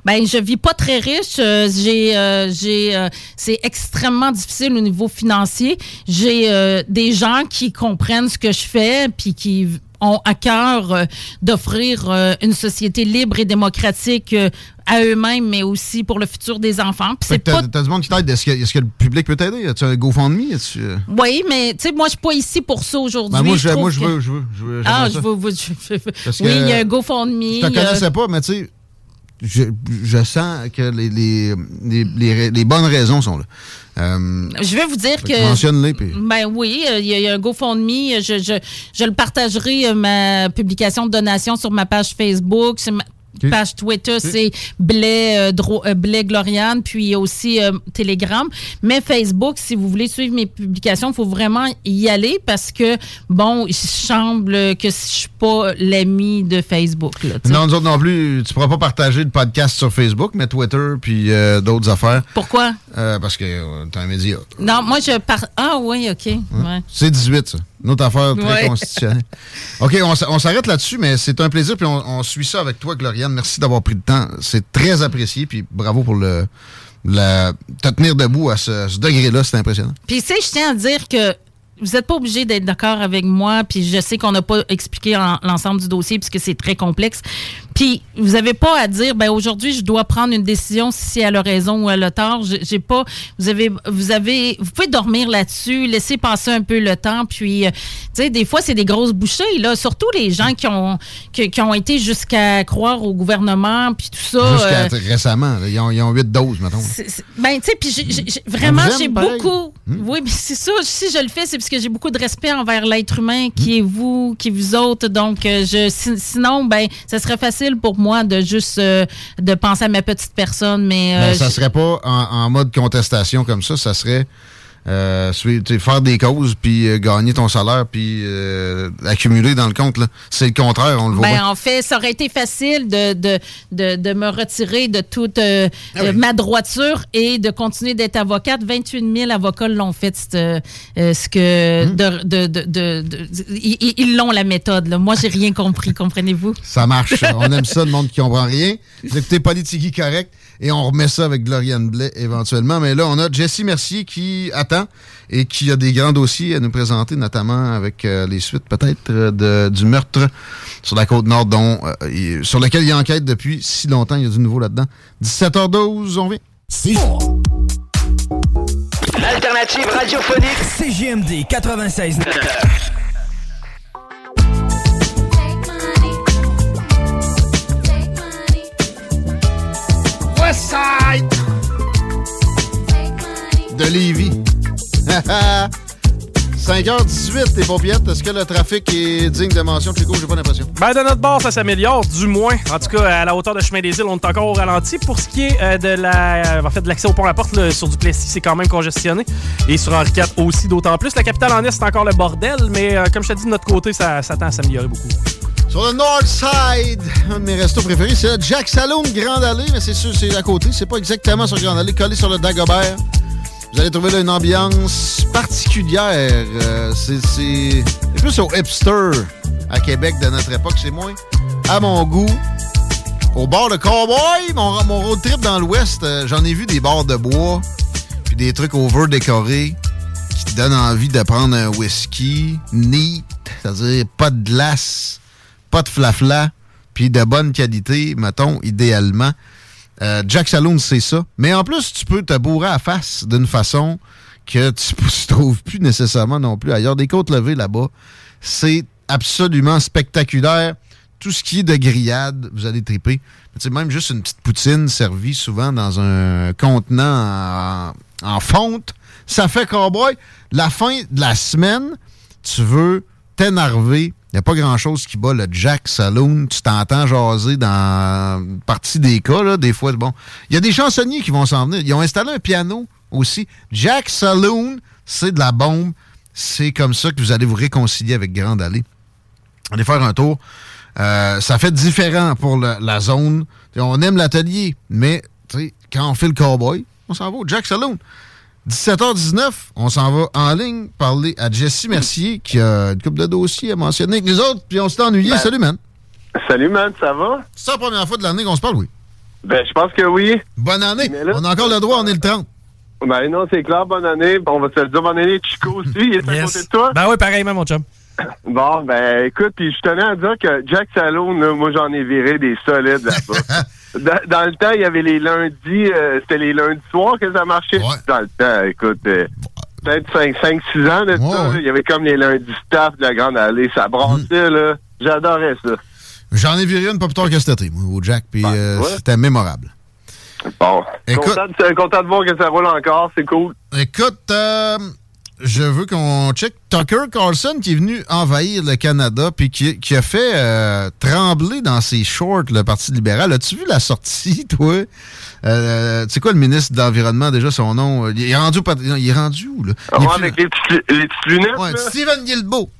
Ben, je vis pas très riche. Euh, j'ai, euh, j'ai, euh, c'est extrêmement difficile au niveau financier. J'ai des gens qui comprennent ce que je fais, puis qui ont à cœur d'offrir une société libre et démocratique à eux-mêmes, mais aussi pour le futur des enfants. Puis c'est pas t'as du monde qui t'aide. Est-ce que, le public peut t'aider? As-tu un GoFundMe? Euh, oui, mais tu sais, moi, je suis pas ici pour ça aujourd'hui. Ben, moi, je, moi je, que- veux, je veux. Je veux Ah, je veux. je veux- Parce oui, il y a un GoFundMe. Je te connaissais pas, mais tu sais, je, je sens que les, les, les, bonnes raisons sont là. Euh, Je vais vous dire que mentionne-les, puis- Ben oui, euh, il y, a- il y a un GoFundMe. Je, je, je le partagerai, euh, ma publication de donation sur ma page Facebook, ma Page Twitter, c'est Blais, euh, Dro- euh, Blais Gloriane, puis aussi euh, Telegram. Mais Facebook, si vous voulez suivre mes publications, il faut vraiment y aller parce que, bon, il semble que je suis pas l'ami de Facebook. Là, tu. Non, nous autres non plus, tu pourras pas partager le podcast sur Facebook, mais Twitter puis euh, d'autres affaires. Pourquoi? Parce que t'es un média. Non, moi, je par... Ah oui, OK. Ouais. C'est 18, ça. Une autre affaire très Ouais. constitutionnelle. OK, on, s'arrête là-dessus, mais c'est un plaisir, puis on, on suit ça avec toi, Gloriane. Merci d'avoir pris le temps. C'est très apprécié, puis bravo pour le, la, te tenir debout à ce, degré-là. C'est impressionnant. Puis, tu sais, je tiens à dire que vous n'êtes pas obligé d'être d'accord avec moi, puis je sais qu'on n'a pas expliqué en- l'ensemble du dossier puisque c'est très complexe. Puis, vous n'avez pas à dire, ben aujourd'hui, je dois prendre une décision si elle a raison ou elle a tort. J'ai pas. Vous avez, vous avez, vous pouvez dormir là-dessus, laisser passer un peu le temps. Puis, euh, tu sais, des fois, c'est des grosses bouchées là. Surtout les gens qui ont, qui, qui ont été jusqu'à croire au gouvernement, puis tout ça. Jusqu'à euh, récemment, là, ils, ont, ils ont 8 doses, c'est- Ben, tu sais, puis vraiment, j'ai beaucoup. Oui, mais c'est ça. Si je le fais, c'est parce que j'ai beaucoup de respect envers l'être humain qui est vous, qui est vous autres. Donc, euh, je, si- sinon, ben, ça serait facile pour moi de juste euh, de penser à ma petite personne, mais. Ben, euh, ça je- serait pas en, en mode contestation comme ça, ça serait euh, faire des causes, puis euh, gagner ton salaire, puis euh, accumuler dans le compte. là. C'est le contraire, on le voit. Ben, en fait, ça aurait été facile de, de, de, de me retirer de toute euh, Ah euh, ma droiture et de continuer d'être avocate. 28 000 avocats l'ont fait, ce que Hmm. de, de, de, de- de- ils- l'ont la méthode. Là. Moi, j'ai rien compris, comprenez-vous? Ça marche. on aime ça, le monde qui comprend rien. Vous écoutez Politigui correct et on remet ça avec Gloriane Blais éventuellement. Mais là, on a Jessie Mercier qui attend et qui a des grands dossiers à nous présenter, notamment avec euh, les suites peut-être euh, de- du meurtre sur la côte nord, dont, euh, il- sur lequel il enquête depuis si longtemps. Il y a du nouveau là-dedans. 17h12, on vient. L'alternative radiophonique CGMD 96. Westside de Lévis. 5h18, les paupiètes. Est-ce que le trafic est digne de mention, Chico? J'ai pas l'impression. Ben, de notre bord, ça s'améliore, du moins. En tout cas, à la hauteur de Chemin des Îles, on est encore au ralenti. Pour ce qui est euh, de la, euh, en fait, de l'accès au pont La Porte, là, sur Duplessis, c'est quand même congestionné. Et sur Henri IV aussi, d'autant plus. La capitale en Est, c'est encore le bordel, mais euh, comme je te dis, de notre côté, ça, ça tend à s'améliorer beaucoup. Sur le North Side, un de mes restos préférés, c'est le Jack Saloon Grande Allée, mais c'est sûr, c'est à côté. C'est pas exactement sur Grande Allée, collé sur le Dagobert. Vous allez trouver là, une ambiance particulière. euh, c'est plus au hipster à Québec de notre époque. C'est moins à mon goût. Au bord de Cowboy, mon, road trip dans l'Ouest, euh, j'en ai vu des bars de bois, puis des trucs over décorés qui donnent envie de prendre un whisky neat, c'est-à-dire pas de glace, pas de flafla, puis de bonne qualité, mettons, idéalement. Euh, Jack Saloon, c'est ça. Mais en plus, tu peux te bourrer à face d'une façon que tu ne trouves plus nécessairement non plus ailleurs. Des côtes levées là-bas, c'est absolument spectaculaire. Tout ce qui est de grillade, vous allez triper. Tu sais, même juste une petite poutine servie souvent dans un contenant en, en fonte, ça fait cowboy. La fin de la semaine, tu veux t'énerver. Il n'y a pas grand-chose qui bat le Jack Saloon. Tu t'entends jaser dans une partie des cas, là, des fois. Bon, il y a des chansonniers qui vont s'en venir. Ils ont installé un piano aussi. Jack Saloon, c'est de la bombe. C'est comme ça que vous allez vous réconcilier avec Grande Allée. Allez faire un tour. Euh, ça fait différent pour la zone. On aime l'atelier, mais quand on fait le cowboy, on s'en va Jack Saloon. 17h19, on s'en va en ligne parler à Jessie Mercier qui a une couple de dossiers à mentionner avec nous autres, puis on s'est ennuyé. Ben, Salut, man. Salut, man, ça va? C'est la première fois de l'année qu'on se parle, oui. Ben, je pense que oui. Bonne année. on a encore le droit, on est le 30. Ben non, c'est clair, bonne année. On va se le dire, bonne année, Chico aussi, il est à Yes. côté de toi. Ben oui, pareillement, mon chum. Bon, ben écoute, puis je tenais à dire que Jack Saloon, là, moi j'en ai viré des solides là-bas. dans, dans le temps, il y avait les lundis, euh, c'était les lundis soirs que ça marchait. Dans le temps, écoute, euh, peut-être 5-6 ans de ça, là, il y avait comme les lundis staff de la Grande Allée. Ça brassait, là. J'adorais ça. J'en ai vu une pas plus tard que cet été, moi, au Jack, puis euh, c'était mémorable. Bon. Écoute- content, de, content de voir que ça roule encore, c'est cool. Écoute, euh, je veux qu'on check Tucker Carlson qui est venu envahir le Canada puis qui, qui a fait euh, trembler dans ses shorts le Parti libéral. As-tu vu la sortie, toi? Euh, tu sais quoi, le ministre de l'Environnement, déjà, son nom? Il est rendu, il est rendu où, là? Il Ouais, avec les petites, les petites lunettes. Ouais, là. Stephen Guilbeault.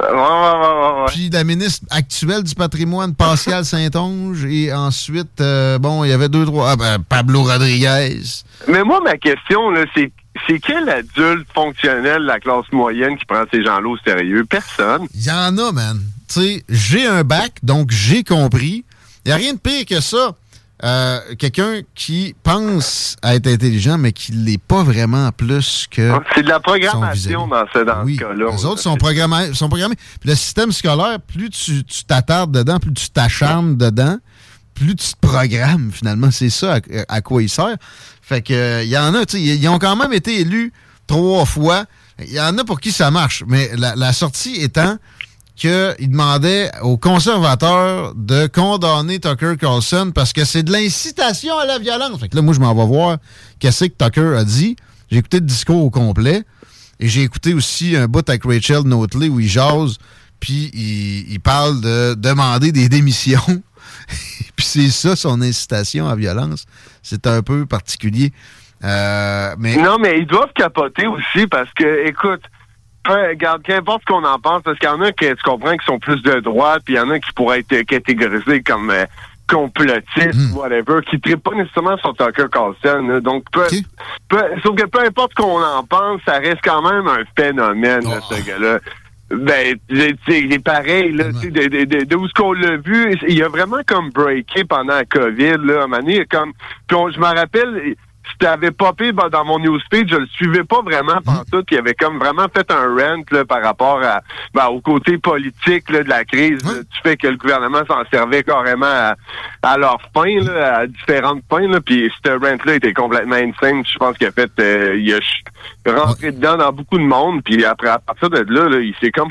Ouais, ouais, ouais. Puis la ministre actuelle du patrimoine, Pascal Saint-Onge. Et ensuite, euh, bon, il y avait deux, trois... Ah, ben, Pablo Rodriguez. Mais moi, ma question, là, c'est c'est quel adulte fonctionnel de la classe moyenne qui prend ces gens-là au sérieux? Personne. Il y en a, man. Tu sais, j'ai un bac, donc j'ai compris. Il n'y a rien de pire que ça. Euh, Quelqu'un qui pense à être intelligent, mais qui ne l'est pas vraiment plus que. C'est de la programmation dans ce, dans ce cas-là. Les autres sont programmés, sont programmés. Puis le système scolaire, plus tu tu t'attardes dedans, plus tu t'acharnes dedans, plus tu te programmes, finalement. C'est ça à, à quoi il sert. Fait que il y en a, tu sais, ils ont quand même été élus trois fois. Il y en a pour qui ça marche. Mais la, sortie étant qu'il demandait aux conservateurs de condamner Tucker Carlson parce que c'est de l'incitation à la violence. Fait que là, moi, je m'en vais voir qu'est-ce que Tucker a dit. J'ai écouté le discours au complet. Et j'ai écouté aussi un bout avec Rachel Notley où il jase, puis il parle de demander des démissions. puis c'est ça, son incitation à violence. C'est un peu particulier. Euh, mais Non, mais ils doivent capoter aussi parce que, écoute, peu- regarde, qu'importe ce qu'on en pense, parce qu'il y en a qui, tu comprends, qui sont plus de droite, puis il y en a qui pourraient être catégorisés comme euh, complotistes, Hmm. whatever, qui ne pas nécessairement sur Tucker Carlson. là. Donc, peu, peu- sauf que peu importe ce qu'on en pense, ça reste quand même un phénomène, là, ce gars-là. Ben, tu sais, il est pareil, là, tu sais, de, de, de, de où ce qu'on l'a vu, il a vraiment comme breaké pendant la COVID, là, à un moment donné, comme, puis on- je me rappelle, avait popé ben, dans mon newsfeed, je le suivais pas vraiment pendant tout, puis il avait comme vraiment fait un rant là, par rapport à, ben, au côté politique là, de la crise, du fait que le gouvernement s'en servait carrément à, à leur fin, là, à différentes fins, puis ce rant-là était complètement insane, je pense qu'il a fait, euh, il a rentré dedans dans beaucoup de monde, puis après, à partir de là, là il s'est comme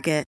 Target.